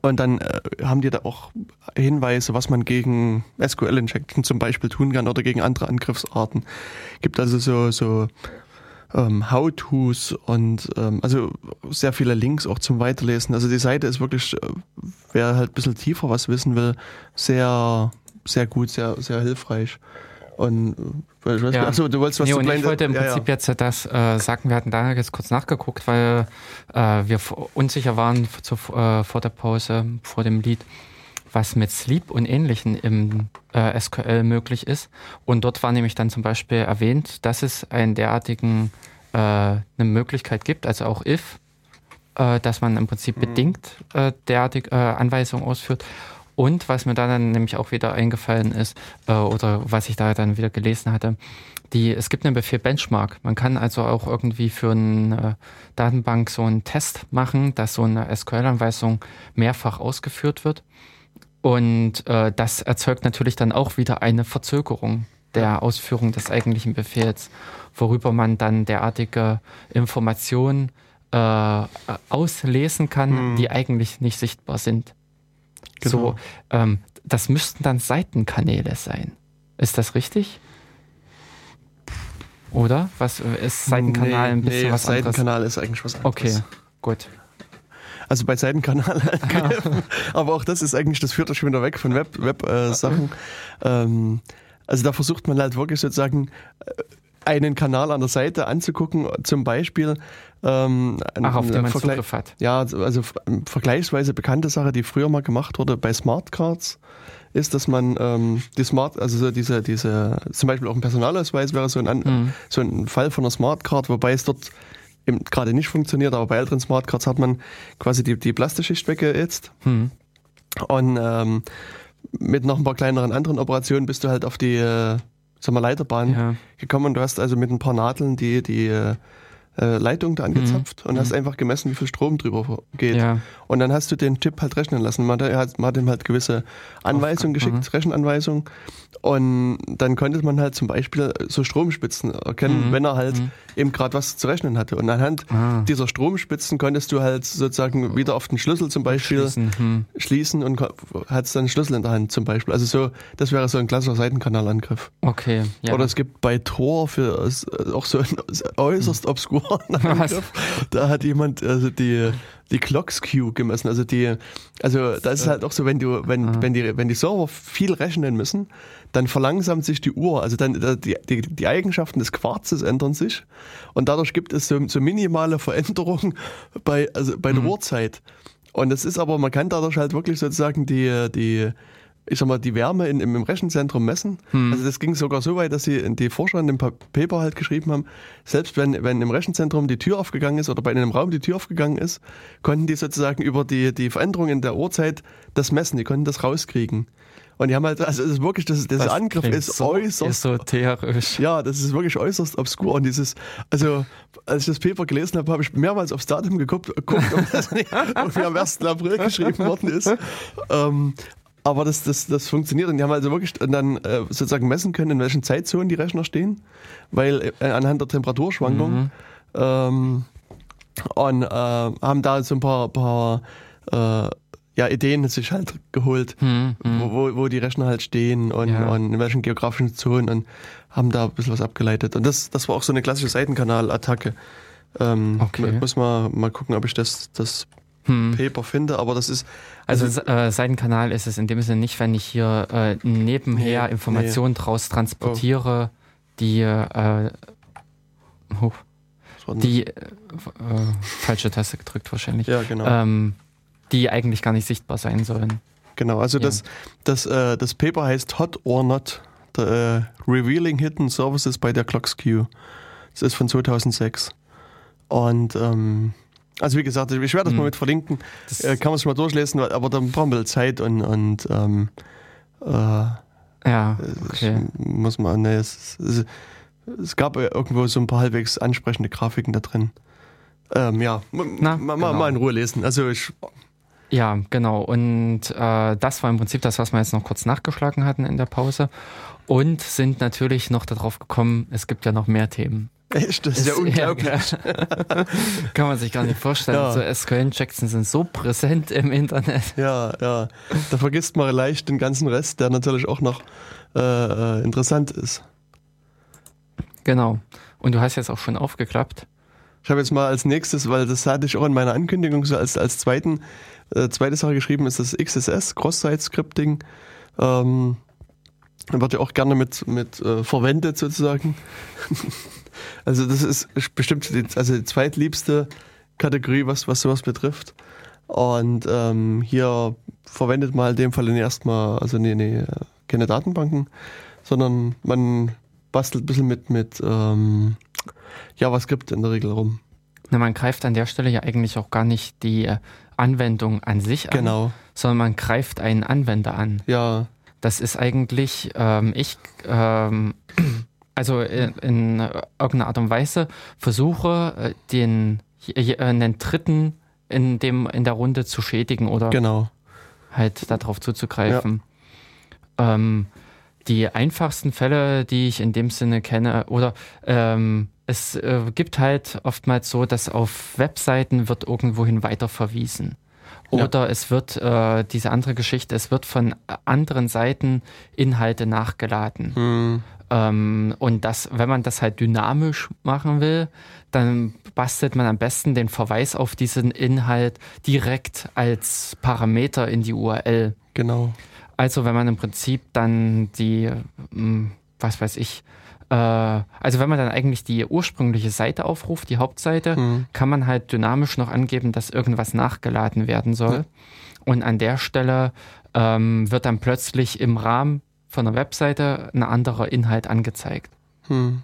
und dann äh, haben die da auch Hinweise, was man gegen SQL Injection zum Beispiel tun kann oder gegen andere Angriffsarten. Gibt also so, so ähm, How-Tos und ähm, also sehr viele Links auch zum Weiterlesen. Also die Seite ist wirklich, äh, wer halt ein bisschen tiefer was wissen will, sehr, sehr gut, sehr, sehr hilfreich. Und ich weiß Ja. achso, du wolltest was Nee, zu und ich wollte im Prinzip ja. jetzt das äh, sagen, wir hatten da jetzt kurz nachgeguckt, weil äh, wir unsicher waren zu, äh, vor der Pause, vor dem Lied, was mit Sleep und Ähnlichen im äh, SQL möglich ist. Und dort war nämlich dann zum Beispiel erwähnt, dass es einen derartigen äh, eine Möglichkeit gibt, also auch if, äh, dass man im Prinzip bedingt äh, derartige äh, Anweisungen ausführt. Und was mir da dann nämlich auch wieder eingefallen ist, äh, oder was ich da dann wieder gelesen hatte, die, es gibt einen Befehl Benchmark. Man kann also auch irgendwie für eine Datenbank so einen Test machen, dass so eine SQL-Anweisung mehrfach ausgeführt wird. Und äh, das erzeugt natürlich dann auch wieder eine Verzögerung der Ausführung des eigentlichen Befehls, worüber man dann derartige Informationen äh, auslesen kann, die eigentlich nicht sichtbar sind. So, Genau. ähm, das müssten dann Seitenkanäle sein. Ist das richtig? Oder? Was ist Seitenkanal ein bisschen nee, was anderes? Seitenkanal ist eigentlich was anderes. Okay, gut. Also bei Seitenkanal. Aber auch das ist eigentlich, das führt doch schon wieder weg von Web-Sachen. Web, äh, Sachen. ähm, also da versucht man halt wirklich sozusagen äh, einen Kanal an der Seite anzugucken, zum Beispiel ähm, Ach, auf den man Vergle- Zugriff hat. Ja, also f- vergleichsweise bekannte Sache, die früher mal gemacht wurde bei Smartcards, ist, dass man ähm, die Smart, also so diese, diese, zum Beispiel auch ein Personalausweis wäre so ein, Mhm. so ein Fall von einer Smartcard, wobei es dort eben gerade nicht funktioniert, aber bei älteren Smartcards hat man quasi die, die Plastikschicht weggeätzt Hm. und ähm, mit noch ein paar kleineren anderen Operationen bist du halt auf die äh, sag mal, Leiterbahn Ja. gekommen und du hast also mit ein paar Nadeln die, die äh, Leitung da angezapft und hast einfach gemessen, wie viel Strom drüber geht. Mhm. Ja. Und dann hast du den Chip halt rechnen lassen. Man hat, man hat ihm halt gewisse Anweisungen geschickt, Rechenanweisungen. Und dann konnte man halt zum Beispiel so Stromspitzen erkennen, Mhm. wenn er halt eben gerade was zu rechnen hatte. Und anhand Ah. dieser Stromspitzen konntest du halt sozusagen wieder auf den Schlüssel zum Beispiel Schließen, hm. schließen und hattest dann einen Schlüssel in der Hand zum Beispiel. Also so, das wäre so ein klassischer Seitenkanalangriff. Okay, ja. Oder es gibt bei Tor für äh, auch so einen äußerst obskuren Angriff. Da hat jemand also die, die Clock Skew gemessen. Also die, also das ist halt auch so, wenn du, wenn, wenn die, wenn die Server viel rechnen müssen, dann verlangsamt sich die Uhr. Also dann die, die, die Eigenschaften des Quarzes ändern sich und dadurch gibt es so, so minimale Veränderungen bei, also bei der Uhrzeit. Und es ist aber, man kann dadurch halt wirklich sozusagen die, die, ich sag mal, die Wärme in, im, Rechenzentrum messen. Also das ging sogar so weit, dass sie die Forscher in dem Pa- Paper halt geschrieben haben, selbst wenn, wenn im Rechenzentrum die Tür aufgegangen ist oder bei einem Raum die Tür aufgegangen ist, konnten die sozusagen über die, die Veränderungen in der Uhrzeit das messen, die konnten das rauskriegen. Und die haben halt, also es ist wirklich, das, dieser Das Angriff ist so äußerst esoterisch. ja, das ist wirklich äußerst obskur. Und dieses, also, als ich das Paper gelesen habe, habe ich mehrmals aufs Datum geguckt, geguckt ob das nicht irgendwie am 1. April geschrieben worden ist. Ähm, aber das, das, das funktioniert. Und die haben also wirklich dann äh, sozusagen messen können, in welchen Zeitzonen die Rechner stehen, weil äh, anhand der Temperaturschwankung. Ähm, und äh, haben da so ein paar, paar äh, ja, Ideen sich halt geholt, Hm, hm. wo, wo, wo die Rechner halt stehen und, Ja. und in welchen geografischen Zonen und haben da ein bisschen was abgeleitet. Und das, das war auch so eine klassische Seitenkanal-Attacke. Ähm, Okay. Muss mal, mal gucken, ob ich das, das Hm. Paper finde, aber das ist Also äh, Seitenkanal ist es in dem Sinne nicht, wenn ich hier äh, nebenher Nee, Informationen draus transportiere, die, äh, war- die äh, äh, falsche Taste gedrückt wahrscheinlich, ja genau. ähm, die eigentlich gar nicht sichtbar sein sollen. Genau, also Ja. das, das, äh, das Paper heißt Hot or Not, the, Revealing Hidden Services by der Clocks Queue. Das ist von 2006. Und ähm, also wie gesagt, ich werde das Hm. mal mit verlinken, Das, äh, kann man sich mal durchlesen, aber dann brauchen wir ein bisschen Zeit und, und ähm, äh, ja, es okay. muss man, ne, es, es, es gab ja irgendwo so ein paar halbwegs ansprechende Grafiken da drin. Ähm, ja, Na, mal, genau. mal in Ruhe lesen. Also ich, Ja, genau. Und äh, das war im Prinzip das, was wir jetzt noch kurz nachgeschlagen hatten in der Pause. Und sind natürlich noch darauf gekommen, es gibt ja noch mehr Themen. Echt, das ist ja unglaublich. Kann man sich gar nicht vorstellen. Ja. So SQL-Injections sind so präsent im Internet. Ja, ja. Da vergisst man leicht den ganzen Rest, der natürlich auch noch äh, äh, interessant ist. Genau. Und du hast jetzt auch schon aufgeklappt. Ich habe jetzt mal als nächstes, weil das hatte ich auch in meiner Ankündigung so als, als zweiten, äh, zweite Sache geschrieben, ist das XSS, Cross-Site-Scripting. Ähm, wird ja auch gerne mit, mit äh, verwendet sozusagen. also das ist bestimmt die, also die zweitliebste Kategorie, was, was sowas betrifft. Und ähm, hier verwendet man in dem Fall erstmal, also nee, nee, keine Datenbanken, sondern man bastelt ein bisschen mit, mit ähm, JavaScript in der Regel rum. Na, man greift an der Stelle ja eigentlich auch gar nicht die äh, Anwendung an sich an, Genau, sondern man greift einen Anwender an. ja, Das ist eigentlich, ähm, ich, ähm, also in, in irgendeiner Art und Weise versuche, äh, den, äh, einen Dritten in, dem, in der Runde zu schädigen oder genau. halt darauf zuzugreifen. Ähm, die einfachsten Fälle, die ich in dem Sinne kenne, oder ähm, es äh, gibt halt oftmals so, dass auf Webseiten wird irgendwohin weiterverwiesen. Ja. Oder es wird, äh, diese andere Geschichte, es wird von anderen Seiten Inhalte nachgeladen. Hm, Ähm, und das, wenn man das halt dynamisch machen will, dann bastelt man am besten den Verweis auf diesen Inhalt direkt als Parameter in die URL. genau. Also wenn man im Prinzip dann die, ähm, was weiß ich, äh, also wenn man dann eigentlich die ursprüngliche Seite aufruft, die Hauptseite, Hm, kann man halt dynamisch noch angeben, dass irgendwas nachgeladen werden soll. Ja. Und an der Stelle ähm, wird dann plötzlich im Rahmen von der Webseite ein anderer Inhalt angezeigt. hm,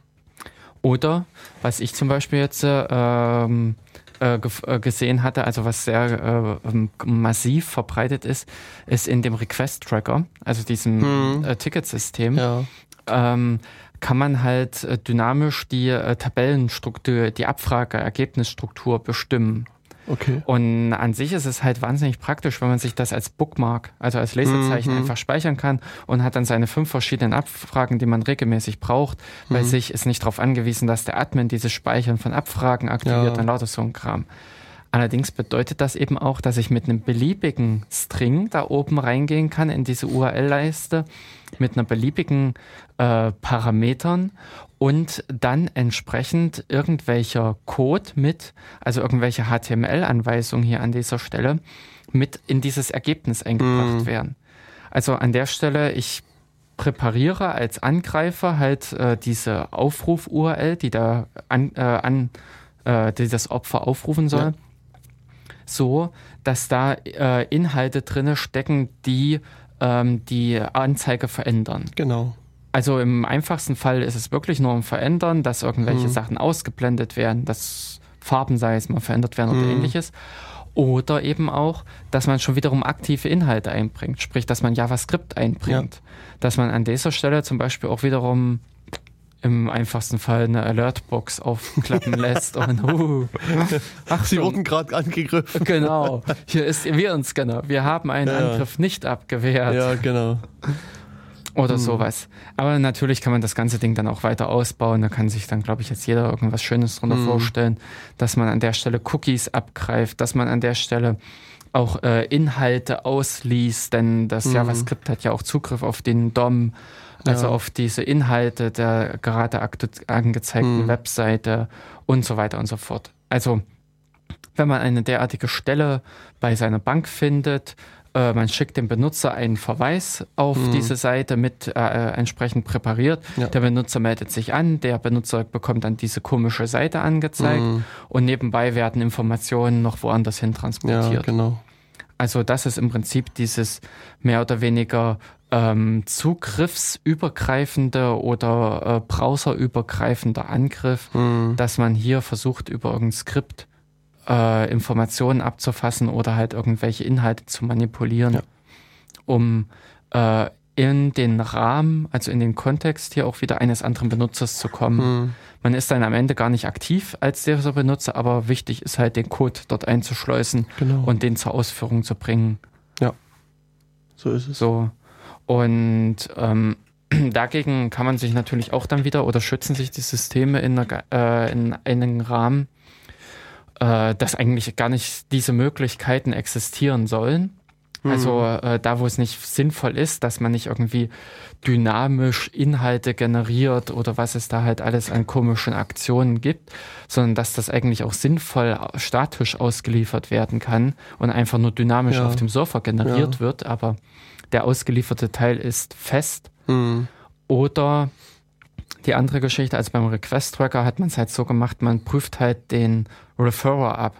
Oder was ich zum Beispiel jetzt äh, ähm, äh, äh, gesehen hatte, also was sehr äh, ähm, massiv verbreitet ist, ist in dem Request-Tracker, also diesem Hm. äh, Ticketsystem, ja, ähm, kann man halt dynamisch die Tabellenstruktur, die Abfrage-Ergebnisstruktur bestimmen. Okay. Und an sich ist es halt wahnsinnig praktisch, wenn man sich das als Bookmark, also als Lesezeichen Mhm. einfach speichern kann und hat dann seine fünf verschiedenen Abfragen, die man regelmäßig braucht. Bei Mhm. sich ist nicht darauf angewiesen, dass der Admin dieses Speichern von Abfragen aktiviert Ja. und lauter so ein Kram. Allerdings bedeutet das eben auch, dass ich mit einem beliebigen String da oben reingehen kann in diese URL-Leiste mit einer beliebigen äh, Parametern und dann entsprechend irgendwelcher Code mit, also irgendwelche HTML-Anweisungen hier an dieser Stelle, mit in dieses Ergebnis eingebracht Mhm. werden. Also an der Stelle, ich präpariere als Angreifer halt äh, diese Aufruf-URL, die da an, äh, an äh, die das Opfer aufrufen soll, Ja. so, dass da äh, Inhalte drinne stecken, die ähm, die Anzeige verändern. Genau. Also im einfachsten Fall ist es wirklich nur ein Verändern, dass irgendwelche Mhm. Sachen ausgeblendet werden, dass Farben, sei es mal, verändert werden oder Mhm. ähnliches. Oder eben auch, dass man schon wiederum aktive Inhalte einbringt, sprich, dass man JavaScript einbringt. Dass man an dieser Stelle zum Beispiel auch wiederum im einfachsten Fall eine Alertbox aufklappen lässt und uh, ach, Sie wurden gerade angegriffen. genau, hier ist Ihr Virenscanner. Wir haben einen Ja. Angriff nicht abgewehrt Ja, genau. Oder Hm. sowas. Aber natürlich kann man das ganze Ding dann auch weiter ausbauen. Da kann sich dann, glaube ich, jetzt jeder irgendwas Schönes drunter Hm. vorstellen, dass man an der Stelle Cookies abgreift, dass man an der Stelle auch äh, Inhalte ausliest, denn das Mhm. JavaScript hat ja auch Zugriff auf den DOM, also Ja. auf diese Inhalte der gerade angezeigten Mhm. Webseite und so weiter und so fort. Also wenn man eine derartige Stelle bei seiner Bank findet, äh, man schickt dem Benutzer einen Verweis auf diese Seite mit äh, entsprechend präpariert. Ja. Der Benutzer meldet sich an, der Benutzer bekommt dann diese komische Seite angezeigt und nebenbei werden Informationen noch woanders hin Ja, transportiert. genau. Also das ist im Prinzip dieses mehr oder weniger ähm, zugriffsübergreifende oder äh, browserübergreifende Angriff, Hm. dass man hier versucht, über irgendein Skript äh, Informationen abzufassen oder halt irgendwelche Inhalte zu manipulieren, Ja. um äh, in den Rahmen, also in den Kontext hier auch wieder eines anderen Benutzers zu kommen. Hm. Man ist dann am Ende gar nicht aktiv als dieser Benutzer, aber wichtig ist halt, den Code dort einzuschleusen Genau. und den zur Ausführung zu bringen. so ist es. So. Und ähm, dagegen kann man sich natürlich auch dann wieder oder schützen sich die Systeme in, einer, äh, in einem Rahmen, äh, dass eigentlich gar nicht diese Möglichkeiten existieren sollen. Also äh, da, wo es nicht sinnvoll ist, dass man nicht irgendwie dynamisch Inhalte generiert oder was es da halt alles an komischen Aktionen gibt, sondern dass das eigentlich auch sinnvoll statisch ausgeliefert werden kann und einfach nur dynamisch Ja. auf dem Server generiert Ja. wird, aber der ausgelieferte Teil ist fest. Hm. Oder die andere Geschichte, also beim Request-Tracker hat man es halt so gemacht, man prüft halt den Referrer ab.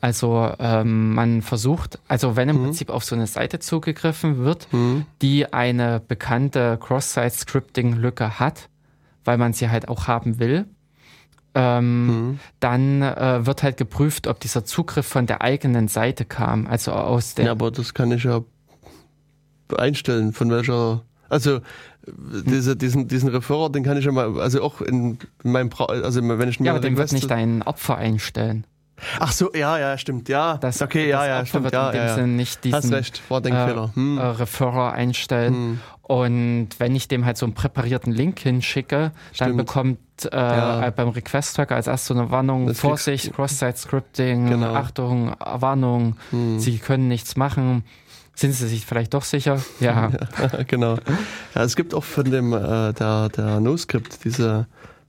Also ähm, man versucht, also wenn im Mhm. Prinzip auf so eine Seite zugegriffen wird, Hm. die eine bekannte Cross-Site-Scripting-Lücke hat, weil man sie halt auch haben will, ähm, Hm. dann äh, wird halt geprüft, ob dieser Zugriff von der eigenen Seite kam, also aus der Ja, aber das kann ich ja einstellen, von welcher. Also diese, diesen, diesen Referrer, den kann ich ja mal, also auch in meinem Bra also wenn ich ja, aber den wird nicht dein Opfer einstellen. Ach so, ja, ja, stimmt, ja. Das, okay, ja, das ja, Opfer stimmt, wird ja, in dem ja. Sinne nicht diesen Hast recht, äh, Hm. äh, Referrer einstellen. Hm. Und wenn ich dem halt so einen präparierten Link hinschicke, dann Stimmt. bekommt äh, Ja. beim Request-Tracker als erst so eine Warnung, Das Vorsicht, Cross-Site-Scripting, Genau. Achtung, Warnung, Hm. Sie können nichts machen. Sind Sie sich vielleicht doch sicher? Ja. genau. Ja, es gibt auch von dem äh, der, der NoScript diese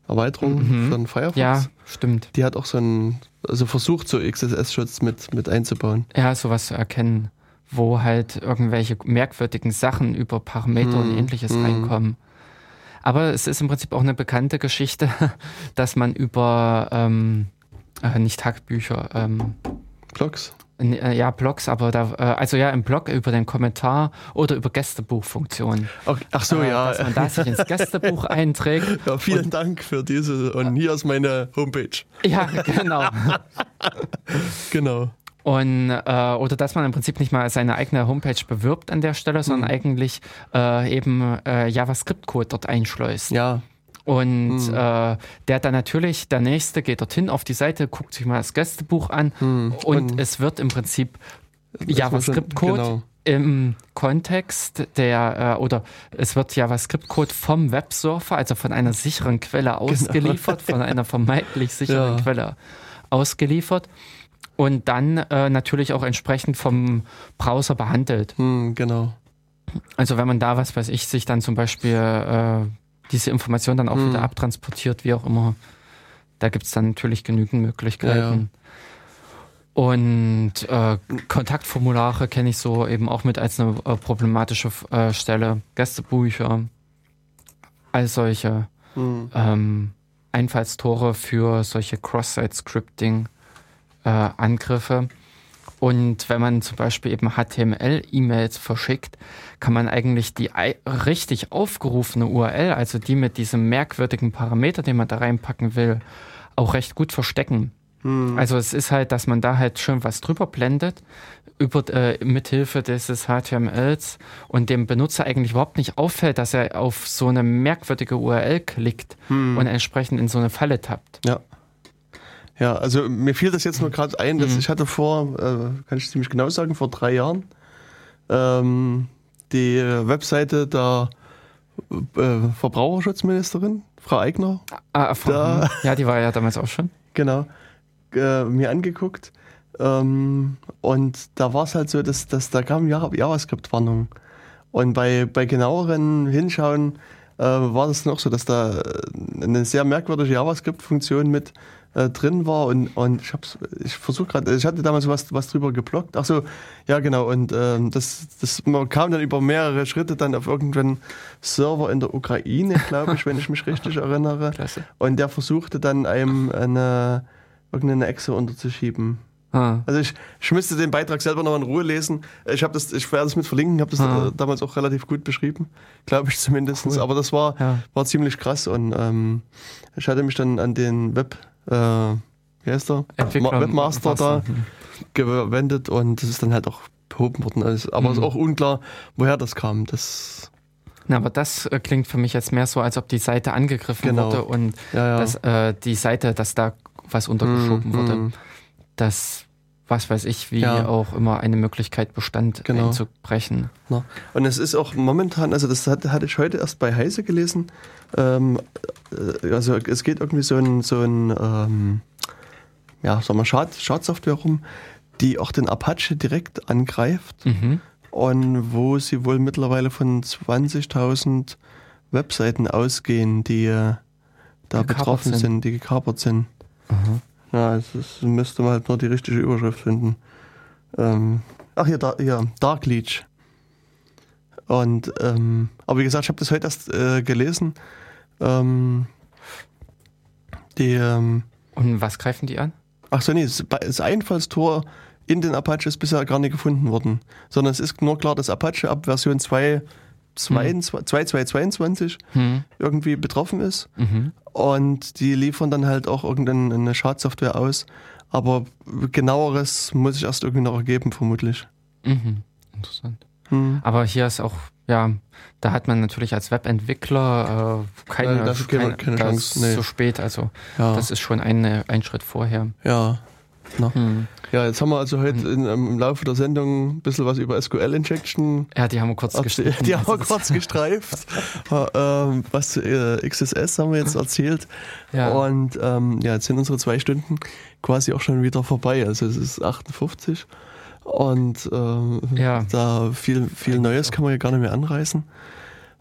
Erweiterung Mhm. von Firefox. Ja, stimmt. Die hat auch so einen, also versucht, so XSS-Schutz mit, mit einzubauen. Ja, sowas zu erkennen, wo halt irgendwelche merkwürdigen Sachen über Parameter und Hm, ähnliches hm. reinkommen. Aber es ist im Prinzip auch eine bekannte Geschichte, dass man über ähm, äh, nicht Tagbücher, ähm, Blogs. Äh, ja, Blogs, aber da, äh, also ja, im Blog über den Kommentar oder über Gästebuchfunktionen. Ach, ach so, äh, ja. Dass man da sich ins Gästebuch einträgt. ja. Vielen Dank für diese. Und hier ist meine Homepage. Ja, genau. Genau. Und, äh, oder dass man im Prinzip nicht mal seine eigene Homepage bewirbt an der Stelle, sondern Mhm. eigentlich äh, eben äh, JavaScript-Code dort einschleust. Ja. Und Mhm. äh, der dann natürlich, der nächste geht dorthin auf die Seite, guckt sich mal das Gästebuch an Hm. und, es wird im Prinzip JavaScript-Code Genau. im Kontext der, äh, oder es wird JavaScript-Code vom Websurfer, also von einer sicheren Quelle ausgeliefert, von einer vermeintlich sicheren Genau. Ja. Quelle ausgeliefert und dann äh, natürlich auch entsprechend vom Browser behandelt. Hm, genau. Also wenn man da, was weiß ich, sich dann zum Beispiel äh, diese Information dann auch Hm. wieder abtransportiert, wie auch immer, da gibt es dann natürlich genügend Möglichkeiten. Und äh, Kontaktformulare kenne ich so eben auch mit als eine äh, problematische äh, Stelle. Gästebücher, all solche Hm. ähm, Einfallstore für solche Cross-Site-Scripting-Angriffe. Und wenn man zum Beispiel eben HTML-E-Mails verschickt, kann man eigentlich die richtig aufgerufene URL, also die mit diesem merkwürdigen Parameter, den man da reinpacken will, auch recht gut verstecken. Hm. Also es ist halt, dass man da halt schön was drüber blendet, über, äh, mithilfe dieses HTMLs und dem Benutzer eigentlich überhaupt nicht auffällt, dass er auf so eine merkwürdige URL klickt Hm. und entsprechend in so eine Falle tappt. Ja. Ja, also mir fiel das jetzt nur gerade ein, dass Mhm. ich hatte vor, äh, kann ich ziemlich genau sagen, vor drei Jahren ähm, die Webseite der äh, Verbraucherschutzministerin, Frau Eigner, Ah, erfahren. Ja, die war ja damals auch schon. genau, äh, mir angeguckt. Ähm, und da war es halt so, dass, dass da kam Java- JavaScript-Warnung. Und bei, bei genaueren Hinschauen äh, war das noch so, dass da äh, eine sehr merkwürdige JavaScript-Funktion mit äh, drin war und, und ich hab's, ich versuche gerade, ich hatte damals was, was drüber geblockt. Ach so, ja genau, und ähm, das, das man kam dann über mehrere Schritte dann auf irgendeinen Server in der Ukraine, glaube ich, wenn ich mich richtig erinnere. Klasse. Und der versuchte dann einem eine, irgendeine Echse unterzuschieben. Ah. Also ich, ich müsste den Beitrag selber noch in Ruhe lesen. Ich habe das, ich werde das mit verlinken, habe das Ah. äh, damals auch relativ gut beschrieben, glaube ich zumindest. Cool. Aber das war, Ja. war ziemlich krass und ähm, ich hatte mich dann an den Web, äh, wie heißt der? Entwickler- Ma- Webmaster da Master, hm. gewendet und das ist dann halt auch behoben worden. Also, aber es ist Mhm. auch unklar, woher das kam. Das, Na, aber das äh, klingt für mich jetzt mehr so, als ob die Seite angegriffen Genau. wurde und ja, ja. dass äh, die Seite, dass da was untergeschoben Mm, wurde. mm. Dass, was weiß ich, wie Ja. auch immer eine Möglichkeit bestand, Genau. einzubrechen. Und es ist auch momentan, also das hatte ich heute erst bei Heise gelesen. Ähm, äh, also es geht irgendwie so ein, so ein ähm, ja, sagen wir, Schad, Schadsoftware rum, die auch den Apache direkt angreift Mhm. und wo sie wohl mittlerweile von 20.000 Webseiten ausgehen, die äh, da Gekapert betroffen sind. sind. die gekapert sind. Aha. Ja, es ist, müsste man halt nur die richtige Überschrift finden. Ähm, ach hier, da, hier, Dark Leech. Und, ähm, aber wie gesagt, ich habe das heute erst äh, gelesen. Ähm, die, ähm, Und was greifen die an? ach so, nee, das, Einfallstor in den Apache ist bisher gar nicht gefunden worden. Sondern es ist nur klar, dass Apache ab Version 2, 2222 Hm. irgendwie betroffen ist. Mhm. Und die liefern dann halt auch irgendeine Schadsoftware aus. Aber genaueres muss ich erst irgendwie noch ergeben, vermutlich. Mhm. Interessant. Hm. Aber hier ist auch, ja, da hat man natürlich als Webentwickler äh, keine, Ja, dafür keine- keine Chance, nee. zu spät. Also Ja, das ist schon eine, ein Schritt vorher. ja. Hm. ja, jetzt haben wir also heute in, im Laufe der Sendung ein bisschen was über SQL-Injection. Ja, die haben wir kurz gestrichen. die haben wir kurz gestreift. Äh, ähm, was äh, XSS haben wir jetzt erzählt. Ja. Und ähm, ja, jetzt sind unsere zwei Stunden quasi auch schon wieder vorbei. Also es ist 58. Und ähm, Ja. da viel, viel Neues kann man ja gar nicht mehr anreißen.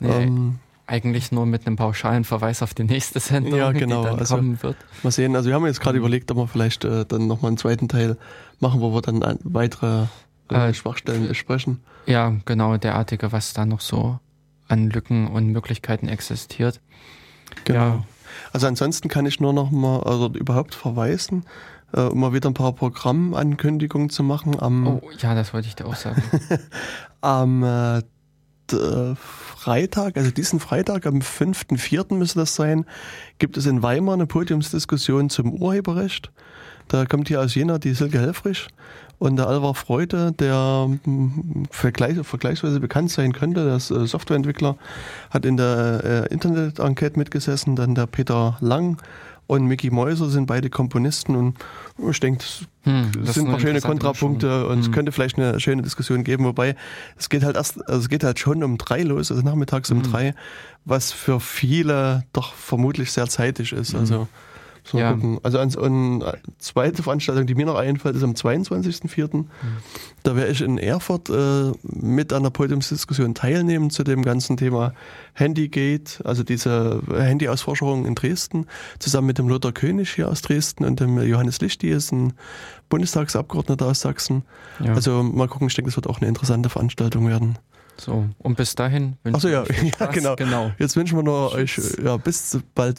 Nee, Ähm, eigentlich nur mit einem pauschalen Verweis auf die nächste Sendung, Ja, genau, die dann also- kommen wird. Mal sehen, also wir haben jetzt gerade Mhm. überlegt, ob wir vielleicht äh, dann nochmal einen zweiten Teil machen, wo wir dann weitere äh, Äh, Schwachstellen besprechen. Ja, genau, derartige, was da noch so an Lücken und Möglichkeiten existiert. Ja. Also ansonsten kann ich nur noch mal, also überhaupt verweisen, äh, um mal wieder ein paar Programmankündigungen zu machen. Am, Oh, ja, das wollte ich dir auch sagen. am äh, äh, Freitag, also diesen Freitag, am 5.4. müsste das sein, gibt es in Weimar eine Podiumsdiskussion zum Urheberrecht. Da kommt hier aus Jena die Silke Helfrich und der Alvar Freude, der mm, vergleich, vergleichsweise bekannt sein könnte, der ist äh, Softwareentwickler, hat in der äh, Internet-Enquete mitgesessen, dann der Peter Lang und Mickey Mäuser sind beide Komponisten und ich denke, das Hm, es das sind ein paar schöne Kontrapunkte und es Hm. könnte vielleicht eine schöne Diskussion geben, wobei es geht halt erst, also es geht halt schon um drei los, also nachmittags um Hm. drei, was für viele doch vermutlich sehr zeitig ist. Also so Ja. gucken. Also ans, eine zweite Veranstaltung, die mir noch einfällt, ist am 22.04. Hm. Da werde ich in Erfurt äh, mit an der Podiumsdiskussion teilnehmen zu dem ganzen Thema Handygate, also diese Handyausforschung in Dresden, zusammen mit dem Lothar König hier aus Dresden und dem Johannes Lichti, ist ein Bundestagsabgeordneter aus Sachsen. Ja. Also mal gucken, ich denke, das wird auch eine interessante Veranstaltung werden. So, und bis dahin wünsche Achso, ja, ja genau. genau. Jetzt wünschen wir nur Tschüss. euch ja, bis bald